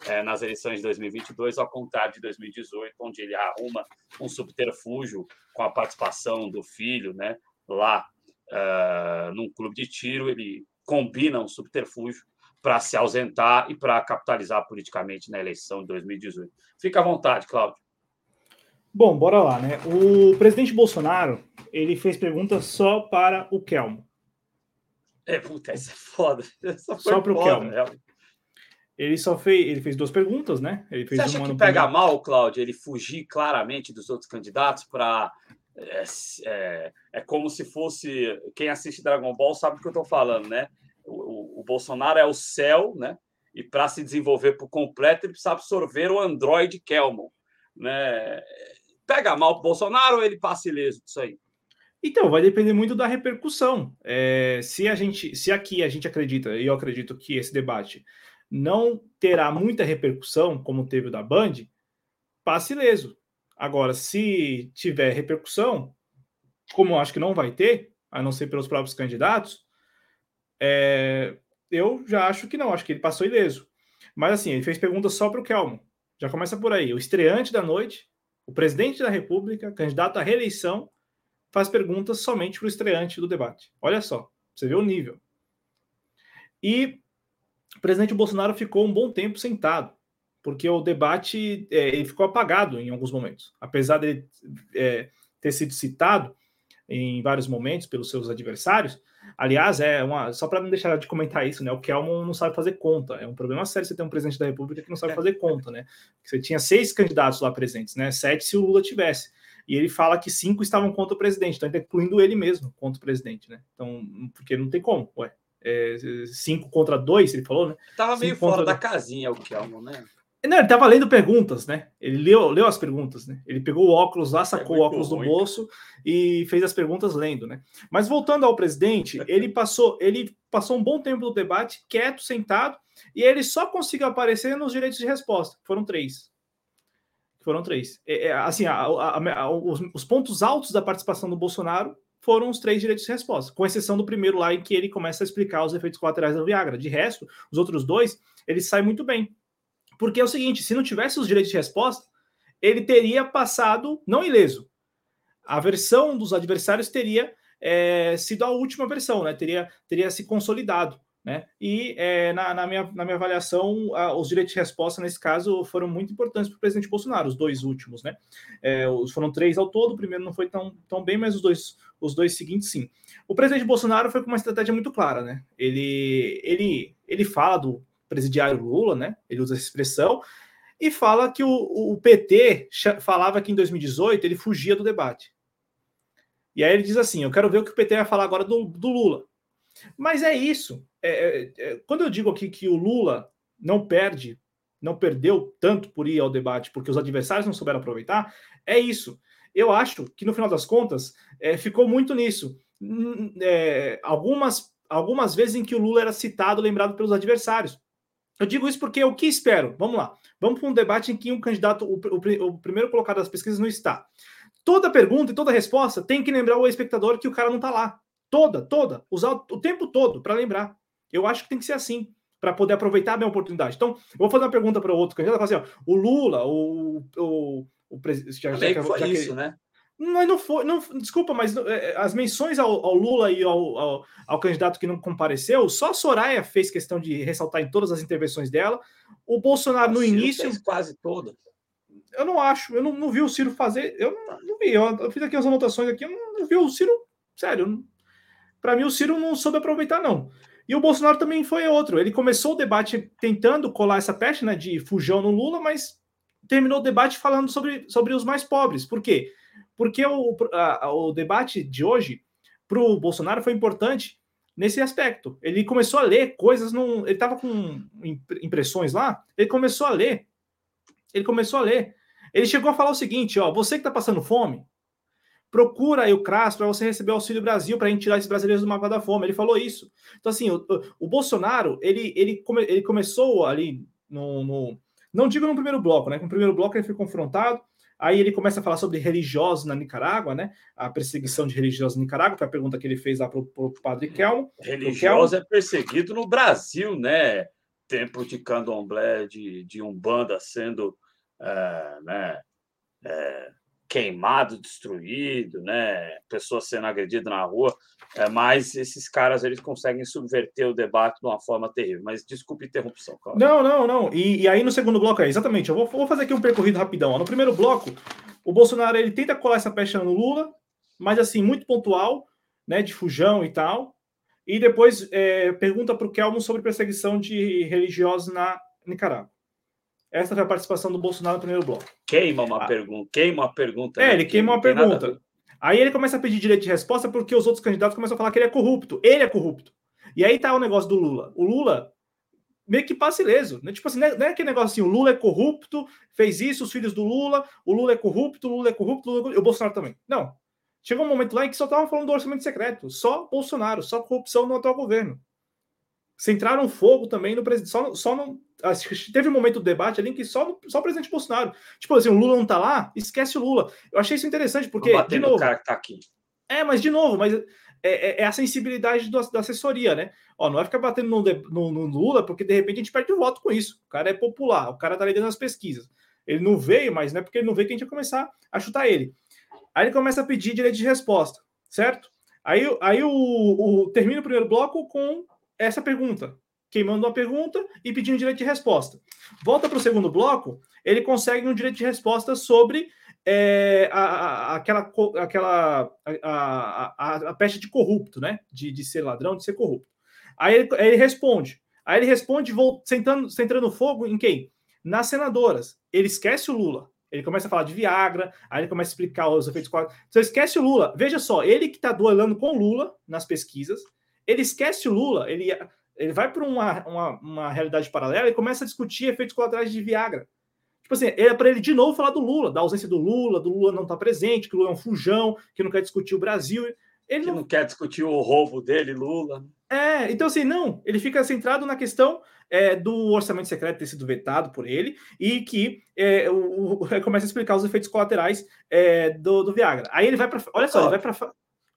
eh, nas eleições de 2022, ao contrário de 2018, onde ele arruma um subterfúgio com a participação do filho, né, lá uh, num clube de tiro, ele combina um subterfúgio para se ausentar e para capitalizar politicamente na eleição de 2018. Fica à vontade, Cláudio. Bom, bora lá, né? O presidente Bolsonaro, ele fez perguntas só para o Kelmo. É, puta, isso é foda. Só para o Kelmo. Ele só fez, ele fez duas perguntas, né? Ele fez Você acha que pega primeiro... mal, Cláudio, ele fugir claramente dos outros candidatos para é, é, é, como se fosse quem assiste Dragon Ball sabe o que eu estou falando, né? o, o Bolsonaro é o céu, né? E para se desenvolver por completo, ele precisa absorver o Android Kelmon. Né? Pega mal o Bolsonaro ou ele passa ileso disso aí? Então, vai depender muito da repercussão. É, se a gente, se aqui a gente acredita, e eu acredito que esse debate não terá muita repercussão, como teve o da Band, passe ileso. Agora, se tiver repercussão, como eu acho que não vai ter, a não ser pelos próprios candidatos, é, eu já acho que não, acho que ele passou ileso. Mas assim, ele fez perguntas só para o Kelmo. Já começa por aí. O estreante da noite, o presidente da República, candidato à reeleição, faz perguntas somente para o estreante do debate. Olha só, você vê o nível. E o presidente Bolsonaro ficou um bom tempo sentado, porque o debate é, ele ficou apagado em alguns momentos. Apesar de é, ter sido citado em vários momentos pelos seus adversários, Aliás, é uma, só para não deixar de comentar isso, né? O Kelmon não sabe fazer conta. É um problema sério você ter um presidente da República que não sabe fazer conta, né? Você tinha seis candidatos lá presentes, né? Sete se o Lula tivesse. E ele fala que cinco estavam contra o presidente, então incluindo ele mesmo contra o presidente, né? Então, porque não tem como, ué. É, cinco contra dois, ele falou, né? Tava meio fora da casinha o Kelmon, né? Não, ele estava lendo perguntas, né? Ele leu, leu as perguntas, né? Ele pegou o óculos lá, sacou é o óculos do bolso e fez as perguntas lendo, né? Mas voltando ao presidente, ele passou, ele passou um bom tempo do debate quieto, sentado, e ele só conseguiu aparecer nos direitos de resposta. Foram três. Foram três. É, é, assim, a, a, a, os, os pontos altos da participação do Bolsonaro foram os três direitos de resposta, com exceção do primeiro lá em que ele começa a explicar os efeitos colaterais da Viagra. De resto, os outros dois, ele sai muito bem. Porque é o seguinte: se não tivesse os direitos de resposta, ele teria passado não ileso. A versão dos adversários teria é, sido a última versão, né? Teria, teria se consolidado. Né? E é, na, na, minha, na minha avaliação, a, os direitos de resposta, nesse caso, foram muito importantes para o presidente Bolsonaro, os dois últimos, né? É, os, foram três ao todo, o primeiro não foi tão, tão bem, mas os dois, os dois seguintes, sim. O presidente Bolsonaro foi com uma estratégia muito clara, né? Ele, ele, ele fala do presidiário Lula, né? Ele usa essa expressão e fala que o, o PT falava que em 2018 ele fugia do debate. E aí ele diz assim: Eu quero ver o que o PT vai falar agora do, do Lula. Mas é isso. É, é, é, quando eu digo aqui que o Lula não perde, não perdeu tanto por ir ao debate porque os adversários não souberam aproveitar, é isso. Eu acho que no final das contas é, ficou muito nisso. É, algumas, algumas vezes em que o Lula era citado, lembrado pelos adversários. Eu digo isso porque o que espero? Vamos lá. Vamos para um debate em que um candidato, o, o, o, primeiro colocado das pesquisas, não está. Toda pergunta e toda resposta tem que lembrar o espectador que o cara não está lá. Toda, toda. Usar o tempo todo para lembrar. Eu acho que tem que ser assim, para poder aproveitar a oportunidade. Então, eu vou fazer uma pergunta para o outro candidato. Assim, ó, o Lula, o, o, o presidente. Já, já, já, foi isso, né? Mas não foi, não, desculpa, mas é, é, as menções ao, ao Lula e ao, ao, ao, candidato que não compareceu, só a Soraya fez questão de ressaltar em todas as intervenções dela. O Bolsonaro no início. Quase todas. Eu não acho, eu não, não vi o Ciro fazer. Eu não, não vi, eu, eu, fiz aqui as anotações aqui, eu não, não vi o Ciro. Sério, para mim o Ciro não soube aproveitar, não. E o Bolsonaro também foi outro. Ele começou o debate tentando colar essa peste né, de fujão no Lula, mas terminou o debate falando sobre, sobre os mais pobres. Por quê? Porque o, a, o debate de hoje para o Bolsonaro foi importante nesse aspecto. Ele começou a ler coisas, num, ele estava com impressões lá, ele começou a ler. Ele começou a ler. Ele chegou a falar o seguinte: ó, você que está passando fome, procura aí o CRAS para você receber o Auxílio Brasil para a gente tirar esses brasileiros do mapa da fome. Ele falou isso. Então, assim, o, o Bolsonaro, ele, ele, come, ele começou ali no, no, Não digo no primeiro bloco, né? No primeiro bloco ele foi confrontado, aí ele começa a falar sobre religiosos na Nicarágua, né? A perseguição de religiosos na Nicarágua, é a pergunta que ele fez lá para o padre Kelmo. Religioso é perseguido no Brasil, né? Templo de candomblé, de, de umbanda sendo. É, né? É, queimado, destruído, né? Pessoas sendo agredidas na rua, é, mas esses caras eles conseguem subverter o debate de uma forma terrível. Mas desculpe a interrupção, claro. Não, não, não. E, e, aí no segundo bloco é exatamente. Eu vou, vou fazer aqui um percorrido rapidão. No primeiro bloco, o Bolsonaro ele tenta colar essa pecha no Lula, mas assim muito pontual, né? De fujão e tal. E depois é, pergunta para o Kelmo sobre perseguição de religiosos na Nicarágua. Essa foi a participação do Bolsonaro no primeiro bloco. Queima uma ah. pergunta. Queima uma pergunta. É, né? ele queima uma pergunta. Aí ele começa a pedir direito de resposta porque os outros candidatos começam a falar que ele é corrupto. Ele é corrupto. E aí tá o negócio do Lula. O Lula meio que passa ileso. Né? Tipo assim, não é, não é aquele negócio assim, o Lula é corrupto, fez isso, os filhos do Lula, o Lula é corrupto, o Lula é corrupto, o, Lula é corrupto, o Bolsonaro também. Não. Chegou um momento lá em que só estavam falando do orçamento secreto. Só Bolsonaro, só corrupção no atual governo. Centraram fogo também no presidente. Só, só no, teve um momento do debate ali em que só, só o presidente Bolsonaro. Tipo assim, o Lula não tá lá, esquece o Lula. Eu achei isso interessante, porque. De novo. cara que tá aqui. É, mas de novo, mas é, é, é a sensibilidade do, da assessoria, né? Ó, não vai ficar batendo no, no, no, Lula, porque de repente a gente perde o voto com isso. O cara é popular, o cara tá ligando nas pesquisas. Ele não veio, mas não é porque ele não veio que a gente vai começar a chutar ele. Aí ele começa a pedir direito de resposta, certo? Aí, aí o, o termina o primeiro bloco com essa pergunta queimando uma pergunta e pedindo direito de resposta. Volta para o segundo bloco, ele consegue um direito de resposta sobre é, a, a, aquela, aquela a, a, a, peste de corrupto, né? De, de ser ladrão, de ser corrupto. Aí ele, aí ele responde. Aí ele responde sentando, centrando fogo em quem? Nas senadoras. Ele esquece o Lula. Ele começa a falar de Viagra, aí ele começa a explicar os efeitos colaterais. Você esquece o Lula. Veja só, ele que está duelando com o Lula nas pesquisas, ele esquece o Lula. Ele ele vai para uma, uma, uma, realidade paralela e começa a discutir efeitos colaterais de Viagra. Tipo assim, é para ele de novo falar do Lula, da ausência do Lula, do Lula não estar tá presente, que o Lula é um fujão, que não quer discutir o Brasil. Ele não... não... quer discutir o roubo dele, Lula. É, então assim, não, ele fica centrado na questão é, do orçamento secreto ter sido vetado por ele e que é, o, o, começa a explicar os efeitos colaterais é, do, do Viagra. Aí ele vai para. Olha só, ele vai para.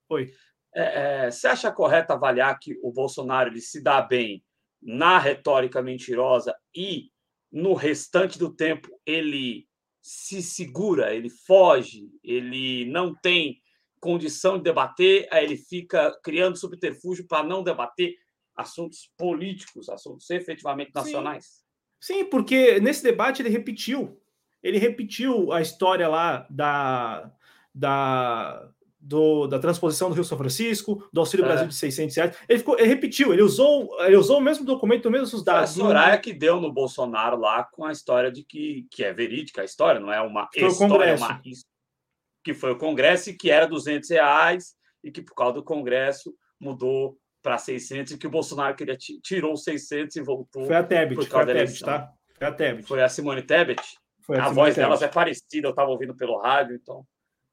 Oi. É, é, você acha correto avaliar que o Bolsonaro ele se dá bem na retórica mentirosa e no restante do tempo ele se segura, ele foge, ele não tem condição de debater, aí ele fica criando subterfúgio para não debater assuntos políticos, assuntos efetivamente nacionais? Sim. Sim, porque nesse debate ele repetiu, ele repetiu a história lá da, da do, da transposição do Rio São Francisco, do Auxílio é. Brasil de 600 reais. Ele, ficou, ele repetiu, ele usou, ele usou o mesmo documento, os mesmos dados. A Soraya que deu no Bolsonaro lá com a história de que, que é verídica a história, não é uma foi história, é uma, que foi o Congresso e que era 200 reais e que por causa do Congresso mudou para 600 e que o Bolsonaro queria tirou 600 e voltou. Foi a Tebet, foi a Tebet, tá? Foi a Tebet. Foi a Simone Tebet. Foi a, a voz Tebet. delas é parecida, eu estava ouvindo pelo rádio, então.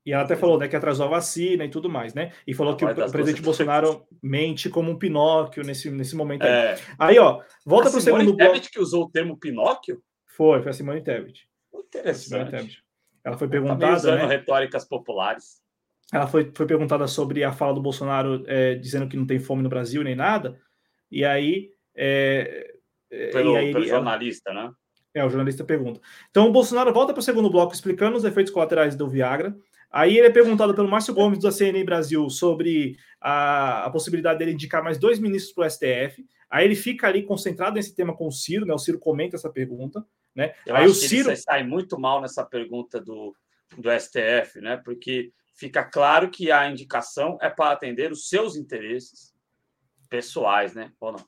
E ela até falou né, que atrasou a vacina e tudo mais, né? E falou que o, presidente Bolsonaro mente como um Pinóquio nesse, nesse momento aí. É. Aí, ó, volta para o segundo bloco. Tebet que usou o termo Pinóquio? Foi, foi a Simone Tebet. Interessante. Ela foi perguntada. Tá usando né? retóricas populares. Ela foi, foi perguntada sobre a fala do Bolsonaro é, dizendo que não tem fome no Brasil nem nada. E aí. É, é pelo, e aí, pelo jornalista, ela, né? É, o jornalista pergunta. Então o Bolsonaro volta para o segundo bloco explicando os efeitos colaterais do Viagra. Aí ele é perguntado pelo Márcio Gomes da CNN Brasil sobre a, a possibilidade dele indicar mais dois ministros para o STF. Aí ele fica ali concentrado nesse tema com o Ciro, né? O Ciro comenta essa pergunta, né? Eu Aí o Ciro sai muito mal nessa pergunta do, do STF, né? Porque fica claro que a indicação é para atender os seus interesses pessoais, né? Ou não?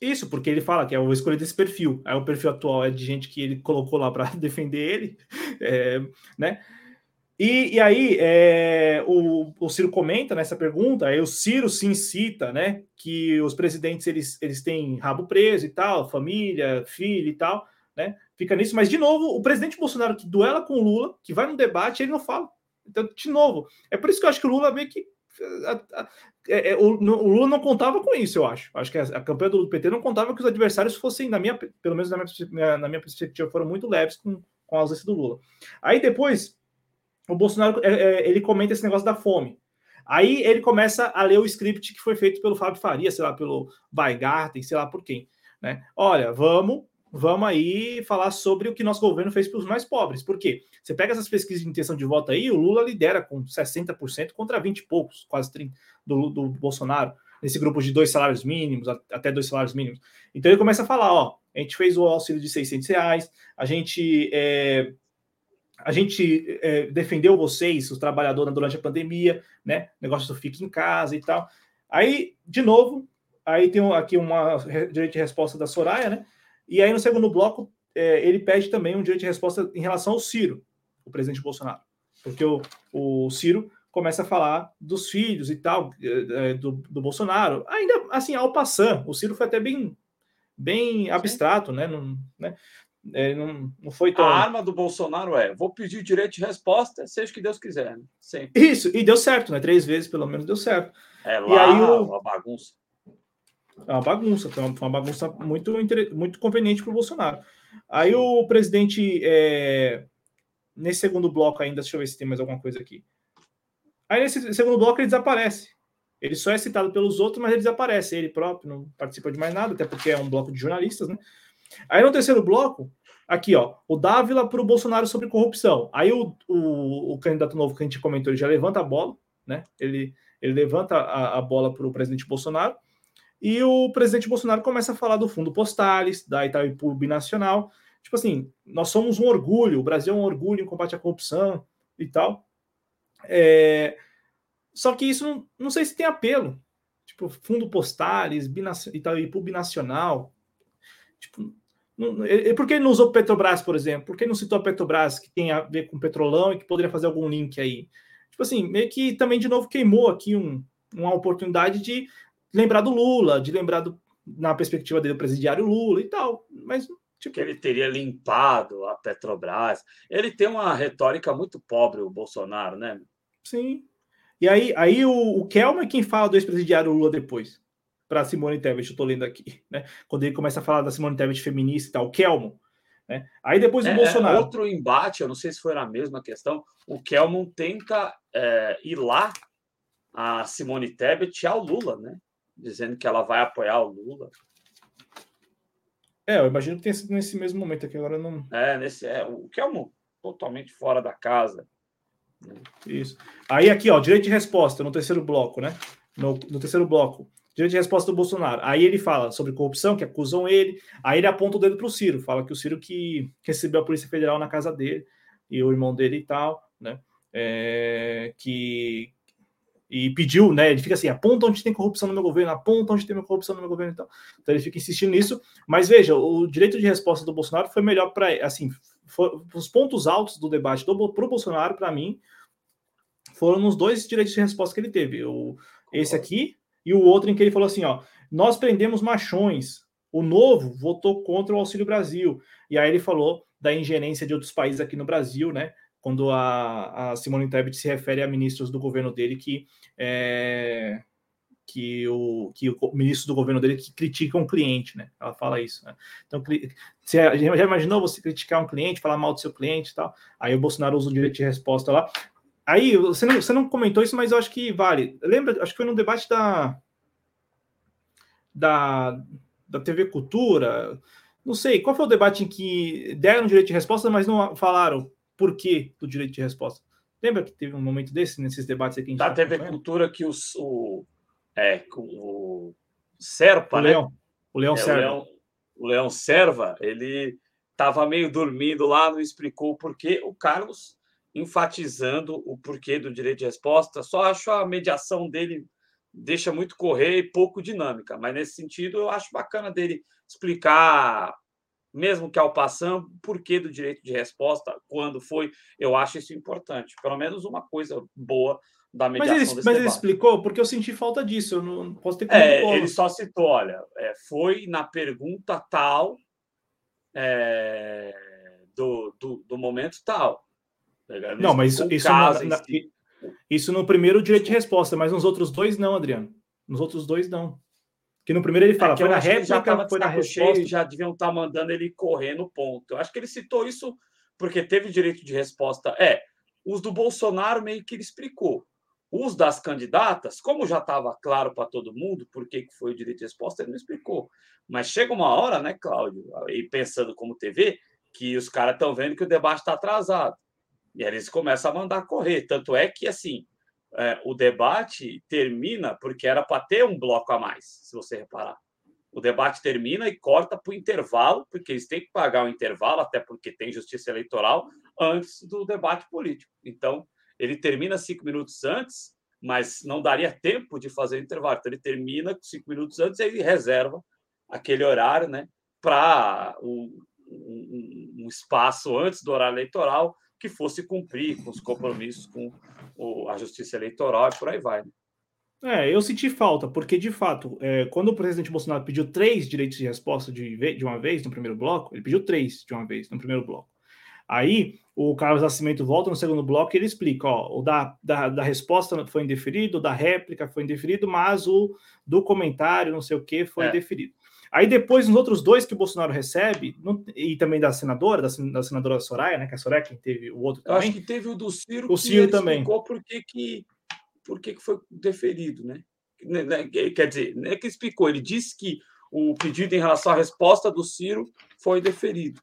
Isso, porque ele fala que é o escolher desse perfil. Aí o perfil atual é de gente que ele colocou lá para defender ele, é, né? E, e aí, é, o, o, Ciro comenta nessa pergunta, aí o Ciro se incita, né, que os presidentes eles, eles têm rabo preso e tal, família, filho e tal, né? Fica nisso, mas de novo, o presidente Bolsonaro que duela com o Lula, que vai no debate, ele não fala. Então, de novo, é por isso que eu acho que o Lula meio que é, é, o, o, Lula não contava com isso, eu acho. Acho que a, a, campanha do PT não contava que os adversários fossem, na minha, pelo menos na minha, na minha perspectiva, foram muito leves com, com a ausência do Lula. Aí depois, o Bolsonaro é, é, ele comenta esse negócio da fome. Aí ele começa a ler o script que foi feito pelo Fábio Faria, sei lá, pelo Weigarten, sei lá por quem. Né? Olha, vamos vamos aí falar sobre o que nosso governo fez para os mais pobres. Por quê? Você pega essas pesquisas de intenção de voto aí, o Lula lidera com 60% contra 20 e poucos, quase 30 do, do Bolsonaro, nesse grupo de dois salários mínimos, até dois salários mínimos. Então ele começa a falar, ó, a gente fez o auxílio de 600 reais, a gente é, a gente é, defendeu vocês, os trabalhadores, durante a pandemia, né? Negócio do fique em casa e tal. Aí, de novo, aí tem aqui uma direito de resposta da Soraya, né? E aí, no segundo bloco, é, ele pede também um direito de resposta em relação ao Ciro, o presidente Bolsonaro. Porque o, o Ciro começa a falar dos filhos e tal, é, é do, do Bolsonaro. Ainda assim, ao passar, o Ciro foi até bem, bem abstrato, né? Não, né? É, não, não foi tão... A arma do Bolsonaro é: vou pedir direito de resposta, seja o que Deus quiser. Né? Sempre. Isso, e deu certo, né? Três vezes pelo menos deu certo. É lá e aí o... uma bagunça. É uma bagunça, foi uma bagunça muito, muito conveniente para o Bolsonaro. Aí o presidente, é, nesse segundo bloco ainda, deixa eu ver se tem mais alguma coisa aqui. Aí nesse segundo bloco ele desaparece. Ele só é citado pelos outros, mas ele desaparece. Ele próprio não participa de mais nada, até porque é um bloco de jornalistas, né? Aí no terceiro bloco, aqui, ó, o Dávila para o Bolsonaro sobre corrupção. Aí o, o, o, candidato novo que a gente comentou, ele já levanta a bola, né? Ele, ele levanta a, a bola para o presidente Bolsonaro. E o presidente Bolsonaro começa a falar do fundo Postales, da Itaipu Binacional. Tipo assim, nós somos um orgulho, o Brasil é um orgulho em combate à corrupção e tal. É... Só que isso não, não sei se tem apelo. Tipo, fundo Postales, Itaipu Binacional. Tipo, não, por que ele não usou Petrobras, por exemplo? Por que não citou a Petrobras, que tem a ver com petrolão e que poderia fazer algum link aí? Tipo assim, meio que também de novo queimou aqui um, uma oportunidade de lembrar do Lula, de lembrar do, na perspectiva dele, do presidiário Lula e tal. Mas tipo... que ele teria limpado a Petrobras. Ele tem uma retórica muito pobre, o Bolsonaro, né? Sim. E aí, aí o, o Kelman é quem fala do ex-presidiário Lula depois, para Simone Tebet, eu estou lendo aqui, né? Quando ele começa a falar da Simone Tebet feminista e tal, o Kelman. Né? Aí depois o é, Bolsonaro. É outro embate, eu não sei se foi na mesma questão. O Kelman tenta é, ir lá a Simone Tebet ao Lula, né? dizendo que ela vai apoiar o Lula. É, eu imagino que tenha sido nesse mesmo momento aqui, agora não. É, nesse, é, o é um, totalmente fora da casa. Isso. Aí aqui, ó, direito de resposta no terceiro bloco, né? No, no terceiro bloco, direito de resposta do Bolsonaro. Aí ele fala sobre corrupção, que acusam ele. Aí ele aponta o dedo para o Ciro, fala que o Ciro que recebeu a Polícia Federal na casa dele e o irmão dele e tal, né? É, que e pediu, né? Ele fica assim: aponta onde tem corrupção no meu governo, aponta onde tem corrupção no meu governo. Então, então ele fica insistindo nisso. Mas veja, o direito de resposta do Bolsonaro foi melhor para. Assim, for, os pontos altos do debate para o Bolsonaro, para mim, foram nos dois direitos de resposta que ele teve: o, esse aqui e o outro em que ele falou assim: ó, nós prendemos machões. O novo votou contra o Auxílio Brasil. E aí ele falou da ingerência de outros países aqui no Brasil, né? quando a, a Simone Tebet se refere a ministros do governo dele que é, que o, que o ministro do governo dele que criticam um cliente, né? Ela fala isso. Né? Então, você já imaginou você criticar um cliente, falar mal do seu cliente e tal? Aí o Bolsonaro usa o direito de resposta lá. Aí, você não, você não comentou isso, mas eu acho que vale. Lembra, acho que foi no debate da, da, da TV Cultura. Não sei, qual foi o debate em que deram direito de resposta, mas não falaram porquê do direito de resposta. Lembra que teve um momento desse nesses debates aqui? Da TV Cultura que os, o, é, o Serpa, o né? Leão, o Leão é, Serva. O Leão, o Leão Serva, ele estava meio dormindo lá, não explicou o porquê. O Carlos enfatizando o porquê do direito de resposta. Só acho a mediação dele deixa muito correr e pouco dinâmica, mas nesse sentido eu acho bacana dele explicar mesmo que ao passando, porquê do direito de resposta, quando foi, eu acho isso importante. Pelo menos uma coisa boa da mediação mas ele, mas ele explicou porque eu senti falta disso. Eu não posso ter. É, ele só citou, olha, é, foi na pergunta tal é, do, do, do, momento tal. Não, mas isso, isso, na, na, si. isso no primeiro direito de resposta, mas nos outros dois não, Adriano. Nos outros dois não. Que no primeiro ele fala, é foi na réplica, já foi na resposta. já deviam estar tá mandando ele correr no ponto. Eu acho que ele citou isso porque teve direito de resposta. É, os do Bolsonaro meio que ele explicou. Os das candidatas, como já estava claro para todo mundo por que foi o direito de resposta, ele não explicou. Mas chega uma hora, né, Cláudio, e pensando como TV, que os caras estão vendo que o debate está atrasado. E eles começam a mandar correr. Tanto é que, assim, é, o debate termina porque era para ter um bloco a mais, se você reparar. O debate termina e corta para o intervalo, porque eles têm que pagar o intervalo, até porque tem justiça eleitoral, antes do debate político. Então, ele termina cinco minutos antes, mas não daria tempo de fazer o intervalo. Então, ele termina cinco minutos antes e ele reserva aquele horário né, para um, um, um espaço antes do horário eleitoral que fosse cumprir com os compromissos com a justiça eleitoral e por aí vai. Né? É, eu senti falta, porque de fato, é, quando o presidente Bolsonaro pediu três direitos de resposta de, de uma vez no primeiro bloco, ele pediu três de uma vez no primeiro bloco. Aí o Carlos Nascimento volta no segundo bloco e ele explica: ó, o da, da, da resposta foi indeferido, o da réplica foi indeferido, mas o do comentário, não sei o que, foi é. indeferido. Aí depois, nos outros dois que o Bolsonaro recebe, não, e também da senadora, da, da, senadora Soraya, né? Que a Soraya quem teve o outro também. Eu acho que teve o do Ciro, o Ciro que também. explicou por que, que, por que, que foi deferido, né? né, né quer dizer, não é que explicou, ele disse que o pedido em relação à resposta do Ciro foi deferido.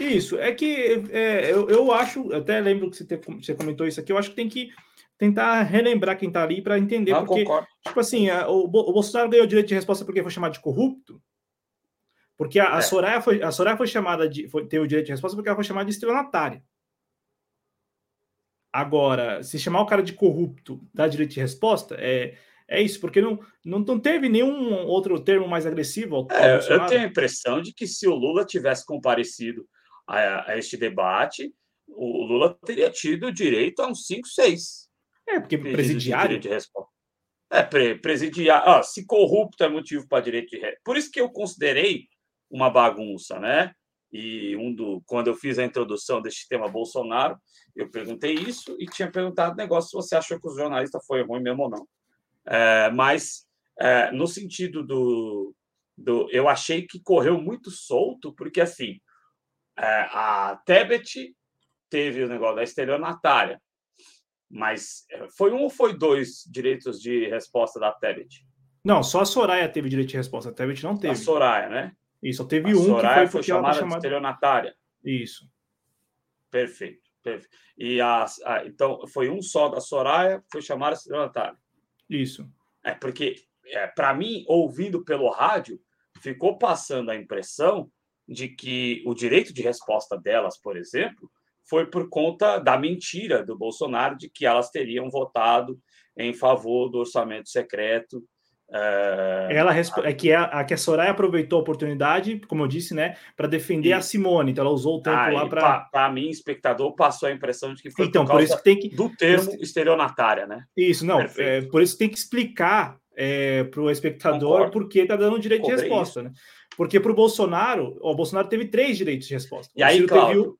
Isso, é que é, eu, eu acho, eu até lembro que você, te, você comentou isso aqui, eu acho que tem que tentar relembrar quem está ali para entender. Não, porque, concordo. tipo assim, a, o, o, Bolsonaro ganhou direito de resposta porque foi chamado de corrupto. Porque a, é. a, Soraya, foi, a Soraya foi chamada de. Foi, teve o direito de resposta porque ela foi chamada de estelionatária. Agora, se chamar o cara de corrupto dá direito de resposta, é, é isso, porque não, não, não teve nenhum outro termo mais agressivo. É, eu tenho a impressão de que se o Lula tivesse comparecido a, a este debate, o Lula teria tido direito a uns 5, 6. É, porque presidiário. De resposta. É, pre presidiário. Ah, se corrupto é motivo para direito de resposta. Por isso que eu considerei uma bagunça, né? E um do, quando eu fiz a introdução deste tema Bolsonaro, eu perguntei isso e tinha perguntado negócio se você achou que o jornalista foi ruim mesmo ou não. É, mas é, no sentido do, do, eu achei que correu muito solto, porque assim é, a Tebet teve o negócio da estelionatária, mas é, foi um ou foi dois direitos de resposta da Tebet? Não, só a Soraya teve direito de resposta, a Tebet não teve. A Soraya, né? Isso, só teve a um Soraya que foi, foi chamada, chamada de estelionatária. Isso. Perfeito, perfeito. E a, a, então foi um só da Soraya, foi chamada de estelionatária. Isso. É porque, é, para mim, ouvindo pelo rádio, ficou passando a impressão de que o direito de resposta delas, por exemplo, foi por conta da mentira do Bolsonaro de que elas teriam votado em favor do orçamento secreto. É, ela é que a, a, que a Soraya aproveitou a oportunidade, como eu disse, né, para defender a Simone. Então ela usou o tempo ah, lá para. Para mim, espectador, passou a impressão de que foi então, por, por isso que tem que do termo estelionatária, né? Isso, não. É, por isso tem que explicar é, para o espectador por que está dando direito de resposta, isso. né? Porque para o Bolsonaro, o Bolsonaro teve três direitos de resposta. E aí, Cláudio,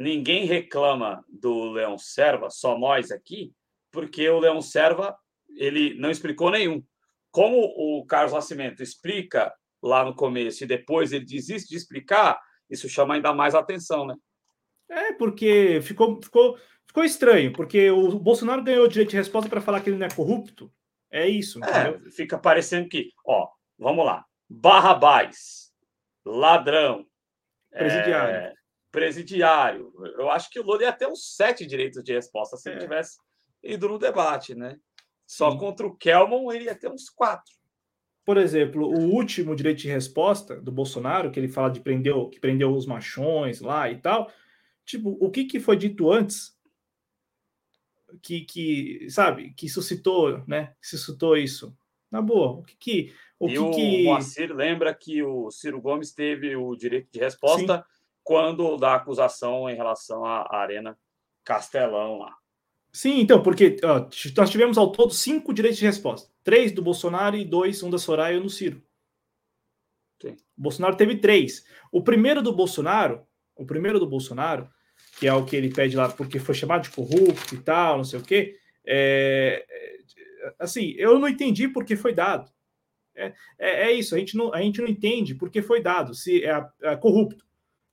ninguém reclama do Leão Serva, só nós aqui, porque o Leão Serva ele não explicou nenhum. Como o Carlos Nascimento explica lá no começo e depois ele desiste de explicar, isso chama ainda mais atenção, né? É, porque ficou, ficou, ficou estranho, porque o Bolsonaro ganhou o direito de resposta para falar que ele não é corrupto. É isso. É, fica parecendo que, ó, vamos lá. Barrabás, ladrão, presidiário. É, presidiário. Eu acho que o Lula ia ter uns sete direitos de resposta se é. ele tivesse ido no debate, né? Só Sim. contra o Kelman ele ia ter uns quatro. Por exemplo, o último direito de resposta do Bolsonaro, que ele fala de prender, que prendeu os machões lá e tal. Tipo, o que, que foi dito antes que, que sabe, que suscitou, né? Que suscitou isso? Na boa, o que que o e que, o que... Moacir lembra que o Ciro Gomes teve o direito de resposta Sim. Quando da acusação em relação à Arena Castelão lá. Sim, então, porque ó, nós tivemos ao todo cinco direitos de resposta: três do Bolsonaro e dois, um da Soraya e um do Ciro. Sim. O Bolsonaro teve três. O primeiro do Bolsonaro, o primeiro do Bolsonaro, que é o que ele pede lá, porque foi chamado de corrupto e tal, não sei o quê. É, é assim, eu não entendi porque foi dado. É, é, é, isso, a gente, não, a gente não entende porque foi dado, se é, é corrupto.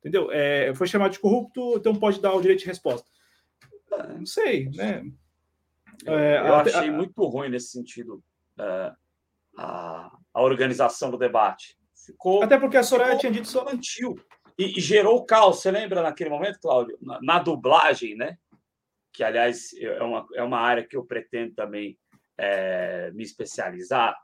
Entendeu? É, foi chamado de corrupto, então pode dar o direito de resposta. Não sei, né? Eu, é, eu achei a, muito ruim nesse sentido a, a organização do debate. Ficou, Até porque a Soraya tinha dito só. Infantil. E, e, gerou caos. Você lembra naquele momento, Cláudio? Na, na, dublagem, né? Que, aliás, é uma, é uma área que eu pretendo também é, me especializar,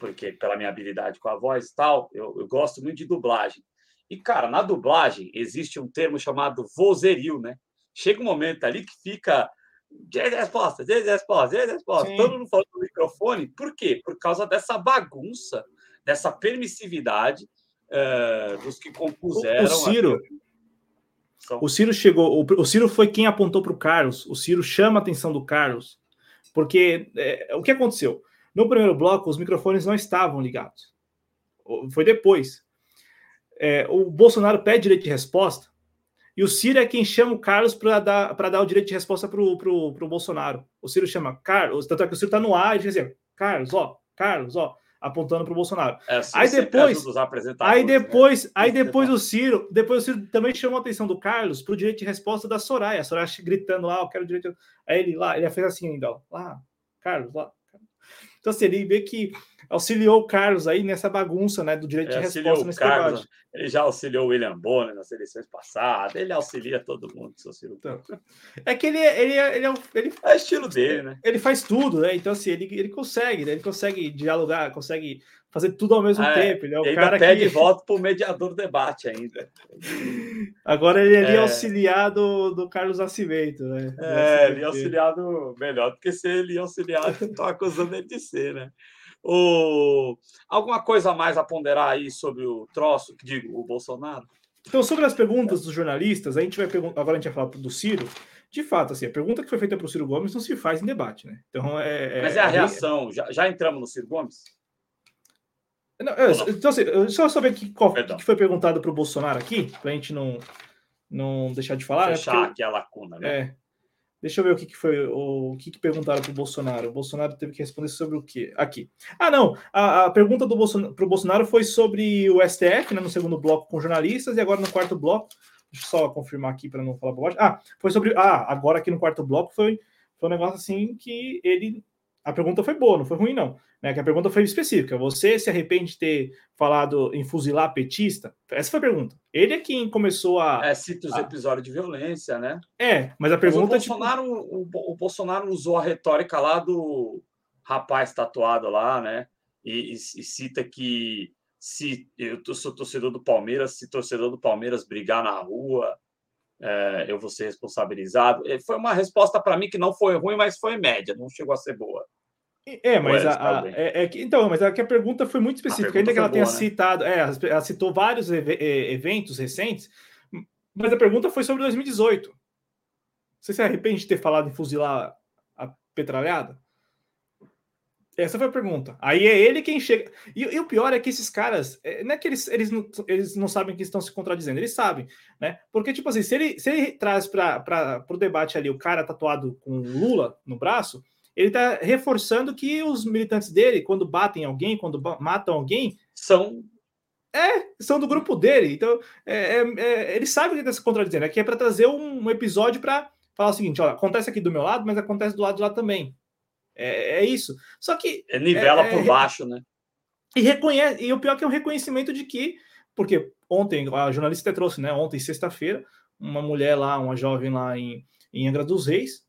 porque pela minha habilidade com a voz e tal, eu, eu gosto muito de dublagem. E, cara, na dublagem existe um termo chamado vozerio, né? Chega um momento ali que fica direito de resposta, direito de resposta, direito de resposta. Sim. Todo mundo falando no microfone. Por quê? Por causa dessa bagunça, dessa permissividade uh, dos que compuseram. O, Ciro. O Ciro chegou. O, o Ciro foi quem apontou para o Carlos. O Ciro chama a atenção do Carlos, porque é, o que aconteceu? No primeiro bloco, os microfones não estavam ligados. Foi depois. É, o Bolsonaro pede direito de resposta e o Ciro é quem chama o Carlos para dar, dar o direito de resposta para o Bolsonaro. O Ciro chama Carlos, tanto é que o Ciro está no ar e diz assim: Carlos, ó, Carlos, ó, apontando para o Bolsonaro. É, aí depois, aí né? depois, né? aí depois o Ciro, depois o Ciro também chamou a atenção do Carlos para o direito de resposta da Soraya. A Soraya gritando lá, eu quero direito. Aí ele lá, ele fez assim ainda, ó, lá, Carlos, lá. Então, assim, ele vê que auxiliou o Carlos aí nessa bagunça né, do direito é, de resposta nesse Carlos, debate. Ele já auxiliou o William Bonner nas eleições passadas, ele auxilia todo mundo, seu Ciro. Então, é que ele, ele, ele, ele, ele é estilo dele, né? Ele faz tudo, né? Então, assim, ele, ele consegue, né? Ele consegue dialogar, consegue fazer tudo ao mesmo ah, tempo. Ele é o ele cara pede que... voto para o mediador do debate ainda. Agora ele é, é auxiliado do Carlos Nascimento, né? É, ele é auxiliado melhor do que ser ele auxiliado, estão acusando ele de ser, né? O... Alguma coisa a mais a ponderar aí sobre o troço, que digo, o Bolsonaro? Então, sobre as perguntas dos jornalistas, a gente vai perguntar. Agora a gente vai falar do Ciro. De fato, assim, a pergunta que foi feita para o Ciro Gomes não se faz em debate, né? Então é. é Mas é a reação. Já, já entramos no Ciro Gomes? Não, então, assim, só saber que, qual, que foi perguntado para o Bolsonaro aqui, para a gente não, não deixar de falar. Né? Fechar né? aqui a lacuna, né? É, Deixa eu ver o que, que foi, o, que, que perguntaram para o Bolsonaro. O Bolsonaro teve que responder sobre o quê? Aqui. Ah, não. A, a pergunta para o Bolsonaro foi sobre o STF, né, no segundo bloco com jornalistas, e agora no quarto bloco. Deixa eu só confirmar aqui para não falar bobagem. Ah, foi sobre. Ah, agora aqui no quarto bloco foi, foi um negócio assim que ele a pergunta foi boa, não foi ruim, não. Né? Que a pergunta foi específica. Você se arrepende de ter falado em fuzilar petista? Essa foi a pergunta. Ele é quem começou a. É, cita os a... episódios de violência, né? É, mas a pergunta. Mas o, Bolsonaro, tipo... o, o, Bolsonaro usou a retórica lá do rapaz tatuado lá, né? E, e, e cita que se eu sou torcedor do Palmeiras, se torcedor do Palmeiras brigar na rua, é, eu vou ser responsabilizado. Foi uma resposta para mim que não foi ruim, mas foi média, não chegou a ser boa. É, mas a, a é, é, então, mas é que a pergunta foi muito específica, ainda que ela boa, tenha né? citado, é, ela citou vários eventos recentes, mas a pergunta foi sobre 2018. Você se arrepende de ter falado em fuzilar a petralhada? Essa foi a pergunta. Aí é ele quem chega. E, e, o pior é que esses caras, é, não é que eles, eles, não, eles não sabem que estão se contradizendo, eles sabem, né? Porque, tipo assim, se ele, se ele traz para o debate ali o cara tatuado com Lula no braço, ele está reforçando que os militantes dele, quando batem alguém, quando matam alguém, são. É, são do grupo dele. Então, é, é, é ele sabe que está se contradizendo. Aqui é para trazer um, um episódio para falar o seguinte: ó, acontece aqui do meu lado, mas acontece do lado de lá também. É, é isso. Só que. É nivela é, por é, baixo, né? E reconhece. E o pior é que é um reconhecimento de que. Porque ontem, a jornalista trouxe, né? Ontem, sexta-feira, uma mulher lá, uma jovem lá em, em Angra dos Reis,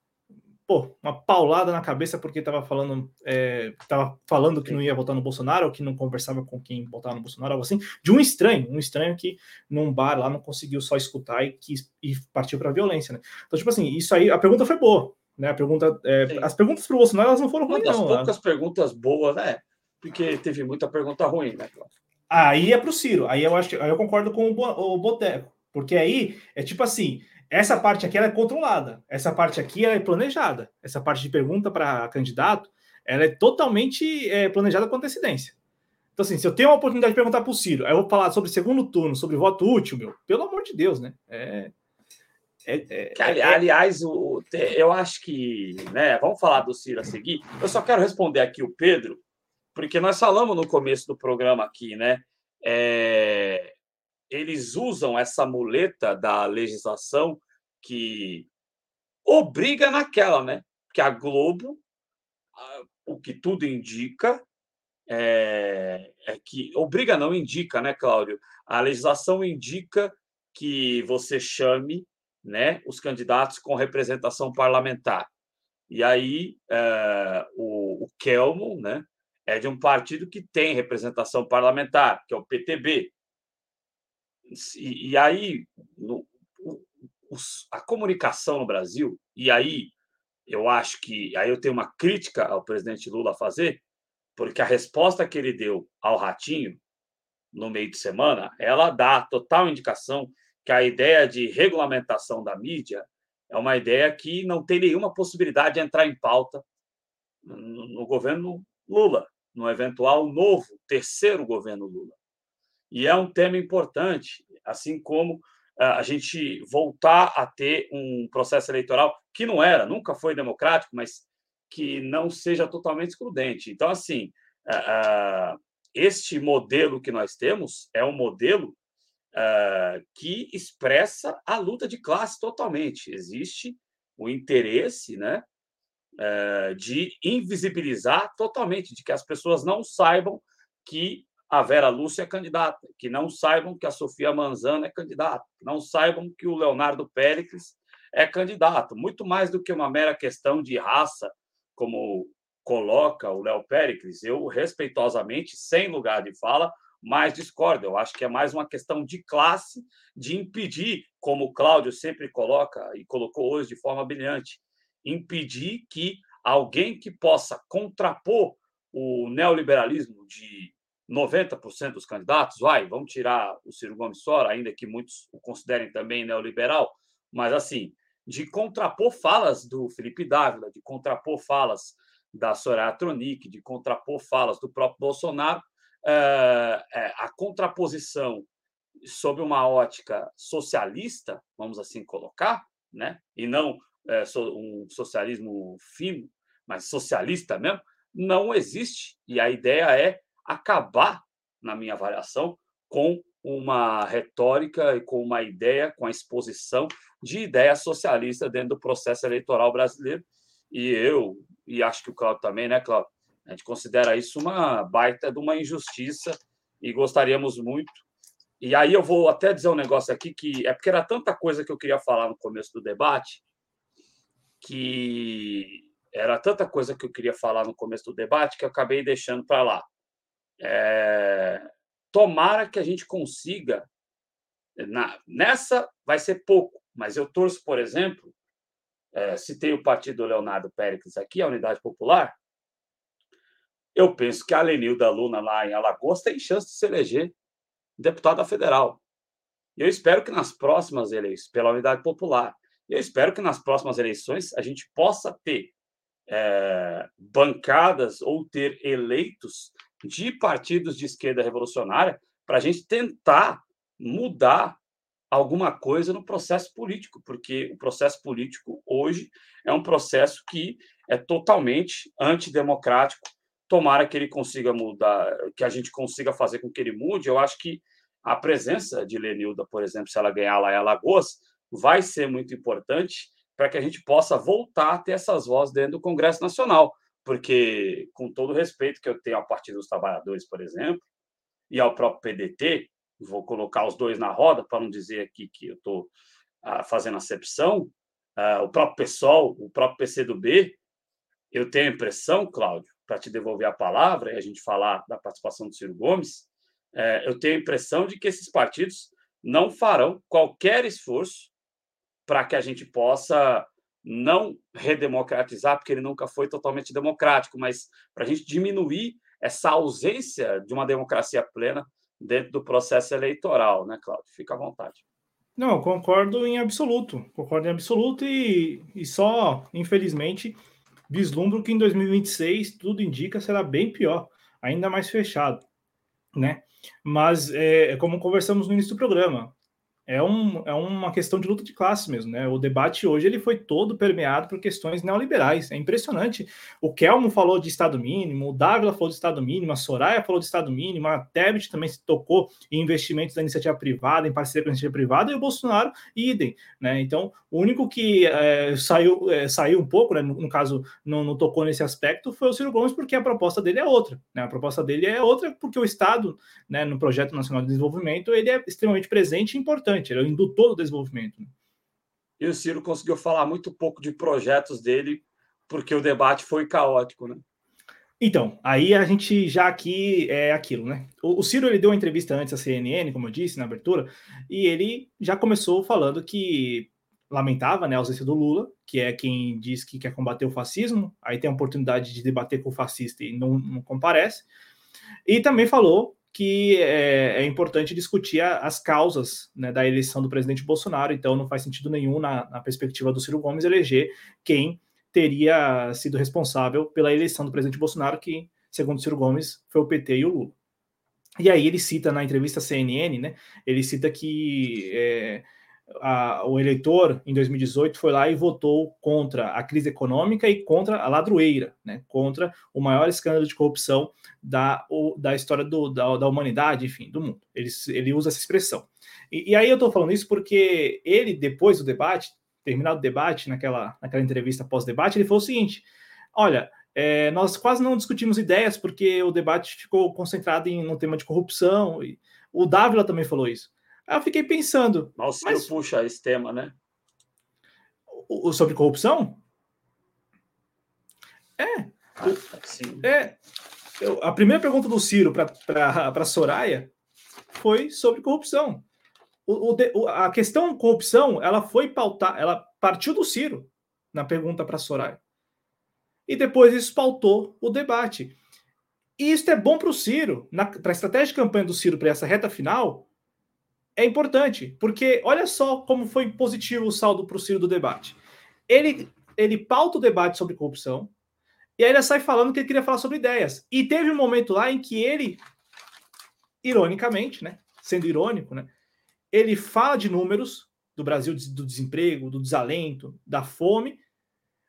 pô, uma paulada na cabeça porque estava falando, é, tava falando que não ia votar no Bolsonaro, ou que não conversava com quem votava no Bolsonaro, algo assim, de um estranho, um estranho que num bar lá não conseguiu só escutar e, quis, e partiu para violência, né? Então, tipo assim, isso aí, a pergunta foi boa, né? A pergunta, é, as perguntas para o Bolsonaro elas não foram ruins, não. poucas perguntas boas, né? Porque teve muita pergunta ruim, né? Aí é para o Ciro. Aí eu acho, aí eu concordo com o, Boteco, porque aí é tipo assim, essa parte aqui ela é controlada, essa parte aqui ela é planejada, essa parte de pergunta para candidato, ela é totalmente é, planejada com antecedência. Então, assim, se eu tenho uma oportunidade de perguntar para o Ciro, aí eu vou falar sobre segundo turno, sobre voto útil, meu, pelo amor de Deus, né? É, é, é, é aliás, o, eu acho que, né, vamos falar do Ciro a seguir. Eu só quero responder aqui o Pedro, porque nós falamos no começo do programa aqui, né? É, eles usam essa muleta da legislação que obriga naquela, né? Que a Globo, o que tudo indica, é, é, que obriga não indica, né, Cláudio? A legislação indica que você chame, né, os candidatos com representação parlamentar. E aí é, o, o Kelmo, né, é de um partido que tem representação parlamentar, que é o PTB. E, e aí no, o, a comunicação no Brasil, e aí eu acho que aí eu tenho uma crítica ao presidente Lula a fazer, porque a resposta que ele deu ao Ratinho no meio de semana, ela dá total indicação que a ideia de regulamentação da mídia é uma ideia que não tem nenhuma possibilidade de entrar em pauta no governo Lula, no eventual novo terceiro governo Lula. E é um tema importante, assim como a gente voltar a ter um processo eleitoral que não era, nunca foi democrático, mas que não seja totalmente excludente. Então, assim, este modelo que nós temos é um modelo que expressa a luta de classe totalmente. Existe o interesse né, de invisibilizar totalmente, de que as pessoas não saibam que a Vera Lúcia é candidata, que não saibam que a Sofia Manzana é candidata, que não saibam que o Leonardo Péricles é candidato, muito mais do que uma mera questão de raça como coloca o Léo Péricles, eu respeitosamente, sem lugar de fala, mas discordo. Eu acho que é mais uma questão de classe, de impedir, como o Cláudio sempre coloca e colocou hoje de forma brilhante, impedir que alguém que possa contrapor o neoliberalismo de 90% dos candidatos, vai, vamos tirar o Ciro Gomes fora, ainda que muitos o considerem também neoliberal, mas assim, de contrapor falas do Felipe Dávila, de contrapor falas da Soraya Tronic, de contrapor falas do próprio Bolsonaro, eh, eh, a contraposição sob uma ótica socialista, vamos assim colocar, né? e não eh, um socialismo fino, mas socialista mesmo, não existe. E a ideia é acabar, na minha avaliação, com uma retórica e com uma ideia, com a exposição de ideia socialista dentro do processo eleitoral brasileiro. E eu, e acho que o Claudio também, né, Claudio? A gente considera isso uma baita de uma injustiça e gostaríamos muito. E aí eu vou até dizer um negócio aqui que é porque era tanta coisa que eu queria falar no começo do debate que era tanta coisa que eu queria falar no começo do debate que eu acabei deixando para lá. É, tomara que a gente consiga. Na, nessa vai ser pouco, mas eu torço, por exemplo, é, citei o partido Leonardo Péricles aqui, a Unidade Popular. Eu penso que a Lenilda Luna, lá em Alagoas, tem chance de se eleger deputada federal. E eu espero que nas próximas eleições, pela Unidade Popular, eu espero que nas próximas eleições a gente possa ter é, bancadas ou ter eleitos de partidos de esquerda revolucionária para a gente tentar mudar alguma coisa no processo político, porque o processo político hoje é um processo que é totalmente antidemocrático. Tomara que ele consiga mudar, que a gente consiga fazer com que ele mude. Eu acho que a presença de Lenilda, por exemplo, se ela ganhar lá em Alagoas, vai ser muito importante para que a gente possa voltar a ter essas vozes dentro do Congresso Nacional porque, com todo o respeito que eu tenho ao Partido dos Trabalhadores, por exemplo, e ao próprio PDT, vou colocar os dois na roda para não dizer aqui que eu estou ah, fazendo acepção, ah, o próprio PSOL, o próprio PCdoB, eu tenho a impressão, Cláudio, para te devolver a palavra e a gente falar da participação do Ciro Gomes, eh, eu tenho a impressão de que esses partidos não farão qualquer esforço para que a gente possa não redemocratizar, porque ele nunca foi totalmente democrático, mas para a gente diminuir essa ausência de uma democracia plena dentro do processo eleitoral, né, Cláudio? Fica à vontade. Não, concordo em absoluto. Concordo em absoluto e, e só, infelizmente, vislumbro que em 2026 tudo indica será bem pior, ainda mais fechado, né? Mas é, como conversamos no início do programa, é, um, é uma questão de luta de classe mesmo, né? O debate hoje ele foi todo permeado por questões neoliberais. É impressionante. O Kelmo falou de Estado mínimo, o Dávila falou de Estado mínimo, a Soraya falou de Estado mínimo, a Tebet também se tocou em investimentos da iniciativa privada, em parceria com a iniciativa privada, e o Bolsonaro, idem, né? Então, o único que é, saiu, é, saiu um pouco, né? no, no caso, não, não, tocou nesse aspecto, foi o Ciro Gomes, porque a proposta dele é outra. Né? A proposta dele é outra porque o Estado, né, no Projeto Nacional de Desenvolvimento, ele é extremamente presente e importante importante, ele é o indutor do desenvolvimento. Né? E o Ciro conseguiu falar muito pouco de projetos dele, porque o debate foi caótico, né? Então, aí a gente já aqui é aquilo, né? O, o Ciro ele deu uma entrevista antes à CNN, como eu disse na abertura, e ele já começou falando que lamentava né, a ausência do Lula, que é quem diz que quer combater o fascismo, aí tem a oportunidade de debater com o fascista e não, não comparece. E também falou que é, é importante discutir a, as causas né, da eleição do presidente Bolsonaro, então não faz sentido nenhum, na, na, perspectiva do Ciro Gomes, eleger quem teria sido responsável pela eleição do presidente Bolsonaro, que, segundo Ciro Gomes, foi o PT e o Lula. E aí ele cita na entrevista CNN, né? Ele cita que é, a, o eleitor, em 2018, foi lá e votou contra a crise econômica e contra a ladroeira, né? contra o maior escândalo de corrupção da, o, da história do, da, da, humanidade, enfim, do mundo. Ele, ele usa essa expressão. E, e aí eu estou falando isso porque ele, depois do debate, terminado o debate, naquela, naquela entrevista pós-debate, ele falou o seguinte: olha, é, nós quase não discutimos ideias porque o debate ficou concentrado em um tema de corrupção. E o Dávila também falou isso. Aí eu fiquei pensando. Mas o mas... puxa esse tema, né? O, o sobre corrupção? É. Ah, sim. É. Eu, a primeira pergunta do Ciro para Soraya foi sobre corrupção. O, o, a questão corrupção, ela foi pautar, ela partiu do Ciro na pergunta para Soraya. E depois isso pautou o debate. E isso é bom para o Ciro, para a estratégia de campanha do Ciro para essa reta final, é importante, porque olha só como foi positivo o saldo para o Ciro do debate. Ele, ele pauta o debate sobre corrupção, e aí ele sai falando que ele queria falar sobre ideias. E teve um momento lá em que ele, ironicamente, né, sendo irônico, né, ele fala de números do Brasil, do desemprego, do desalento, da fome,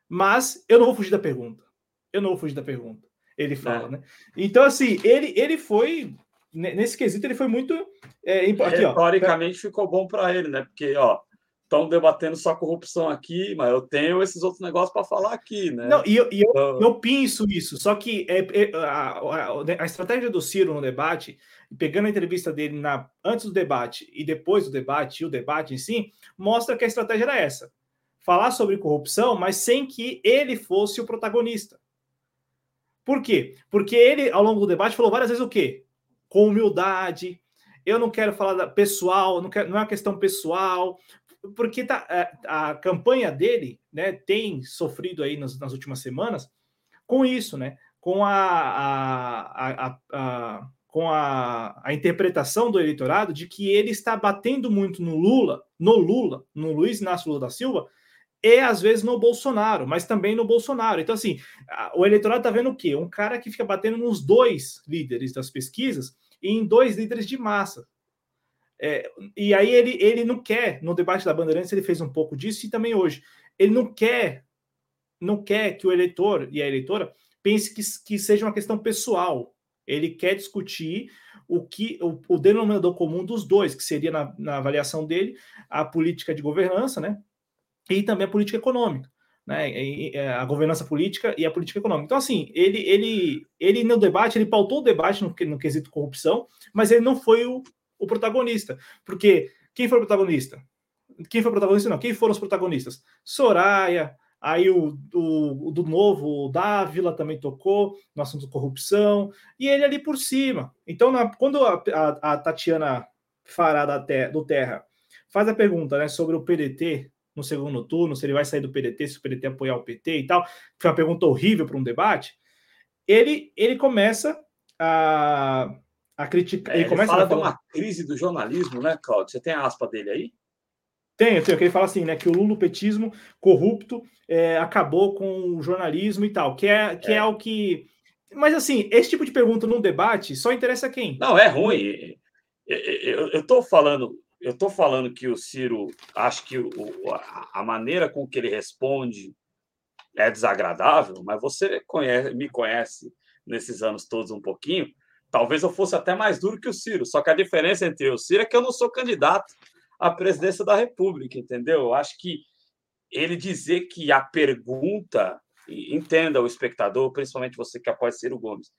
mas eu não vou fugir da pergunta. Eu não vou fugir da pergunta. Ele fala, é. né? Então, assim, ele, ele foi nesse quesito ele foi muito. É, aqui, Retoricamente ficou bom para ele, né? Porque, ó, estão debatendo só corrupção aqui, mas eu tenho esses outros negócios para falar aqui, né? Não, e eu, e eu, então... eu penso isso, só que é, é a, a, a, estratégia do Ciro no debate, pegando a entrevista dele na, antes do debate e depois do debate, e o debate em si, mostra que a estratégia era essa: falar sobre corrupção, mas sem que ele fosse o protagonista. Por quê? Porque ele, ao longo do debate, falou várias vezes o quê? Com humildade. Eu não quero falar da pessoal, não, quero, não é uma questão pessoal, porque tá, a, é, a campanha dele né, tem sofrido aí nas, nas, últimas semanas com isso, né? Com a, a, a, com a, a interpretação do eleitorado de que ele está batendo muito no Lula, no Lula, no Luiz Inácio Lula da Silva, e às vezes no Bolsonaro, mas também no Bolsonaro. Então, assim, o eleitorado está vendo o quê? Um cara que fica batendo nos dois líderes das pesquisas e em dois líderes de massa. É, e aí ele, ele não quer, no debate da Bandeirantes, ele fez um pouco disso e também hoje. Ele não quer, não quer que o eleitor e a eleitora pense que, que seja uma questão pessoal. Ele quer discutir o que o, o denominador comum dos dois, que seria na, na avaliação dele a política de governança, né? E também a política econômica, né? É, a governança política e a política econômica. Então, assim, ele, ele, ele no debate, ele pautou o debate no, no quesito corrupção, mas ele não foi o, o protagonista. Porque quem foi o protagonista? Quem foi o protagonista? Não, quem foram os protagonistas? Soraya, aí o, o, do novo, o Dávila também tocou no assunto corrupção, e ele ali por cima. Então, na, quando a, a, a Tatiana Fará da ter, do Terra faz a pergunta né, sobre o PDT no segundo turno, se ele vai sair do PDT, se o PDT apoiar o PT e tal, foi uma pergunta horrível para um debate. Ele, ele começa a, a criticar. É, ele, ele começa fala a falar... de uma crise do jornalismo, né, Claudio? Você tem a aspa dele aí? Tem, tem, que ele fala assim, né? Que o lulopetismo corrupto é, acabou com o jornalismo e tal, que é, que é. é o que. Mas assim, esse tipo de pergunta num debate só interessa quem? Não, é ruim. Eu, estou falando, eu tô falando que o Ciro, acho que o, a maneira com que ele responde é desagradável, mas você conhece, me conhece nesses anos todos um pouquinho. Talvez eu fosse até mais duro que o Ciro, só que a diferença entre o Ciro é que eu não sou candidato à presidência da República, entendeu? Eu acho que ele dizer que a pergunta, entenda o espectador, principalmente você que apoia Ciro Gomes,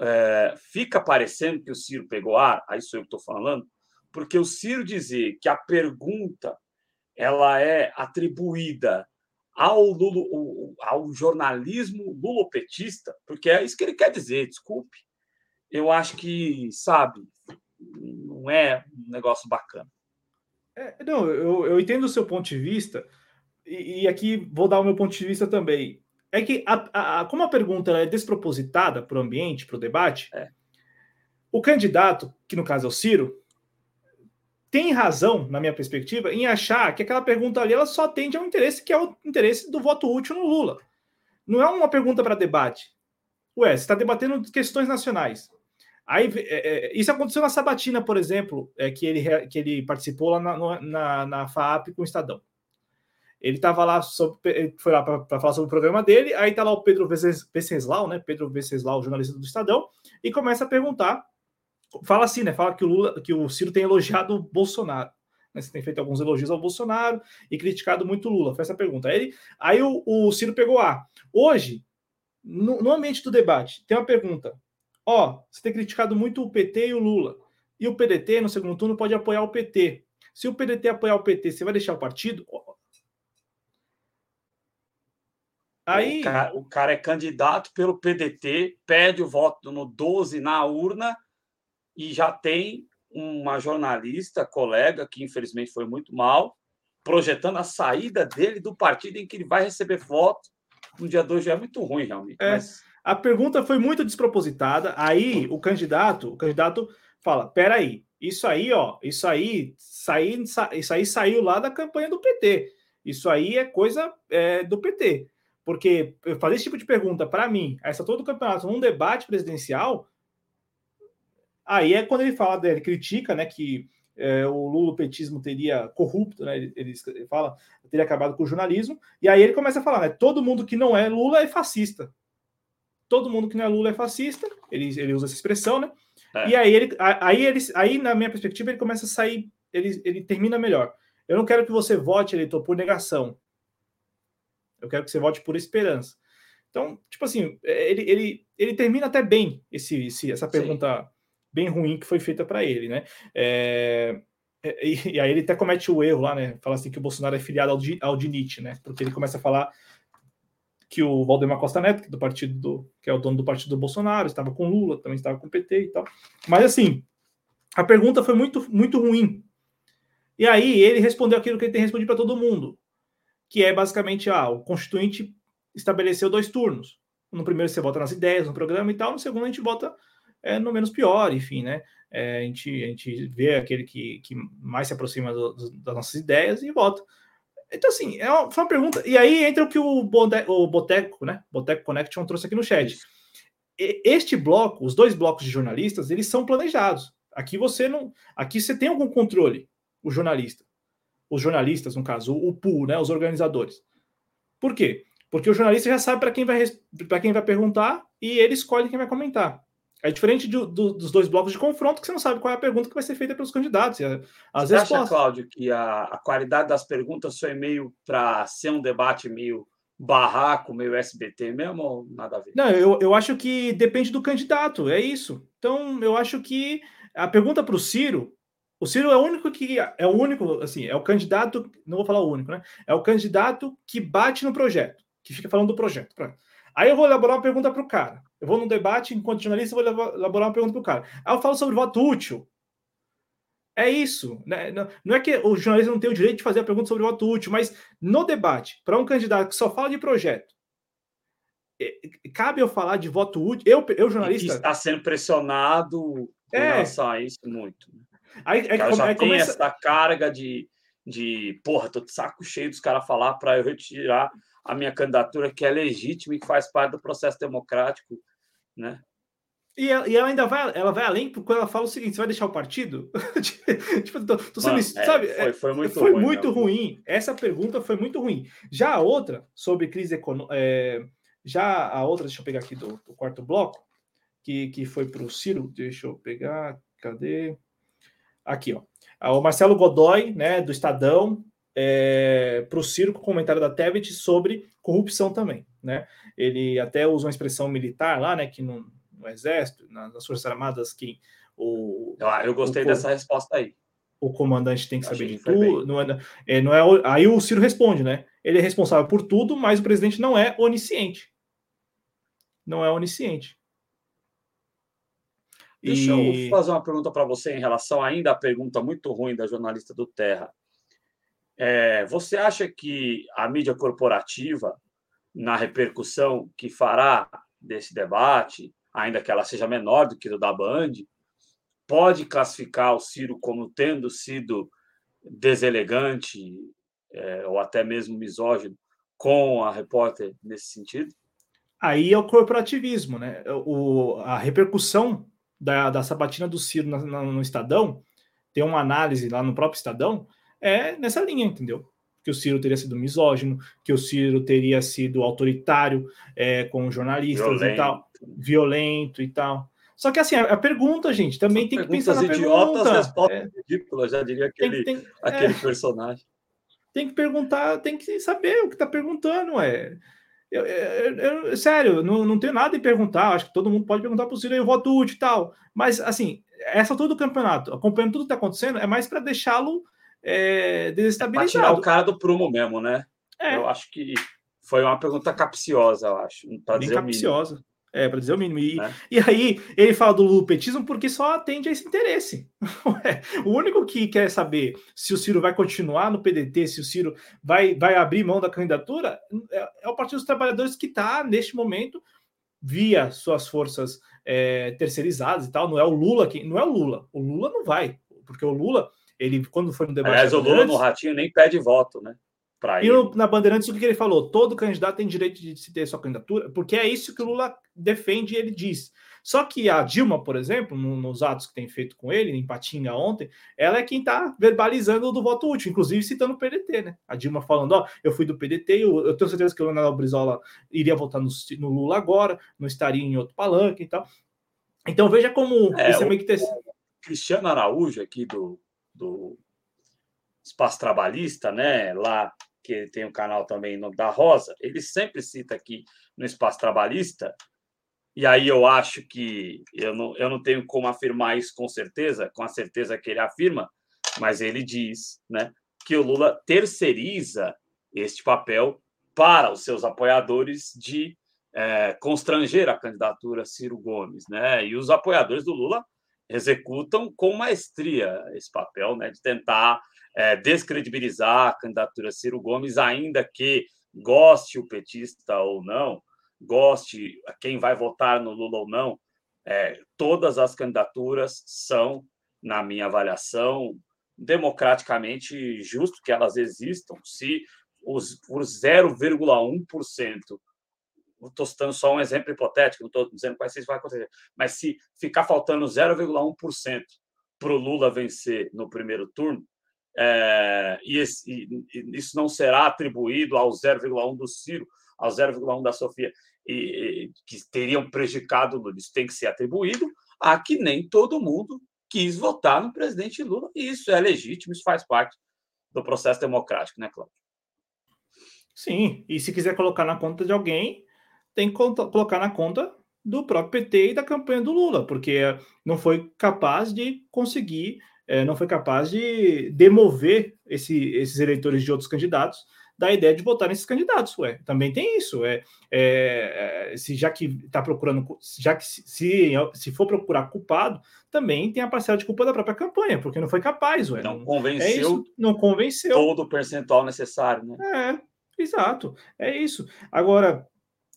é, fica parecendo que o Ciro pegou ar, aí sou eu que estou falando, porque o Ciro dizer que a pergunta ela é atribuída ao, Lulo, ao jornalismo lulopetista, porque é isso que ele quer dizer, desculpe. Eu acho que, sabe, não é um negócio bacana. É, não, eu, eu entendo o seu ponto de vista, e, e, aqui vou dar o meu ponto de vista também. É que, a, a, como a pergunta é despropositada para o ambiente, para o debate, é. o candidato, que no caso é o Ciro, tem razão, na minha perspectiva, em achar que aquela pergunta ali ela só atende ao interesse que é o interesse do voto útil no Lula. Não é uma pergunta para debate. Ué, você está debatendo questões nacionais. Aí, é, é, isso aconteceu na Sabatina, por exemplo, é, que, ele, que ele participou lá na, na, na FAAP com o Estadão. Ele estava lá, sobre, foi lá para falar sobre o programa dele, aí está lá o Pedro Venceslau, né? Pedro Venceslau, jornalista do Estadão, e começa a perguntar fala assim, né? Fala que o Lula, que o Ciro tem elogiado o Bolsonaro. Né? Você tem feito alguns elogios ao Bolsonaro e criticado muito o Lula. Foi essa pergunta. Aí, ele, aí o, o Ciro pegou A. Hoje, no, no ambiente do debate, tem uma pergunta. Ó, você tem criticado muito o PT e o Lula. E o PDT, no segundo turno, pode apoiar o PT. Se o PDT apoiar o PT, você vai deixar o partido? Aí... O cara, o cara é candidato pelo PDT, pede o voto no 12 na urna e já tem uma jornalista, colega, que infelizmente foi muito mal, projetando a saída dele do partido em que ele vai receber voto no dia 2 já é muito ruim, realmente. É, mas... A pergunta foi muito despropositada. Aí o candidato, o candidato fala: peraí, isso aí, ó, isso aí, saí, isso aí saiu lá da campanha do PT. Isso aí é coisa é, do PT. Porque fazer esse tipo de pergunta para mim, essa todo o campeonato, num debate presidencial, Aí é quando ele fala, ele critica, né, que é, o lulopetismo teria corrupto, né, ele, ele, fala, teria acabado com o jornalismo, e aí ele começa a falar, né, todo mundo que não é Lula é fascista. Todo mundo que não é Lula é fascista, ele, ele usa essa expressão, né? É. E aí ele, aí ele, aí na minha perspectiva, ele começa a sair, ele, ele termina melhor. Eu não quero que você vote, eleitor, por negação. Eu quero que você vote por esperança. Então, tipo assim, ele, ele, ele termina até bem esse, esse essa pergunta Sim bem ruim que foi feita para ele, né? É, é, e, e, aí ele até comete o erro lá, né? Fala assim que o Bolsonaro é filiado ao, ao DINIT, né? Porque ele começa a falar que o Valdemar Costa Neto, é do partido do, que é o dono do partido do Bolsonaro, estava com Lula, também estava com PT e tal. Mas assim, a pergunta foi muito, muito ruim. E aí ele respondeu aquilo que ele tem respondido para todo mundo, que é basicamente, ah, o Constituinte estabeleceu dois turnos. No primeiro você vota nas ideias, no programa e tal, no segundo a gente vota é no menos pior, enfim, né? É, a, gente, a gente vê aquele que, que mais se aproxima do, do, das nossas ideias e vota. Então, assim, é uma, foi uma pergunta. E aí entra o que o, o Boteco, né? Boteco Connection trouxe aqui no chat. E, este bloco, os dois blocos de jornalistas, eles são planejados. Aqui você não. Aqui você tem algum controle, o jornalista. Os jornalistas, no caso, o, o pool, né? Os organizadores. Por quê? Porque o jornalista já sabe para quem, vai, quem vai perguntar e ele escolhe quem vai comentar. É diferente de, do, dos dois blocos de confronto, que você não sabe qual é a pergunta que vai ser feita pelos candidatos. Às você vezes acha, Cláudio, que a, a, qualidade das perguntas foi meio para ser um debate meio barraco, meio SBT mesmo, ou nada a ver? Não, eu, eu acho que depende do candidato, é isso. Então, eu acho que a pergunta para o Ciro, o Ciro é o único que é o único, assim, é o candidato, não vou falar o único, né? É o candidato que bate no projeto, que fica falando do projeto. Aí eu vou elaborar uma pergunta para o cara. Eu vou num debate, enquanto jornalista, eu vou elaborar uma pergunta para o cara. Aí eu falo sobre voto útil. É isso. Né? Não é que o jornalista não tem o direito de fazer a pergunta sobre voto útil, mas no debate, para um candidato que só fala de projeto, cabe eu falar de voto útil? Eu, eu jornalista. Está sendo pressionado é. relação a isso muito. Né? Aí, aí, já aí tem começa... essa carga de de porra, tô de saco cheio dos caras falar para eu retirar a minha candidatura, que é legítima e que faz parte do processo democrático, né? E ela, e ela, ainda vai, ela vai além quando ela fala o seguinte: você vai deixar o partido? tipo, tô, tô sendo, Mano, é, sabe? Foi, foi muito, foi ruim, muito ruim. Essa pergunta foi muito ruim. Já a outra, sobre crise econômica. É, já a outra, deixa eu pegar aqui do, do quarto bloco, que, que foi para o Ciro. Deixa eu pegar. Cadê? Aqui, ó. Ah, o Marcelo Godoy, né, do Estadão, é, para o Ciro com o comentário da Tebet sobre corrupção também, né? Ele até usa uma expressão militar lá, né, que no, no Exército, nas Forças Armadas, que o... Ah, eu gostei o, dessa resposta aí. O comandante tem que saber de tudo. Não é, é, não é, aí o Ciro responde, né? Ele é responsável por tudo, mas o presidente não é onisciente. Não é onisciente. Deixa e... eu fazer uma pergunta para você em relação ainda à pergunta muito ruim da jornalista do Terra. É, você acha que a mídia corporativa, na repercussão que fará desse debate, ainda que ela seja menor do que o da Band, pode classificar o Ciro como tendo sido deselegante é, ou até mesmo misógino com a repórter nesse sentido? Aí é o corporativismo, né? O, a repercussão da, da sabatina do Ciro na, na, no Estadão, tem uma análise lá no próprio Estadão, é nessa linha, entendeu? Que o Ciro teria sido misógino, que o Ciro teria sido autoritário é, com jornalistas violento. e tal, violento e tal. Só que assim, a, pergunta, gente, também tem que pensar na idiotas, pergunta. respostas é. ridículas, já diria aquele, tem, tem, aquele é, personagem. Tem que perguntar, tem que saber o que está perguntando, é. Eu, eu, eu, sério, não, não tenho nada em perguntar. Acho que todo mundo pode perguntar para o Ciro eu voto útil e tal. Mas, assim, essa todo o campeonato, acompanhando tudo que está acontecendo, é mais para deixá-lo é, desestabilizado. É tirar o cara do prumo mesmo, né? É. Eu acho que foi uma pergunta capciosa, eu acho. Bem capciosa. É, para dizer o mínimo. E, é. e aí, ele fala do lupetismo porque só atende a esse interesse. o único que quer saber se o Ciro vai continuar no PDT, se o Ciro vai, vai abrir mão da candidatura, é, é o Partido dos Trabalhadores que está, neste momento, via suas forças é, terceirizadas e tal. Não é o Lula que. Não é o Lula. O Lula não vai, porque o Lula, ele, quando foi no debate. Aliás, o Lula no Ratinho nem pede voto, né? E no, na Bandeirantes, o que ele falou? Todo candidato tem direito de se ter sua candidatura, porque é isso que o Lula defende e ele diz. Só que a Dilma, por exemplo, no, nos atos que tem feito com ele, em Patinga ontem, ela é quem está verbalizando do voto útil, inclusive citando o PDT, né? A Dilma falando, ó, eu fui do PDT, eu, eu tenho certeza que o Leonardo Brizola iria votar no, no, Lula agora, não estaria em outro palanque e tal. Então veja como é, isso é meio que ter... Cristiano Araújo, aqui do, do Espaço Trabalhista, né? Lá que tem o um canal também no, da Rosa, ele sempre cita aqui no espaço trabalhista, e aí eu acho que eu não, eu não tenho como afirmar isso com certeza, com a certeza que ele afirma, mas ele diz né, que o Lula terceiriza este papel para os seus apoiadores de é, constranger a candidatura Ciro Gomes, né? E os apoiadores do Lula executam com maestria esse papel, né? De tentar é, descredibilizar a candidatura Ciro Gomes, ainda que goste o petista ou não, goste quem vai votar no Lula ou não, é, todas as candidaturas são, na minha avaliação, democraticamente justo que elas existam. Se os, por 0,1%, estou citando só um exemplo hipotético, não estou dizendo quais isso vai acontecer, mas se ficar faltando 0,1% para o Lula vencer no primeiro turno, é, e, esse, e, isso não será atribuído ao 0,1 do Ciro, ao 0,1 da Sofia, e, que teriam prejudicado Lula. Isso tem que ser atribuído a que nem todo mundo quis votar no presidente Lula, e isso é legítimo, isso faz parte do processo democrático, né, Cláudio? Sim, e se quiser colocar na conta de alguém, tem que colocar na conta do próprio PT e da campanha do Lula, porque não foi capaz de conseguir é, não foi capaz de demover esse, esses eleitores de outros candidatos da ideia de votar nesses candidatos. Ué, também tem isso. É, é, é se já que está procurando, já que se, se, se for procurar culpado, também tem a parcela de culpa da própria campanha, porque não foi capaz. Ué, não, não convenceu. É isso, não convenceu. Todo o percentual necessário, né? É, exato. É isso. Agora,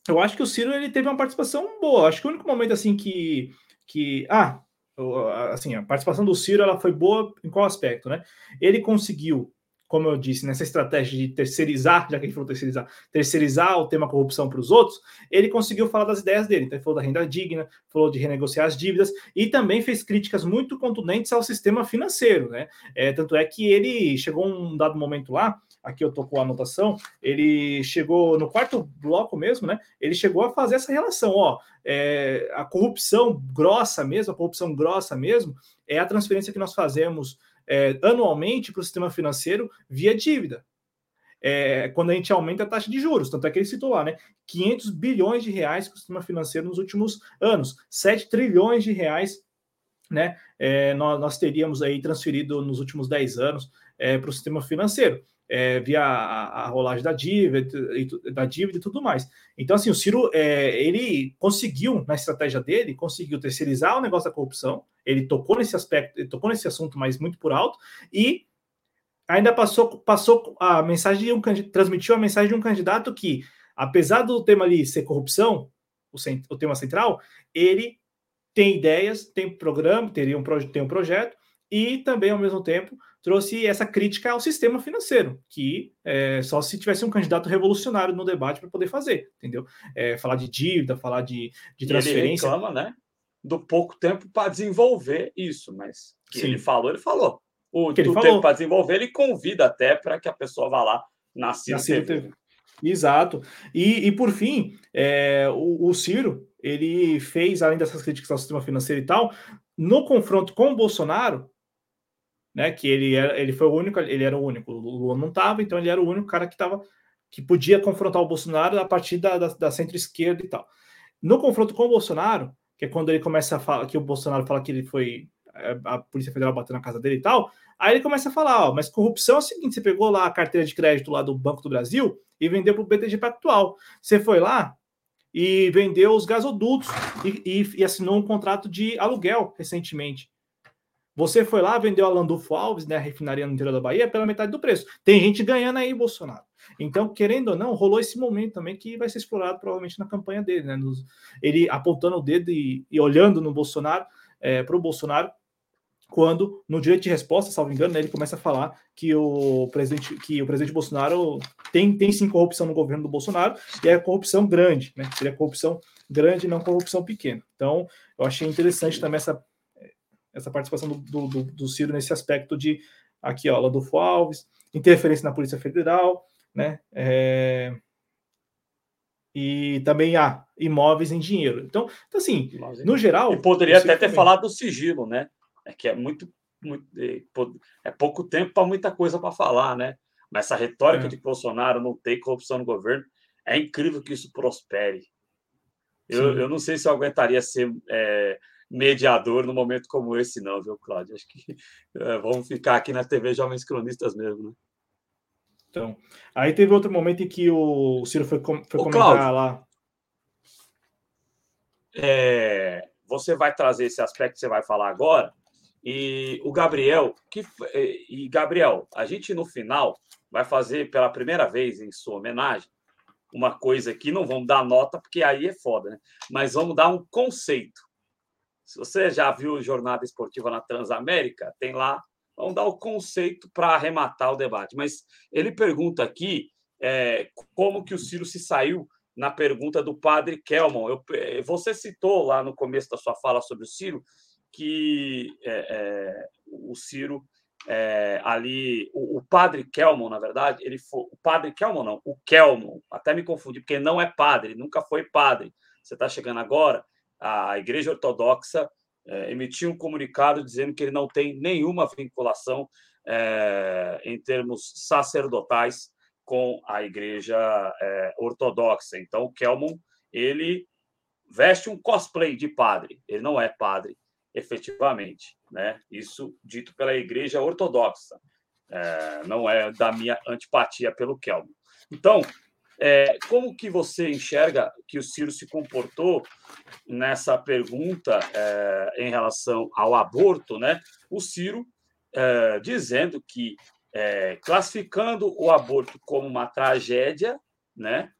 eu acho que o Ciro ele teve uma participação boa. Acho que o único momento assim que que ah assim, a participação do Ciro ela foi boa em qual aspecto, né? Ele conseguiu como eu disse, nessa estratégia de terceirizar, já que a gente falou terceirizar, terceirizar o tema corrupção para os outros, ele conseguiu falar das ideias dele. Então, ele falou da renda digna, falou de renegociar as dívidas e também fez críticas muito contundentes ao sistema financeiro, né? É, tanto é que ele chegou um dado momento lá, aqui eu tô com a anotação, ele chegou no quarto bloco mesmo, né? Ele chegou a fazer essa relação, ó, é, a corrupção grossa mesmo, a corrupção grossa mesmo, é a transferência que nós fazemos é, anualmente para o sistema financeiro via dívida. É, quando a gente aumenta a taxa de juros, tanto é que ele citou lá, né? 500 bilhões de reais para o sistema financeiro nos últimos anos, 7 trilhões de reais, né? É, nós, nós, teríamos aí transferido nos últimos 10 anos é, para o sistema financeiro é, via a, a, rolagem da dívida, e, da dívida e tudo mais. Então, assim, o Ciro, é, ele conseguiu, na estratégia dele, conseguiu terceirizar o negócio da corrupção, ele tocou nesse aspecto, ele tocou nesse assunto, mas muito por alto, e ainda passou, passou a mensagem de um transmitiu a mensagem de um candidato que, apesar do tema ali ser corrupção, o, o tema central, ele tem ideias, tem programa, teria um, tem um projeto, e também, ao mesmo tempo, trouxe essa crítica ao sistema financeiro, que é, só se tivesse um candidato revolucionário no debate para poder fazer, entendeu? É, falar de dívida, falar de, de transferência. ele reclama, né? Do pouco tempo para desenvolver isso, mas que ele falou, ele falou. O que ele falou. tempo para desenvolver, ele convida até para que a pessoa vá lá na Ciro, TV. TV. Exato. E, e por fim, é, o, o Ciro, ele fez, além dessas críticas ao sistema financeiro e tal, no confronto com o Bolsonaro, né? Que ele era, ele foi o único, ele era o único. O Lula não estava, então ele era o único cara que estava que podia confrontar o Bolsonaro a partir da, da, da centro-esquerda e tal. No confronto com o Bolsonaro, que é quando ele começa a falar que o Bolsonaro fala que ele foi é, a Polícia Federal bateu na casa dele e tal, aí ele começa a falar, ó, mas corrupção é o seguinte, você pegou lá a carteira de crédito lá do Banco do Brasil e vendeu para o BTG Pactual. Você foi lá e vendeu os gasodutos e, e, e assinou um contrato de aluguel recentemente. Você foi lá, vendeu a Landulfo Alves, né, a refinaria no interior da Bahia, pela metade do preço. Tem gente ganhando aí, Bolsonaro. Então, querendo ou não, rolou esse momento também que vai ser explorado provavelmente na campanha dele, né? Nos, ele apontando o dedo e, e olhando no Bolsonaro, é, para o Bolsonaro, quando, no direito de resposta, salvo engano, né, ele começa a falar que o presidente, que o presidente Bolsonaro tem, tem sim corrupção no governo do Bolsonaro, e é corrupção grande, né? Seria corrupção grande, não corrupção pequena. Então, eu achei interessante também essa essa participação do, do, do Ciro nesse aspecto de aqui, ó, Ladolfo Alves, interferência na Polícia Federal, né? É, e também há ah, imóveis em dinheiro. Então, então assim, no geral. E poderia até ter falado do sigilo, né? É que é muito. muito é, é pouco tempo para muita coisa para falar, né? Mas essa retórica é. de Bolsonaro não tem corrupção no governo, é incrível que isso prospere. Eu, eu não sei se eu aguentaria ser é, mediador no momento como esse, não, viu, Cláudio? Acho que é, vamos ficar aqui na TV Jovens Cronistas mesmo, né? Então, aí teve outro momento em que o Ciro foi, foi Ô, comentar Cláudio, lá. É, você vai trazer esse aspecto que você vai falar agora, e o Gabriel, que e Gabriel, a gente no final vai fazer pela primeira vez em sua homenagem uma coisa que não vamos dar nota, porque aí é foda, né? Mas vamos dar um conceito. Se você já viu Jornada Esportiva na Transamérica, tem lá, vamos dar o conceito para arrematar o debate. Mas ele pergunta aqui é, como que o Ciro se saiu na pergunta do padre Kelman. Eu, é, você citou lá no começo da sua fala sobre o Ciro que é, é, o Ciro é, ali, o, o, padre Kelman, na verdade, ele foi o padre Kelman não, o Kelman, até me confundi porque não é padre, nunca foi padre. Você está chegando agora a Igreja Ortodoxa é, emitiu um comunicado dizendo que ele não tem nenhuma vinculação é, em termos sacerdotais com a Igreja é, Ortodoxa. Então, Kelmon ele veste um cosplay de padre. Ele não é padre, efetivamente, né? Isso dito pela Igreja Ortodoxa. É, não é da minha antipatia pelo Kelmon. Então, é, como que você enxerga que o Ciro se comportou nessa pergunta é, em relação ao aborto, né? O Ciro é, dizendo que é, classificando o aborto como uma tragédia, né?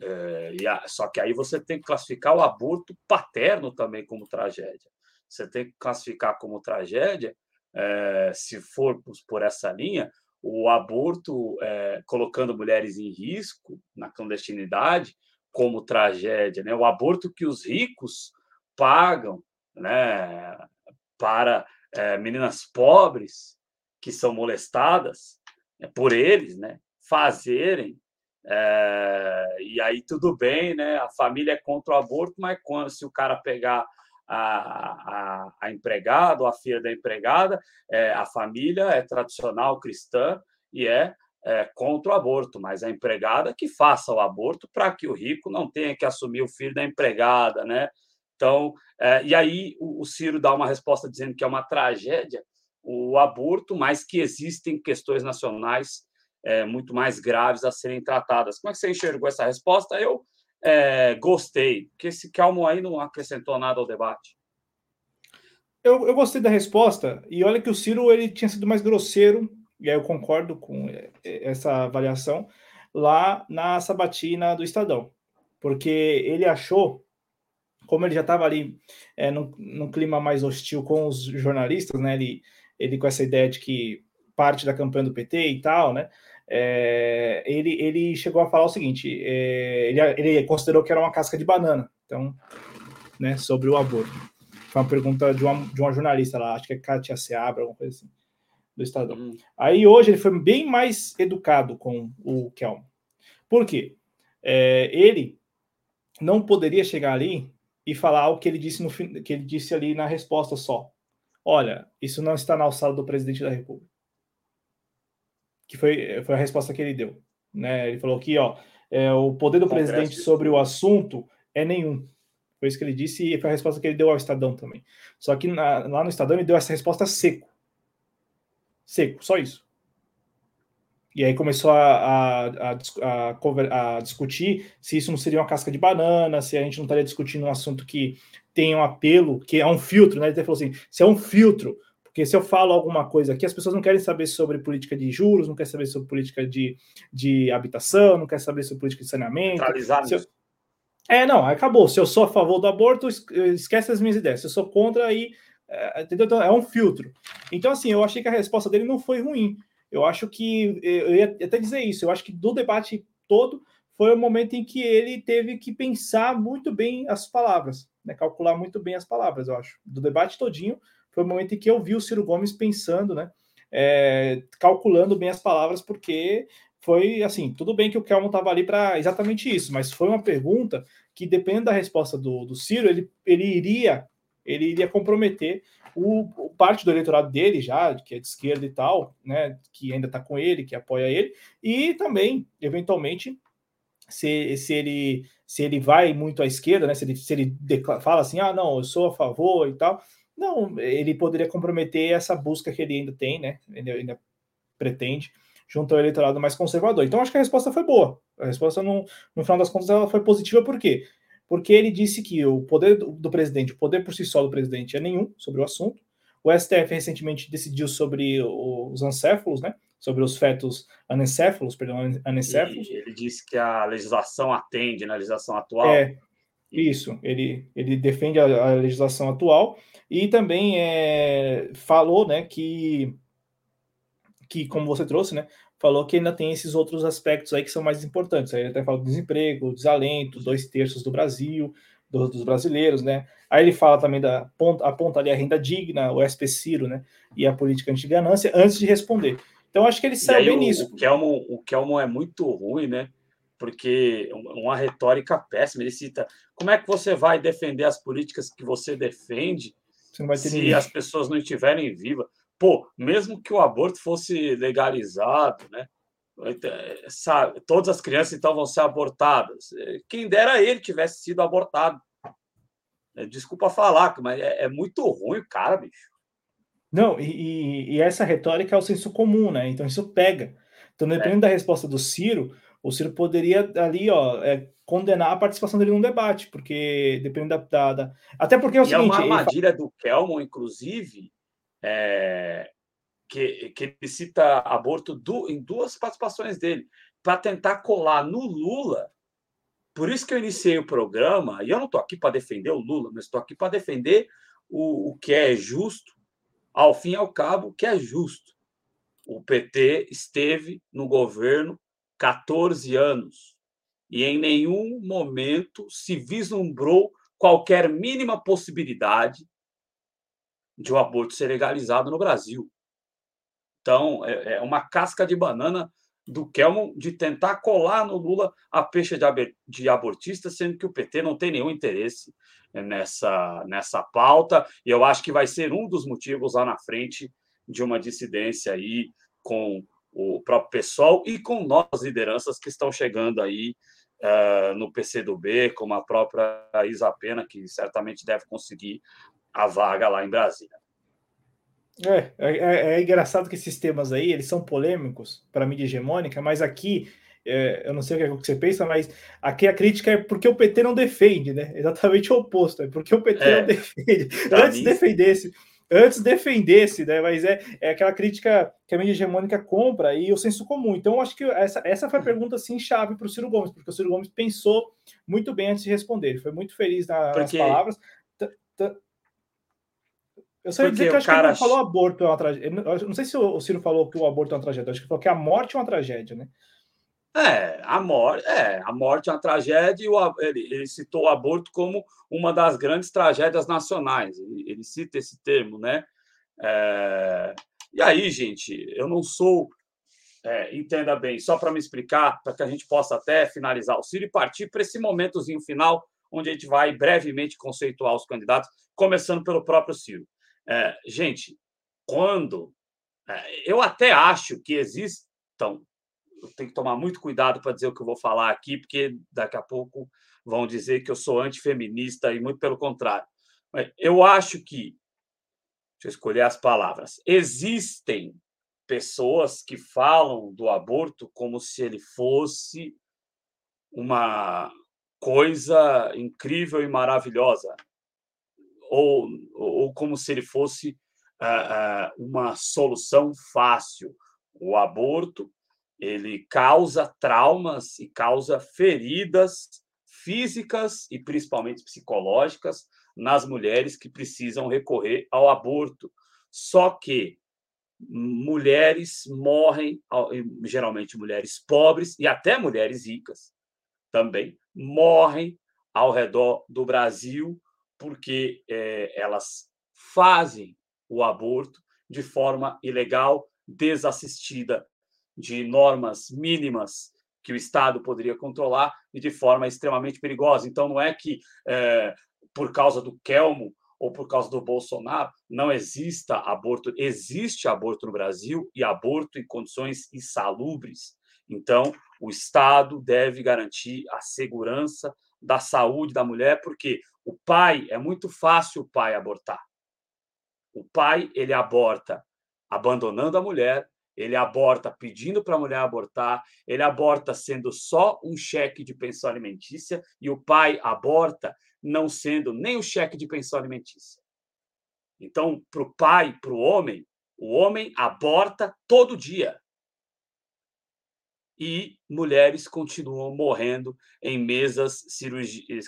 É, a, só que aí você tem que classificar o aborto paterno também como tragédia. Você tem que classificar como tragédia, é, se formos por essa linha, o aborto é, colocando mulheres em risco na clandestinidade como tragédia, né? O aborto que os ricos pagam, né? Para é, meninas pobres que são molestadas né, por eles, né? Fazerem é, e aí tudo bem, né? A família é contra o aborto, mas quando se o cara pegar a, a, a empregada ou a filha da empregada, é, a família é tradicional cristã e é, é, contra o aborto, mas a empregada que faça o aborto para que o rico não tenha que assumir o filho da empregada, né? Então, é, e aí o, o Ciro dá uma resposta dizendo que é uma tragédia o aborto, mas que existem questões nacionais é, muito mais graves a serem tratadas. Como é que você enxergou essa resposta? Eu é, gostei, porque esse Calmo aí não acrescentou nada ao debate. Eu, eu, gostei da resposta, e olha que o Ciro ele tinha sido mais grosseiro, e aí eu concordo com é, é, essa avaliação, lá na sabatina do Estadão, porque ele achou, como ele já estava ali é, num, num, clima mais hostil com os jornalistas, né, ele, ele com essa ideia de que parte da campanha do PT e tal, né, é, ele, ele chegou a falar o seguinte: é, ele, ele considerou que era uma casca de banana, então, né, sobre o aborto. Foi uma pergunta de uma, de uma jornalista lá, acho que é Katia Seabra, alguma coisa assim, do Estadão. Uhum. Aí hoje ele foi bem mais educado com o Kelmo. Por quê? É, ele não poderia chegar ali e falar o que ele disse no que ele disse ali na resposta só. Olha, isso não está na alçada do presidente da República que foi, foi a resposta que ele deu. Né? Ele falou que ó, é, o poder do Congresso presidente sobre o assunto é nenhum. Foi isso que ele disse e foi a resposta que ele deu ao Estadão também. Só que na, lá no Estadão ele deu essa resposta seco. Seco, só isso. E aí começou a, a, a, a, discutir se isso não seria uma casca de banana, se a gente não estaria discutindo um assunto que tem um apelo, que é um filtro, né? Ele falou assim: se é um filtro porque se eu falo alguma coisa aqui, as pessoas não querem saber sobre política de juros, não querem saber sobre política de, de habitação, não querem saber sobre política de saneamento. Eu... É, não, acabou. Se eu sou a favor do aborto, esquece as minhas ideias. Se eu sou contra, aí. É, entendeu? Então, é um filtro. Então, assim, eu achei que a resposta dele não foi ruim. Eu acho que. Eu ia até dizer isso. Eu acho que do debate todo foi o momento em que ele teve que pensar muito bem as palavras, né? calcular muito bem as palavras, eu acho. Do debate todinho, foi o momento em que eu vi o Ciro Gomes pensando, né? É, calculando bem as palavras, porque foi assim, tudo bem que o Kelmo estava ali para exatamente isso, mas foi uma pergunta que, dependendo da resposta do, do Ciro, ele, ele iria ele iria comprometer o, o, parte do eleitorado dele já, que é de esquerda e tal, né, que ainda está com ele, que apoia ele, e também, eventualmente, se, se ele se ele vai muito à esquerda, né, se ele, se ele declara, fala assim, ah, não, eu sou a favor e tal, não, ele poderia comprometer essa busca que ele ainda tem, né? Ele ainda pretende, junto ao eleitorado mais conservador. Então, acho que a resposta foi boa. A resposta, no, no final das contas, ela foi positiva, por quê? Porque ele disse que o poder do, presidente, o poder por si só do presidente é nenhum sobre o assunto. O STF recentemente decidiu sobre os ancéfalos, né? Sobre os fetos anencéfalos, perdão, anencéfalos. E ele disse que a legislação atende na legislação atual. É, isso. Ele, ele defende a, a legislação atual e também é, falou, né, que, que, como você trouxe, né, falou que ainda tem esses outros aspectos aí que são mais importantes. Aí ele até fala do desemprego, desalento, dois terços do Brasil, do, dos brasileiros, né? Aí ele fala também da ponta, aponta ali a renda digna, o SP Ciro, né? E a política anti-ganância, antes de responder. Então, acho que ele saiu bem o, nisso. O Kelmo, o Kelmo é muito ruim, né? Porque uma retórica péssima. Ele cita: como é que você vai defender as políticas que você defende se ninguém. as pessoas não estiverem vivas. Pô, mesmo que o aborto fosse legalizado, né? Sabe, todas as crianças então vão ser abortadas. Quem dera ele tivesse sido abortado. É, desculpa falar, mas é, é muito ruim o cara, bicho. Não, e, e, essa retórica é o senso comum, né? Então isso pega. Então, dependendo é. da resposta do Ciro, o Ciro poderia ali, ó, é, condenar a participação dele no debate, porque dependendo da. da, da... Até porque é o e seguinte. É uma armadilha do Kelmo, inclusive, é... que, que ele cita aborto do, em duas participações dele, para tentar colar no Lula. Por isso que eu iniciei o programa, e eu não estou aqui para defender o Lula, mas estou aqui para defender o, o que é justo, ao fim e ao cabo, o que é justo. o PT esteve no governo 14 anos e em nenhum momento se vislumbrou qualquer mínima possibilidade de o um aborto ser legalizado no Brasil. Então, é, é uma casca de banana do Kelman de tentar colar no Lula a peixe de abortista, sendo que o PT não tem nenhum interesse nessa, nessa pauta, e eu acho que vai ser um dos motivos lá na frente de uma dissidência aí com o próprio pessoal e com novas lideranças que estão chegando aí uh, no PCdoB, como a própria Isa Pena, que certamente deve conseguir a vaga lá em Brasília. É, é, é, engraçado que esses temas aí, eles são polêmicos para a mídia hegemônica, mas aqui, é, eu não sei o que, é que você pensa, mas aqui a crítica é porque o PT não defende, né? Exatamente o oposto, é porque o PT é, não defende. Antes mim... defendesse, antes defendesse, né? Mas é, é aquela crítica que a mídia hegemônica compra e o senso comum. Então, acho que essa, essa foi a pergunta, assim, chave para o Ciro Gomes, porque o Ciro Gomes pensou muito bem antes de responder, ele foi muito feliz nas porque... palavras. Eu só ia dizer que acho cara... que ele não falou aborto é uma tragédia. Eu não sei se o Ciro falou que o aborto é uma tragédia, acho que falou que a morte é uma tragédia, né? É, a morte é, a morte é uma tragédia e o, ele, ele, citou o aborto como uma das grandes tragédias nacionais. Ele, ele cita esse termo, né? É, e aí, gente, eu não sou. É, entenda bem, só para me explicar, para que a gente possa até finalizar o Ciro e partir para esse momentozinho final, onde a gente vai brevemente conceituar os candidatos, começando pelo próprio Ciro. É, gente, quando. É, eu até acho que existam. Tenho que tomar muito cuidado para dizer o que eu vou falar aqui, porque daqui a pouco vão dizer que eu sou antifeminista e muito pelo contrário. Eu acho que. Deixa eu escolher as palavras. Existem pessoas que falam do aborto como se ele fosse uma coisa incrível e maravilhosa ou, ou como se ele fosse uh, uh, uma solução fácil. O aborto ele causa traumas e causa feridas físicas e principalmente psicológicas nas mulheres que precisam recorrer ao aborto. Só que mulheres morrem, geralmente mulheres pobres e até mulheres ricas também morrem ao redor do Brasil porque é, elas fazem o aborto de forma ilegal, desassistida de normas mínimas que o Estado poderia controlar e de forma extremamente perigosa. Então, não é que é, por causa do Kelmo ou por causa do Bolsonaro não exista aborto. Existe aborto no Brasil e aborto em condições insalubres. Então, o Estado deve garantir a segurança da saúde da mulher, porque o pai é muito fácil o pai abortar. O pai ele aborta abandonando a mulher, ele aborta pedindo para a mulher abortar, ele aborta sendo só um cheque de pensão alimentícia e o pai aborta não sendo nem o cheque de pensão alimentícia. Então, para o pai, para o homem, o homem aborta todo dia e mulheres continuam morrendo em mesas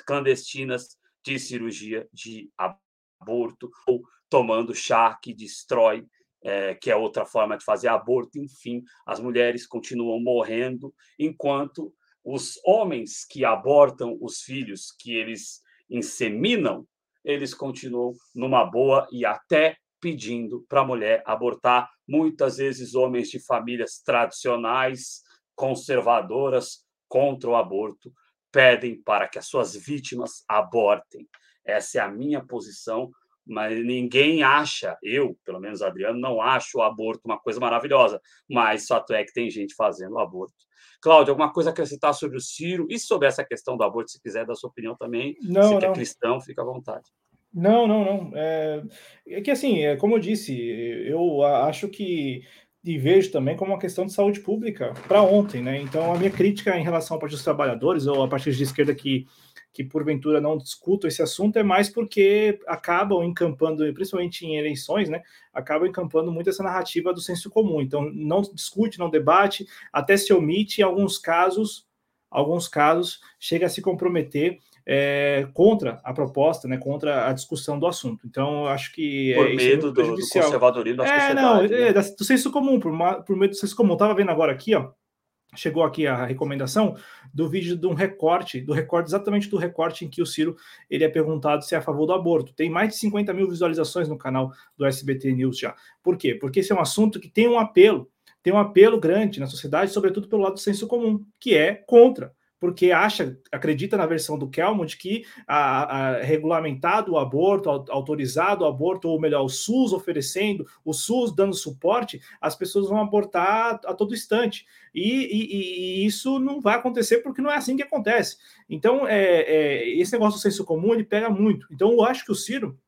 clandestinas de cirurgia de aborto ou tomando chá que destrói, é, que é outra forma de fazer aborto. Enfim, as mulheres continuam morrendo, enquanto os homens que abortam os filhos que eles inseminam, eles continuam numa boa e até pedindo para a mulher abortar. Muitas vezes, homens de famílias tradicionais conservadoras contra o aborto pedem para que as suas vítimas abortem. Essa é a minha posição, mas ninguém acha, eu, pelo menos Adriano, não acho o aborto uma coisa maravilhosa, mas fato é que tem gente fazendo o aborto. Cláudio, alguma coisa a acrescentar sobre o Ciro e sobre essa questão do aborto, se quiser dar sua opinião também, não, se é cristão, fica à vontade. Não, não, não. É, é que assim, é, como eu disse, eu acho que e vejo também como uma questão de saúde pública para ontem, né? Então, a minha crítica em relação ao Partido dos Trabalhadores ou a partir de esquerda que, que porventura não discutam esse assunto é mais porque acabam encampando, principalmente em eleições, né? Acabam encampando muito essa narrativa do senso comum. Então, não discute, não debate, até se omite, em alguns casos, alguns casos, chega a se comprometer é, contra a proposta, né, contra a discussão do assunto. Então, acho que por é, medo é do, do, conservadorismo da é, Não, né? é, do senso comum, por, por medo do senso comum. Estava vendo agora aqui, ó, chegou aqui a recomendação do vídeo de um recorte, do recorte exatamente do recorte em que o Ciro ele é perguntado se é a favor do aborto. Tem mais de 50 mil visualizações no canal do SBT News já. Por quê? Porque esse é um assunto que tem um apelo, tem um apelo grande na sociedade, sobretudo pelo lado do senso comum, que é contra porque acha, acredita na versão do Kelmon de que a, a, regulamentado o aborto, autorizado o aborto, ou melhor, o SUS oferecendo, o SUS dando suporte, as pessoas vão abortar a, a todo instante. E, e, e, isso não vai acontecer porque não é assim que acontece. Então, é, é, esse negócio do senso comum ele pega muito. Então, eu acho que o Ciro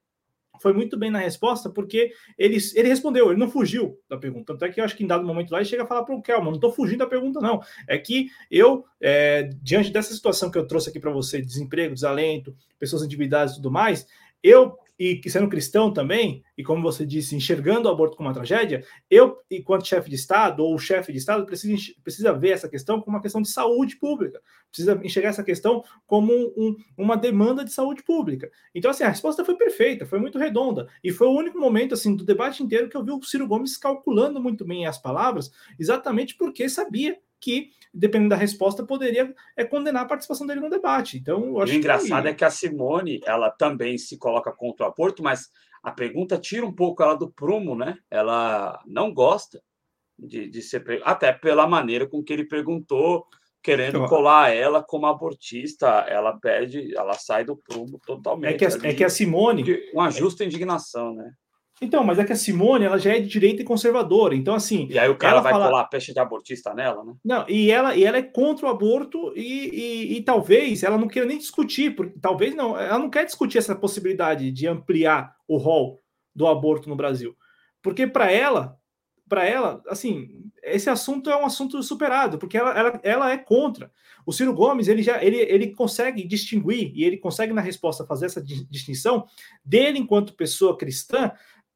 foi muito bem na resposta, porque ele, ele respondeu, ele não fugiu da pergunta. Tanto é que eu acho que em dado momento lá ele chega a falar para o Kelman, não estou fugindo da pergunta, não. É que eu, é, diante dessa situação que eu trouxe aqui para você, desemprego, desalento, pessoas endividadas e tudo mais, eu e sendo cristão também, e como você disse, enxergando o aborto como uma tragédia, eu, enquanto chefe de Estado ou chefe de Estado, precisa, precisa ver essa questão como uma questão de saúde pública, precisa enxergar essa questão como um, uma demanda de saúde pública. Então, assim, a resposta foi perfeita, foi muito redonda, e foi o único momento, assim, do debate inteiro que eu vi o Ciro Gomes calculando muito bem as palavras, exatamente porque sabia que, dependendo da resposta, poderia é, condenar a participação dele no debate. Então, o engraçado que... é que a Simone ela também se coloca contra o aborto, mas a pergunta tira um pouco ela do prumo, né? Ela não gosta de, de ser até pela maneira com que ele perguntou, querendo colar ela como abortista, ela perde, ela sai do prumo totalmente. É que a, é que a Simone. Uma justa indignação, né? Então, mas é que a Simone, ela já é de direita e conservadora. Então, assim. E aí o cara vai fala... colar a peste de abortista nela, né? Não, e ela, e ela é contra o aborto e, e, e, talvez ela não queira nem discutir, porque talvez não, ela não quer discutir essa possibilidade de ampliar o rol do aborto no Brasil. Porque para ela, para ela, assim, esse assunto é um assunto superado, porque ela, ela, ela é contra. O Ciro Gomes, ele já ele, ele consegue distinguir e ele consegue na resposta fazer essa distinção dele enquanto pessoa cristã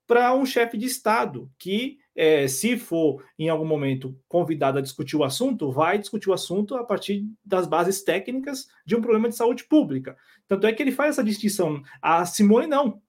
para um chefe de Estado que, é, se for em algum momento convidado a discutir o assunto, vai discutir o assunto a partir das bases técnicas de um problema de saúde pública. Tanto é que ele faz essa distinção. A Simone não.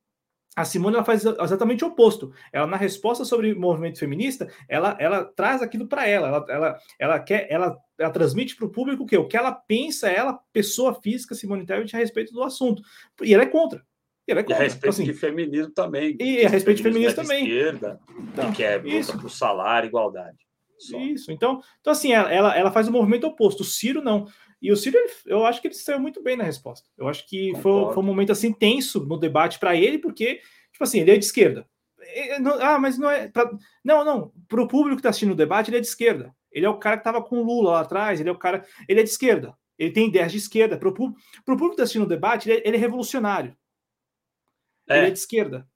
A Simone ela faz exatamente o oposto. Ela, na resposta sobre movimento feminista, ela, ela traz aquilo para ela. Ela, ela, ela quer, ela, ela transmite para o público o que o que ela pensa, ela, pessoa física, Simone Tebet, a respeito do assunto. E ela é contra. E, ela é contra. e a respeito assim, de feminismo também. E a respeito de feminismo é também. Esquerda, então, que é luta por salário, igualdade. Só. Isso. Então, então assim, ela, ela faz o movimento oposto. O Ciro não. E o Ciro, eu acho que ele saiu muito bem na resposta. Eu acho que foi, foi, um momento assim tenso no debate para ele, porque, tipo assim, ele é de esquerda. Ah, mas não é. Pra... Não, não. Para o público que está assistindo o debate, ele é de esquerda. Ele é o cara que estava com o Lula lá atrás, ele é o cara. Ele é de esquerda. Ele tem ideias de esquerda. Para o público que está assistindo o debate, ele é, ele é revolucionário. É. Ele é de esquerda.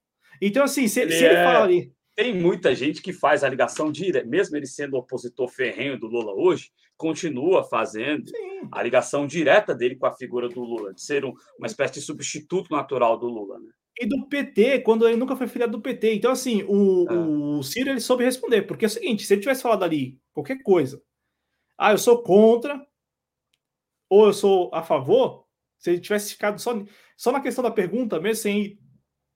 Então, assim, se ele, se ele é... fala ali. Tem muita gente que faz a ligação direta, mesmo ele sendo opositor ferrenho do Lula hoje, continua fazendo Sim. a ligação direta dele com a figura do Lula, de ser um, uma espécie de substituto natural do Lula. Né? E do PT, quando ele nunca foi filiado do PT. Então, assim, o, ah. o Ciro ele soube responder, porque é o seguinte: se ele tivesse falado ali qualquer coisa, ah, eu sou contra, ou eu sou a favor, se ele tivesse ficado só, só na questão da pergunta, mesmo sem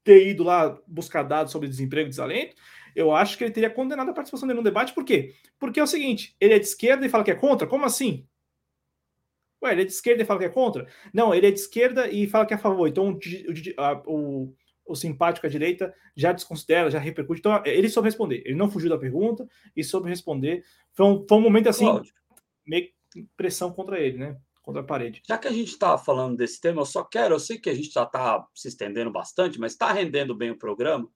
ter ido lá buscar dados sobre desemprego e desalento, eu acho que ele teria condenado a participação dele no debate. Por quê? Porque é o seguinte: ele é de esquerda e fala que é contra? Como assim? Ué, ele é de esquerda e fala que é contra? Não, ele é de esquerda e fala que é a favor. Então, o, o, o simpático à direita já desconsidera, já repercute. Então, ele soube responder. Ele não fugiu da pergunta e soube responder. Foi um, foi um momento assim, Cláudio. meio pressão contra ele, né? Contra a parede. Já que a gente está falando desse tema, eu só quero, eu sei que a gente já está se estendendo bastante, mas está rendendo bem o programa,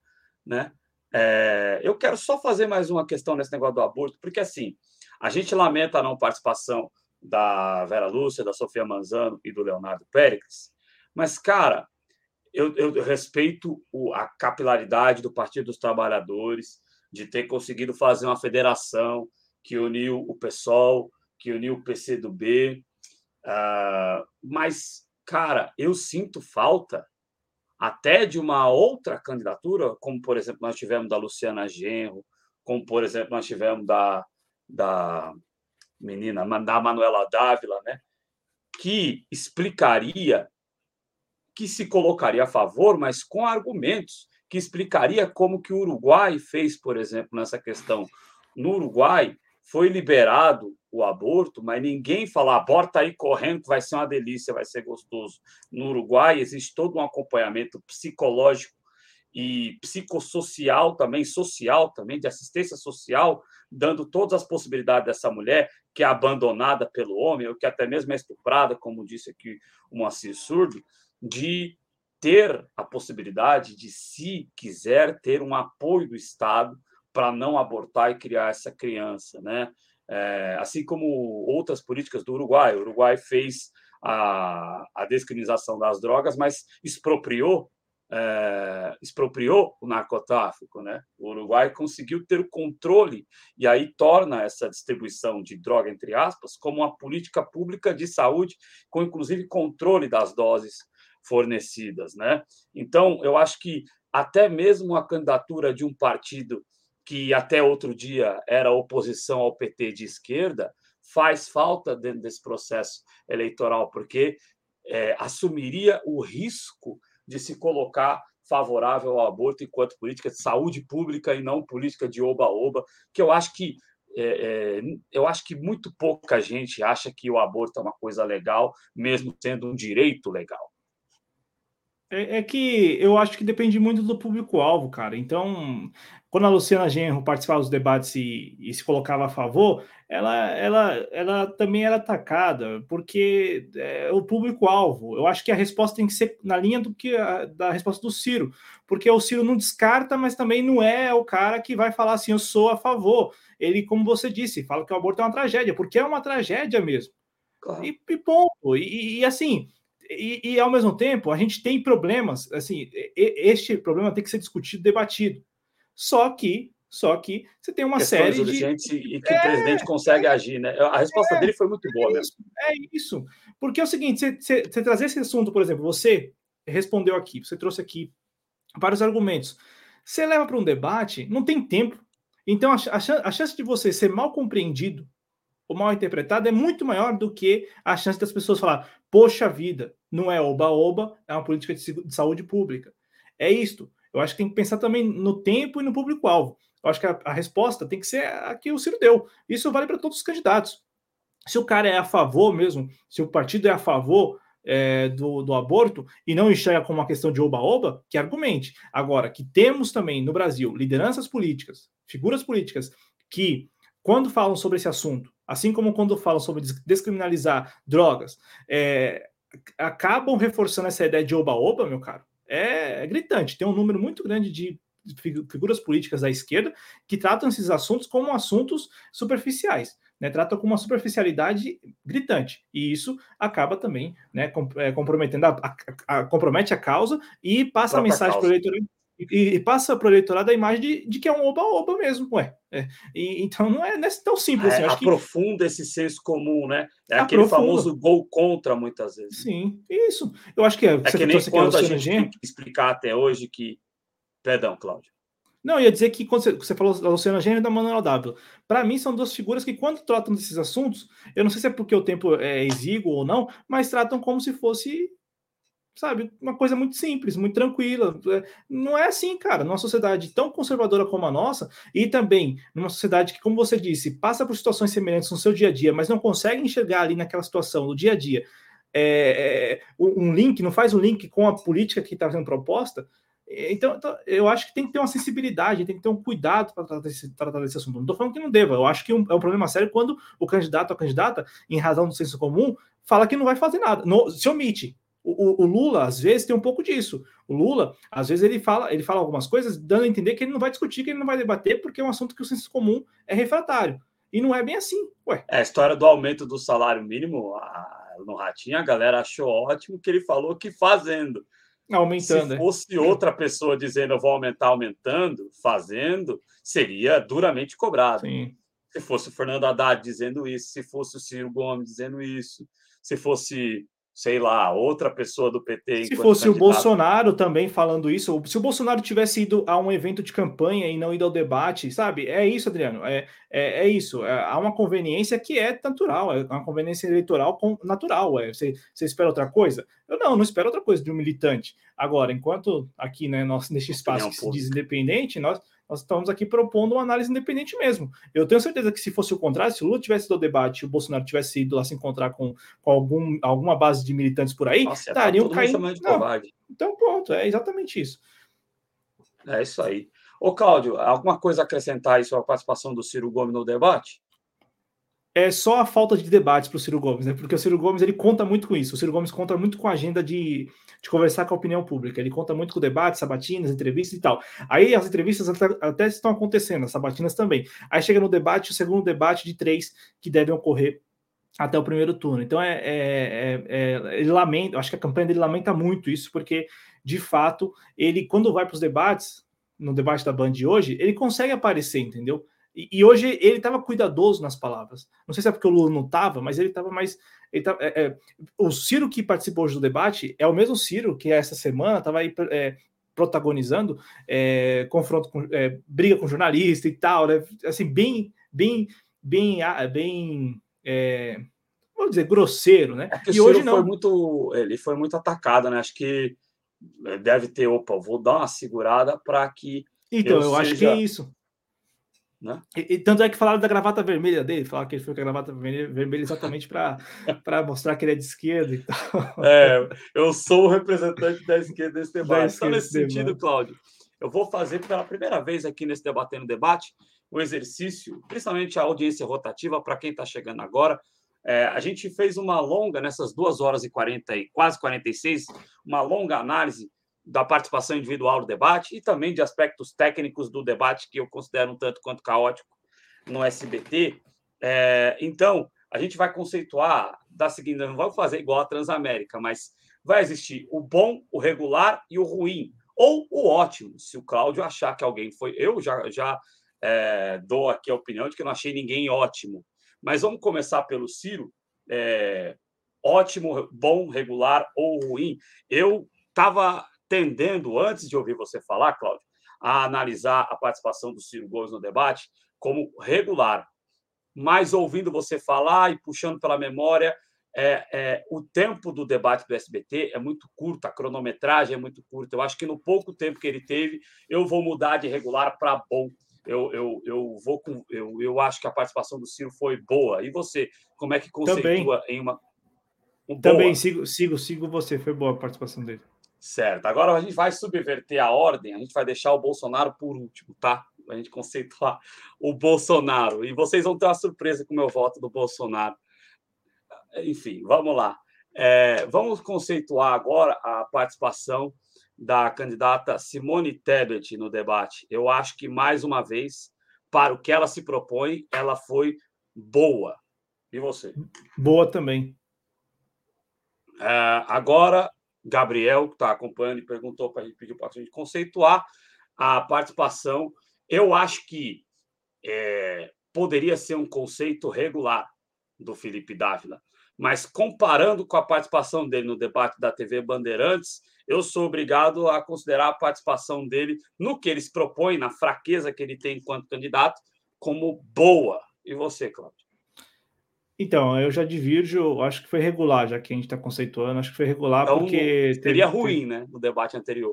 né? É, eu quero só fazer mais uma questão nesse negócio do aborto, porque assim, a gente lamenta a não participação da Vera Lúcia, da Sofia Manzano e do Leonardo Pérez, mas, cara, eu, eu respeito o, a capilaridade do Partido dos Trabalhadores, de ter conseguido fazer uma federação que uniu o PSOL, que uniu o PCdoB, Uh, mas, cara, eu sinto falta até de uma outra candidatura, como, por exemplo, nós tivemos da Luciana Genro, como, por exemplo, nós tivemos da, da menina, da Manuela Dávila, né? que explicaria que se colocaria a favor, mas com argumentos, que explicaria como que o Uruguai fez, por exemplo, nessa questão. No Uruguai, foi liberado o aborto, mas ninguém fala aborta aí correndo que vai ser uma delícia, vai ser gostoso. No Uruguai existe todo um acompanhamento psicológico e psicossocial também, social também, de assistência social, dando todas as possibilidades dessa mulher que é abandonada pelo homem, ou que até mesmo é estuprada, como disse aqui o Moacir Surdo, de ter a possibilidade de, se quiser, ter um apoio do Estado para não abortar e criar essa criança, né? É, assim como outras políticas do Uruguai. O Uruguai fez a, a descriminalização das drogas, mas expropriou é, expropriou o narcotráfico, né? O Uruguai conseguiu ter o controle e aí torna essa distribuição de droga entre aspas como uma política pública de saúde com inclusive controle das doses fornecidas, né? Então eu acho que até mesmo a candidatura de um partido que até outro dia era oposição ao PT de esquerda, faz falta dentro desse processo eleitoral, porque é, assumiria o risco de se colocar favorável ao aborto enquanto política de saúde pública e não política de oba-oba, que eu acho que é, é, eu acho que muito pouca gente acha que o aborto é uma coisa legal, mesmo sendo um direito legal. É, é, que eu acho que depende muito do público-alvo, cara. Então, quando a Luciana Genro participava dos debates e, e, se colocava a favor, ela, ela, ela também era atacada, porque é o público-alvo. Eu acho que a resposta tem que ser na linha do que a, da resposta do Ciro, porque o Ciro não descarta, mas também não é o cara que vai falar assim, eu sou a favor. Ele, como você disse, fala que o aborto é uma tragédia, porque é uma tragédia mesmo. Claro. E, e ponto. E, e assim, e, e, ao mesmo tempo, a gente tem problemas, assim, este problema tem que ser discutido, debatido. Só que, só que você tem uma série de e que é, o presidente consegue é, agir, né? A resposta é, dele foi muito boa, é isso, mesmo. É isso. Porque é o seguinte, você, você, você trazer esse assunto, por exemplo, você respondeu aqui, você trouxe aqui vários argumentos. Você leva para um debate, não tem tempo. Então, a, a, a chance de você ser mal compreendido ou mal interpretado é muito maior do que a chance das pessoas falar, poxa vida, não é oba-oba, é uma política de saúde pública. É isto. Eu acho que tem que pensar também no tempo e no público-alvo. Eu acho que a, a, resposta tem que ser a que o Ciro deu. Isso vale para todos os candidatos. Se o cara é a favor mesmo, se o partido é a favor é, do, do, aborto e não enxerga como uma questão de oba-oba, que argumente. Agora, que temos também no Brasil lideranças políticas, figuras políticas, que, quando falam sobre esse assunto, assim como quando falam sobre descriminalizar drogas, é, acabam reforçando essa ideia de oba-oba, meu caro. É, é, gritante. Tem um número muito grande de figuras políticas da esquerda que tratam esses assuntos como assuntos superficiais. Né, tratam com uma superficialidade gritante. E isso acaba também né, é, comprometendo a, a, a, compromete a causa e passa a mensagem para o eleitor e, e, passa para o eleitorado a imagem de, de que é um oba-oba mesmo, ué. É, e, então não é, não é tão simples. Assim, é, aprofunda que... esse senso comum, né? É aquele aprofunda. famoso gol contra, muitas vezes. Sim, isso. Eu acho que é. É que nem quando a gente Gen... tem que explicar até hoje que. Perdão, Cláudio. Não, ia dizer que quando você, você falou da Luciana Gênero e da Manuela Dávila, para mim são duas figuras que, quando tratam desses assuntos, eu não sei se é porque o tempo é exíguo ou não, mas tratam como se fosse sabe? Uma coisa muito simples, muito tranquila. É, não é assim, cara. Numa sociedade tão conservadora como a nossa, e também numa sociedade que, como você disse, passa por situações semelhantes no seu dia a dia, mas não consegue enxergar ali naquela situação, no dia a dia, é, é, um link, não faz um link com a política que está sendo proposta. Então, então, eu acho que tem que ter uma sensibilidade, tem que ter um cuidado para tratar tratar desse assunto. Não estou falando que não deva, eu acho que é um problema sério quando o candidato ou a candidata, em razão do senso comum, fala que não vai fazer nada, no, se omite. O, o, Lula, às vezes, tem um pouco disso. O Lula, às vezes, ele fala, ele fala algumas coisas, dando a entender que ele não vai discutir, que ele não vai debater, porque é um assunto que o senso comum é refratário. E não é bem assim. Ué. É, a história do aumento do salário mínimo, a, no Ratinho, a galera achou ótimo que ele falou que fazendo. Aumentando. Se é. fosse é. outra pessoa dizendo eu vou aumentar, aumentando, fazendo, seria duramente cobrado. Sim. Se fosse o Fernando Haddad dizendo isso, se fosse o Ciro Gomes dizendo isso, se fosse sei lá, outra pessoa do PT. Se fosse candidato. o Bolsonaro também falando isso, se o Bolsonaro tivesse ido a um evento de campanha e não ido ao debate, sabe? É isso, Adriano, é, é, é isso. É, há uma conveniência que é natural, é uma conveniência eleitoral natural. É. Você, você espera outra coisa? Eu não, não espero outra coisa de um militante. Agora, enquanto aqui, né, nós, neste espaço que se diz independente, nós nós estamos aqui propondo uma análise independente mesmo. Eu tenho certeza que se fosse o contrário, se o Lula tivesse ido ao debate e o Bolsonaro tivesse ido lá se encontrar com, com algum, alguma base de militantes por aí, Nossa, estariam tá caindo. Então, pronto, é exatamente isso. É isso aí. Ô, Cláudio, alguma coisa a acrescentar aí sobre a participação do Ciro Gomes no debate? É só a falta de debates para o Ciro Gomes, né? Porque o Ciro Gomes ele conta muito com isso. O Ciro Gomes conta muito com a agenda de, de conversar com a opinião pública. Ele conta muito com debates, sabatinas, entrevistas e tal. Aí as entrevistas até, até estão acontecendo, as sabatinas também. Aí chega no debate, o segundo debate de três que devem ocorrer até o primeiro turno. Então é, é, é, é ele lamenta, acho que a campanha dele lamenta muito isso, porque de fato ele quando vai para os debates, no debate da Band de hoje, ele consegue aparecer, entendeu? E, e hoje ele estava cuidadoso nas palavras. Não sei se é porque o Lula não estava, mas ele estava mais. Ele tava, é, é, o Ciro que participou hoje do debate é o mesmo Ciro que essa semana estava aí é, protagonizando é, confronto com é, briga com jornalista e tal, né? Assim, bem, bem, bem, bem. É, vamos dizer, grosseiro, né? É e hoje não. Foi muito, ele foi muito atacado, né? Acho que deve ter, opa, vou dar uma segurada para que. Então, eu, eu seja... acho que é isso. Né? E, e, tanto é que falaram da gravata vermelha dele, falaram que ele foi com a gravata vermelha, vermelha exatamente para mostrar que ele é de esquerda e tal. É, eu sou o representante da esquerda nesse debate. Então, nesse sentido, debate. Cláudio, eu vou fazer pela primeira vez aqui nesse Debatendo Debate um exercício, principalmente a audiência rotativa, para quem está chegando agora. É, a gente fez uma longa, nessas duas horas e 40 e quase 46, uma longa análise da participação individual no debate e também de aspectos técnicos do debate que eu considero um tanto quanto caótico no SBT. É, então, a gente vai conceituar da seguinte: não vamos fazer igual a Transamérica, mas vai existir o bom, o regular e o ruim, ou o ótimo. Se o Cláudio achar que alguém foi. Eu já, já é, dou aqui a opinião de que não achei ninguém ótimo. Mas vamos começar pelo Ciro. É, ótimo, bom, regular ou ruim. Eu estava tendendo, antes de ouvir você falar, Cláudio, a analisar a participação do Ciro Gomes no debate como regular. Mas ouvindo você falar e puxando pela memória, é, é, o tempo do debate do SBT é muito curto, a cronometragem é muito curta. Eu acho que no pouco tempo que ele teve, eu vou mudar de regular para bom. Eu, eu, eu vou com, eu, eu acho que a participação do Ciro foi boa. E você, como é que conceitua Também. em uma um Também sigo, sigo, sigo você, foi boa a participação dele. Certo. Agora a gente vai subverter a ordem, a gente vai deixar o Bolsonaro por último, tá? A gente conceituar o Bolsonaro. E vocês vão ter uma surpresa com o meu voto do Bolsonaro. Enfim, vamos lá. É, vamos conceituar agora a participação da candidata Simone Tebet no debate. Eu acho que, mais uma vez, para o que ela se propõe, ela foi boa. E você? Boa também. É, agora, Gabriel, que está acompanhando e perguntou para a gente, pediu para a gente conceituar a participação. Eu acho que é, poderia ser um conceito regular do Felipe Dávila, mas comparando com a participação dele no debate da TV Bandeirantes, eu sou obrigado a considerar a participação dele no que eles propõem, na fraqueza que ele tem enquanto candidato, como boa. E você, Cláudio? Então, eu já divirjo, acho que foi regular, já que a gente está conceituando, acho que foi regular então, porque. Seria teve, ruim, né, no debate anterior.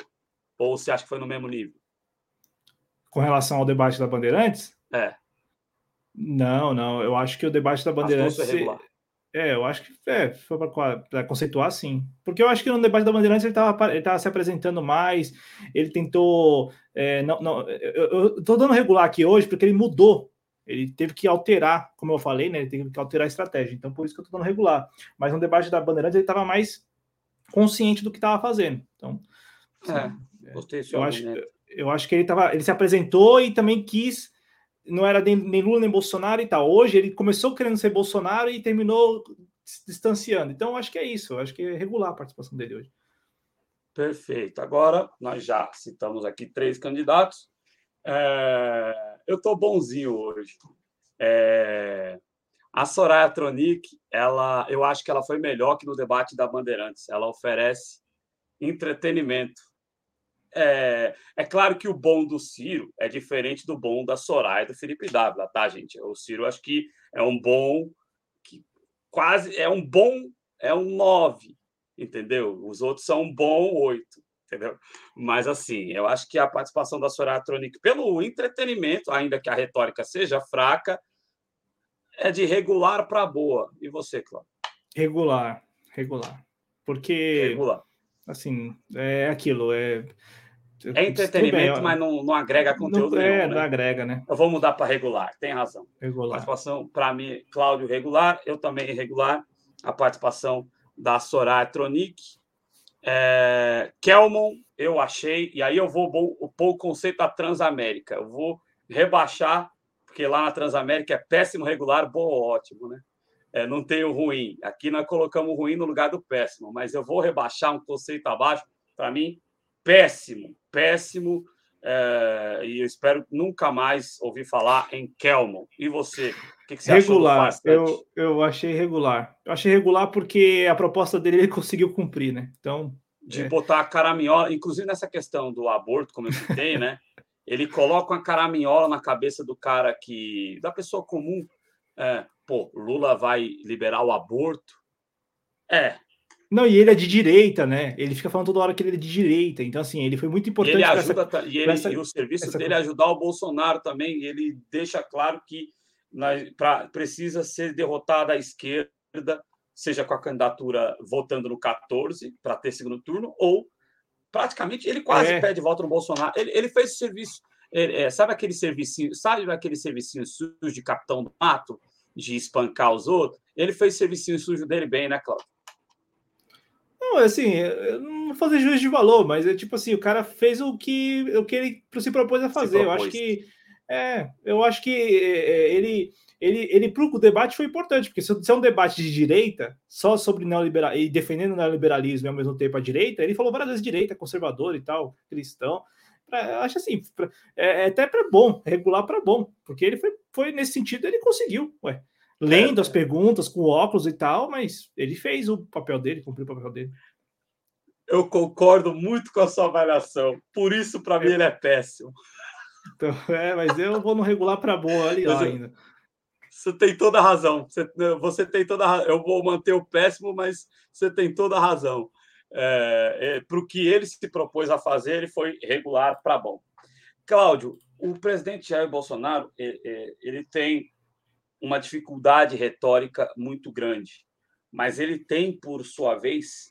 Ou você acha que foi no mesmo nível? Com relação ao debate da Bandeirantes? É. Não, não. Eu acho que o debate da Bandeirantes. Foi regular. É, eu acho que é, foi para conceituar sim. Porque eu acho que no debate da Bandeirantes ele estava se apresentando mais, ele tentou. É, não, não, eu estou dando regular aqui hoje porque ele mudou ele teve que alterar, como eu falei, né? Ele teve que alterar a estratégia. Então, por isso que eu estou dando regular. Mas no debate da Bandeirantes ele estava mais consciente do que estava fazendo. Então, assim, é, gostei eu acho, eu acho que ele tava, ele se apresentou e também quis, não era nem, nem Lula nem Bolsonaro e tal. Hoje ele começou querendo ser Bolsonaro e terminou se distanciando. Então, acho que é isso. Eu acho que é regular a participação dele hoje. Perfeito. Agora, nós já citamos aqui três candidatos. É, eu estou bonzinho hoje. É, A Soraya Tronic, ela, eu acho que ela foi melhor que no debate da Bandeirantes. Ela oferece entretenimento. É, é claro que o bom do Ciro é diferente do bom da Soraya e do Felipe Dávila, tá, gente? O Ciro acho que é um bom que quase é um bom, é um nove, entendeu? Os outros são um bom oito, entendeu? Mas assim, eu acho que a participação da Soraya Tronic pelo entretenimento, ainda que a retórica seja fraca, é de regular para boa. E você, Cláudio? Regular, regular. Porque regular assim, é aquilo, é. É entretenimento, bem, mas não, não agrega conteúdo não, é, nenhum, né? não agrega, né? Eu vou mudar para regular, tem razão. Regular. Participação, para mim, Cláudio, regular, eu também regular. A participação da Soraya Tronic. É, Kelmon, eu achei, e aí eu vou pôr o conceito da Transamérica. Eu vou rebaixar, porque lá na Transamérica é péssimo, regular, bom, ótimo, né? é, não tem o ruim. Aqui nós colocamos o ruim no lugar do péssimo, mas eu vou rebaixar um conceito abaixo, para mim, péssimo, péssimo. É, e eu espero nunca mais ouvir falar em Kelmon. E você? Que, que você regular, achou eu, eu achei regular. Eu achei regular porque a proposta dele ele conseguiu cumprir, né? Então. De é... botar a caraminhola, inclusive nessa questão do aborto, como eu citei, né? Ele coloca uma caraminhola na cabeça do cara que. da pessoa comum. É, pô, Lula vai liberar o aborto. É. Não, e ele é de direita, né? Ele fica falando toda hora que ele é de direita. Então, assim, ele foi muito importante. E ele ajuda, essa, e, ele, essa, e o serviço essa... dele é ajudar o Bolsonaro também. Ele deixa claro que na, pra, precisa ser derrotada a esquerda, seja com a candidatura votando no 14 para ter segundo turno, ou praticamente ele quase é. pede voto no Bolsonaro. Ele, ele fez o serviço. Ele, é, sabe aquele servicinho, sabe aquele servicinho sujo de capitão do mato? de espancar os outros, ele fez o serviço sujo dele bem, né, Cláudio? Não, assim, eu não vou fazer juízo de valor, mas é tipo assim, o cara fez o que, o que ele se propôs a fazer. Propôs. Eu acho que é, eu acho que é, é, ele ele, ele para o debate foi importante, porque se é um debate de direita, só sobre neoliberal e defendendo o neoliberalismo e ao mesmo tempo a direita, ele falou várias vezes direita, conservador e tal, cristão. Eu acho assim, é, é até para bom, regular para bom, porque ele foi foi nesse sentido, ele conseguiu, ué. Lendo as perguntas com óculos e tal, mas ele fez o papel dele, cumpriu o papel dele. Eu concordo muito com a sua avaliação. Por isso, para mim, ele é péssimo. Então, é, mas eu vou no regular para boa ali ainda. Você tem toda a razão. Você, você tem toda a, Eu vou manter o péssimo, mas você tem toda a razão. É, é, para o que ele se propôs a fazer, ele foi regular para bom. Cláudio, o presidente Jair Bolsonaro ele tem uma dificuldade retórica muito grande, mas ele tem, por sua vez,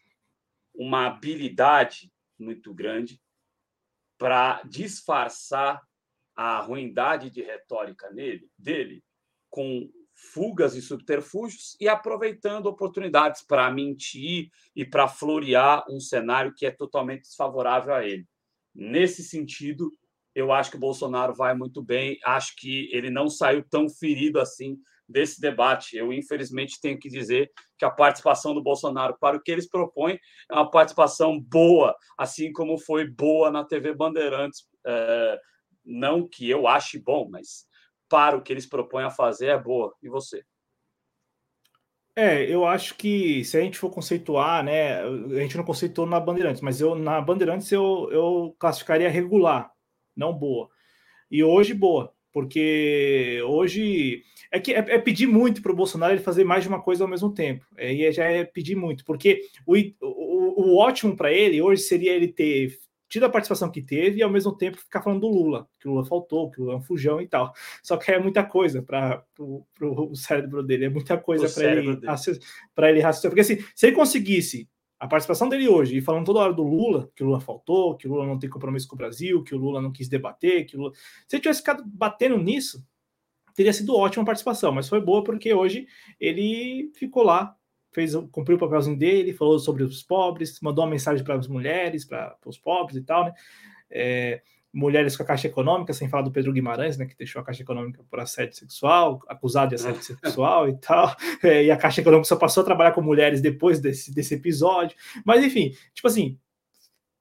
uma habilidade muito grande para disfarçar a ruindade de retórica nele, dele com fugas e subterfúgios e aproveitando oportunidades para mentir e para florear um cenário que é totalmente desfavorável a ele. Nesse sentido, eu acho que o Bolsonaro vai muito bem. Acho que ele não saiu tão ferido assim desse debate. Eu, infelizmente, tenho que dizer que a participação do Bolsonaro para o que eles propõem é uma participação boa, assim como foi boa na TV Bandeirantes. É, não que eu ache bom, mas para o que eles propõem a fazer é boa. E você? É, eu acho que se a gente for conceituar, né, a gente não conceitou na Bandeirantes, mas eu na Bandeirantes eu, eu classificaria regular não boa. E hoje, boa, porque hoje é que é, é pedir muito para o Bolsonaro ele fazer mais de uma coisa ao mesmo tempo. E é, já é pedir muito, porque o, o, o ótimo para ele hoje seria ele ter tido a participação que teve e ao mesmo tempo ficar falando do Lula, que o Lula faltou, que o Lula é um fujão e tal. Só que é muita coisa para o cérebro dele, é muita coisa para ele, ele raciocinar. Porque assim, se ele conseguisse a participação dele hoje, e falando toda hora do Lula, que o Lula faltou, que o Lula não tem compromisso com o Brasil, que o Lula não quis debater, que o Lula... Se ele tivesse ficado batendo nisso, teria sido ótima participação, mas foi boa porque hoje ele ficou lá, fez, cumpriu o papelzinho dele, falou sobre os pobres, mandou uma mensagem para as mulheres, para os pobres e tal, né? É, mulheres com a Caixa Econômica, sem falar do Pedro Guimarães, né, que deixou a Caixa Econômica por assédio sexual, acusado de assédio sexual e tal, é, e a Caixa Econômica só passou a trabalhar com mulheres depois desse, desse episódio. Mas, enfim, tipo assim,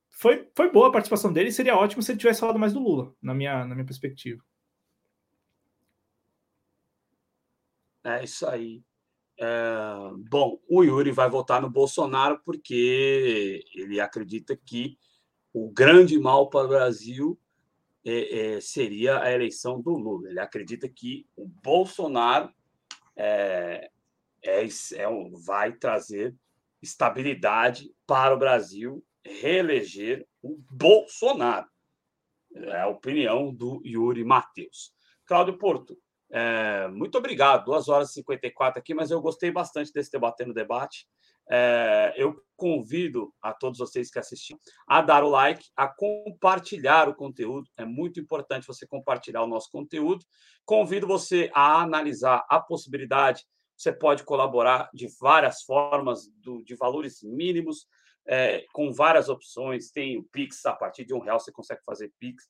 foi, foi boa a participação dele, seria ótimo se ele tivesse falado mais do Lula, na minha, na minha perspectiva. É isso aí. É, bom, o Yuri vai votar no Bolsonaro porque ele acredita que o grande mal para o Brasil é, é, seria a eleição do Lula. Ele acredita que o Bolsonaro é, é, é vai trazer estabilidade para o Brasil, reeleger o Bolsonaro. É a opinião do Yuri Matheus. Cláudio Porto, é, muito obrigado. 2 horas e 54 aqui, mas eu gostei bastante desse debatendo debate. É, eu convido a todos vocês que assistiram a dar o like, a compartilhar o conteúdo. É muito importante você compartilhar o nosso conteúdo. Convido você a analisar a possibilidade. Você pode colaborar de várias formas, do, de valores mínimos, é, com várias opções. Tem o Pix, a partir de um real você consegue fazer Pix.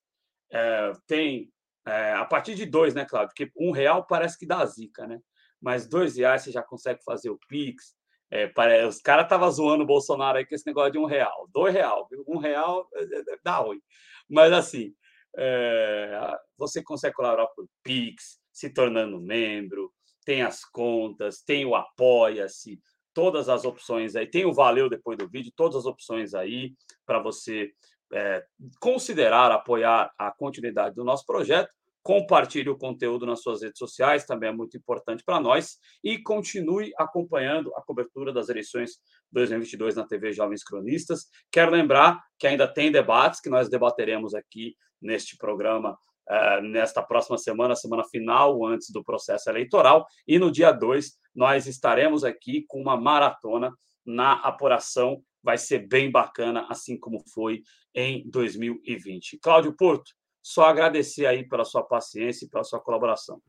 É, tem é, a partir de dois, né, Claudio? Porque um real parece que dá zica, né? Mas dois reais você já consegue fazer o Pix. É, para, os caras estavam zoando o Bolsonaro aí com esse negócio de um real. Dois real? Um real é, é, é, dá ruim. Mas assim, é, você consegue colaborar por Pix, se tornando membro, tem as contas, tem o Apoia-se, todas as opções aí. Tem o Valeu depois do vídeo, todas as opções aí para você é, considerar apoiar a continuidade do nosso projeto, compartilhe o conteúdo nas suas redes sociais, também é muito importante para nós, e continue acompanhando a cobertura das eleições 2022 na TV Jovens Cronistas. Quero lembrar que ainda tem debates que nós debateremos aqui neste programa Uh, nesta próxima semana, semana final, antes do processo eleitoral. E no dia 2, nós estaremos aqui com uma maratona na apuração vai ser bem bacana, assim como foi em 2020. Cláudio Porto, só agradecer aí pela sua paciência e pela sua colaboração.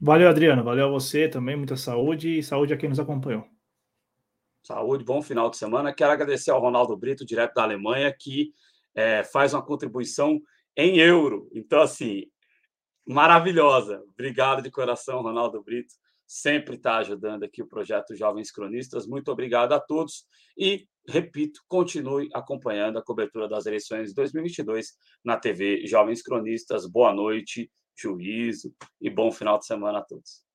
Valeu, Adriano. Valeu a você também. Muita saúde e saúde a quem nos acompanhou. Saúde, bom final de semana. Quero agradecer ao Ronaldo Brito, direto da Alemanha, que é, faz uma contribuição em euro. Então, assim, maravilhosa. Obrigado de coração, Ronaldo Brito. Sempre está ajudando aqui o projeto Jovens Cronistas. Muito obrigado a todos. E repito, continue acompanhando a cobertura das eleições de 2022 na TV Jovens Cronistas. Boa noite, juízo e bom final de semana a todos.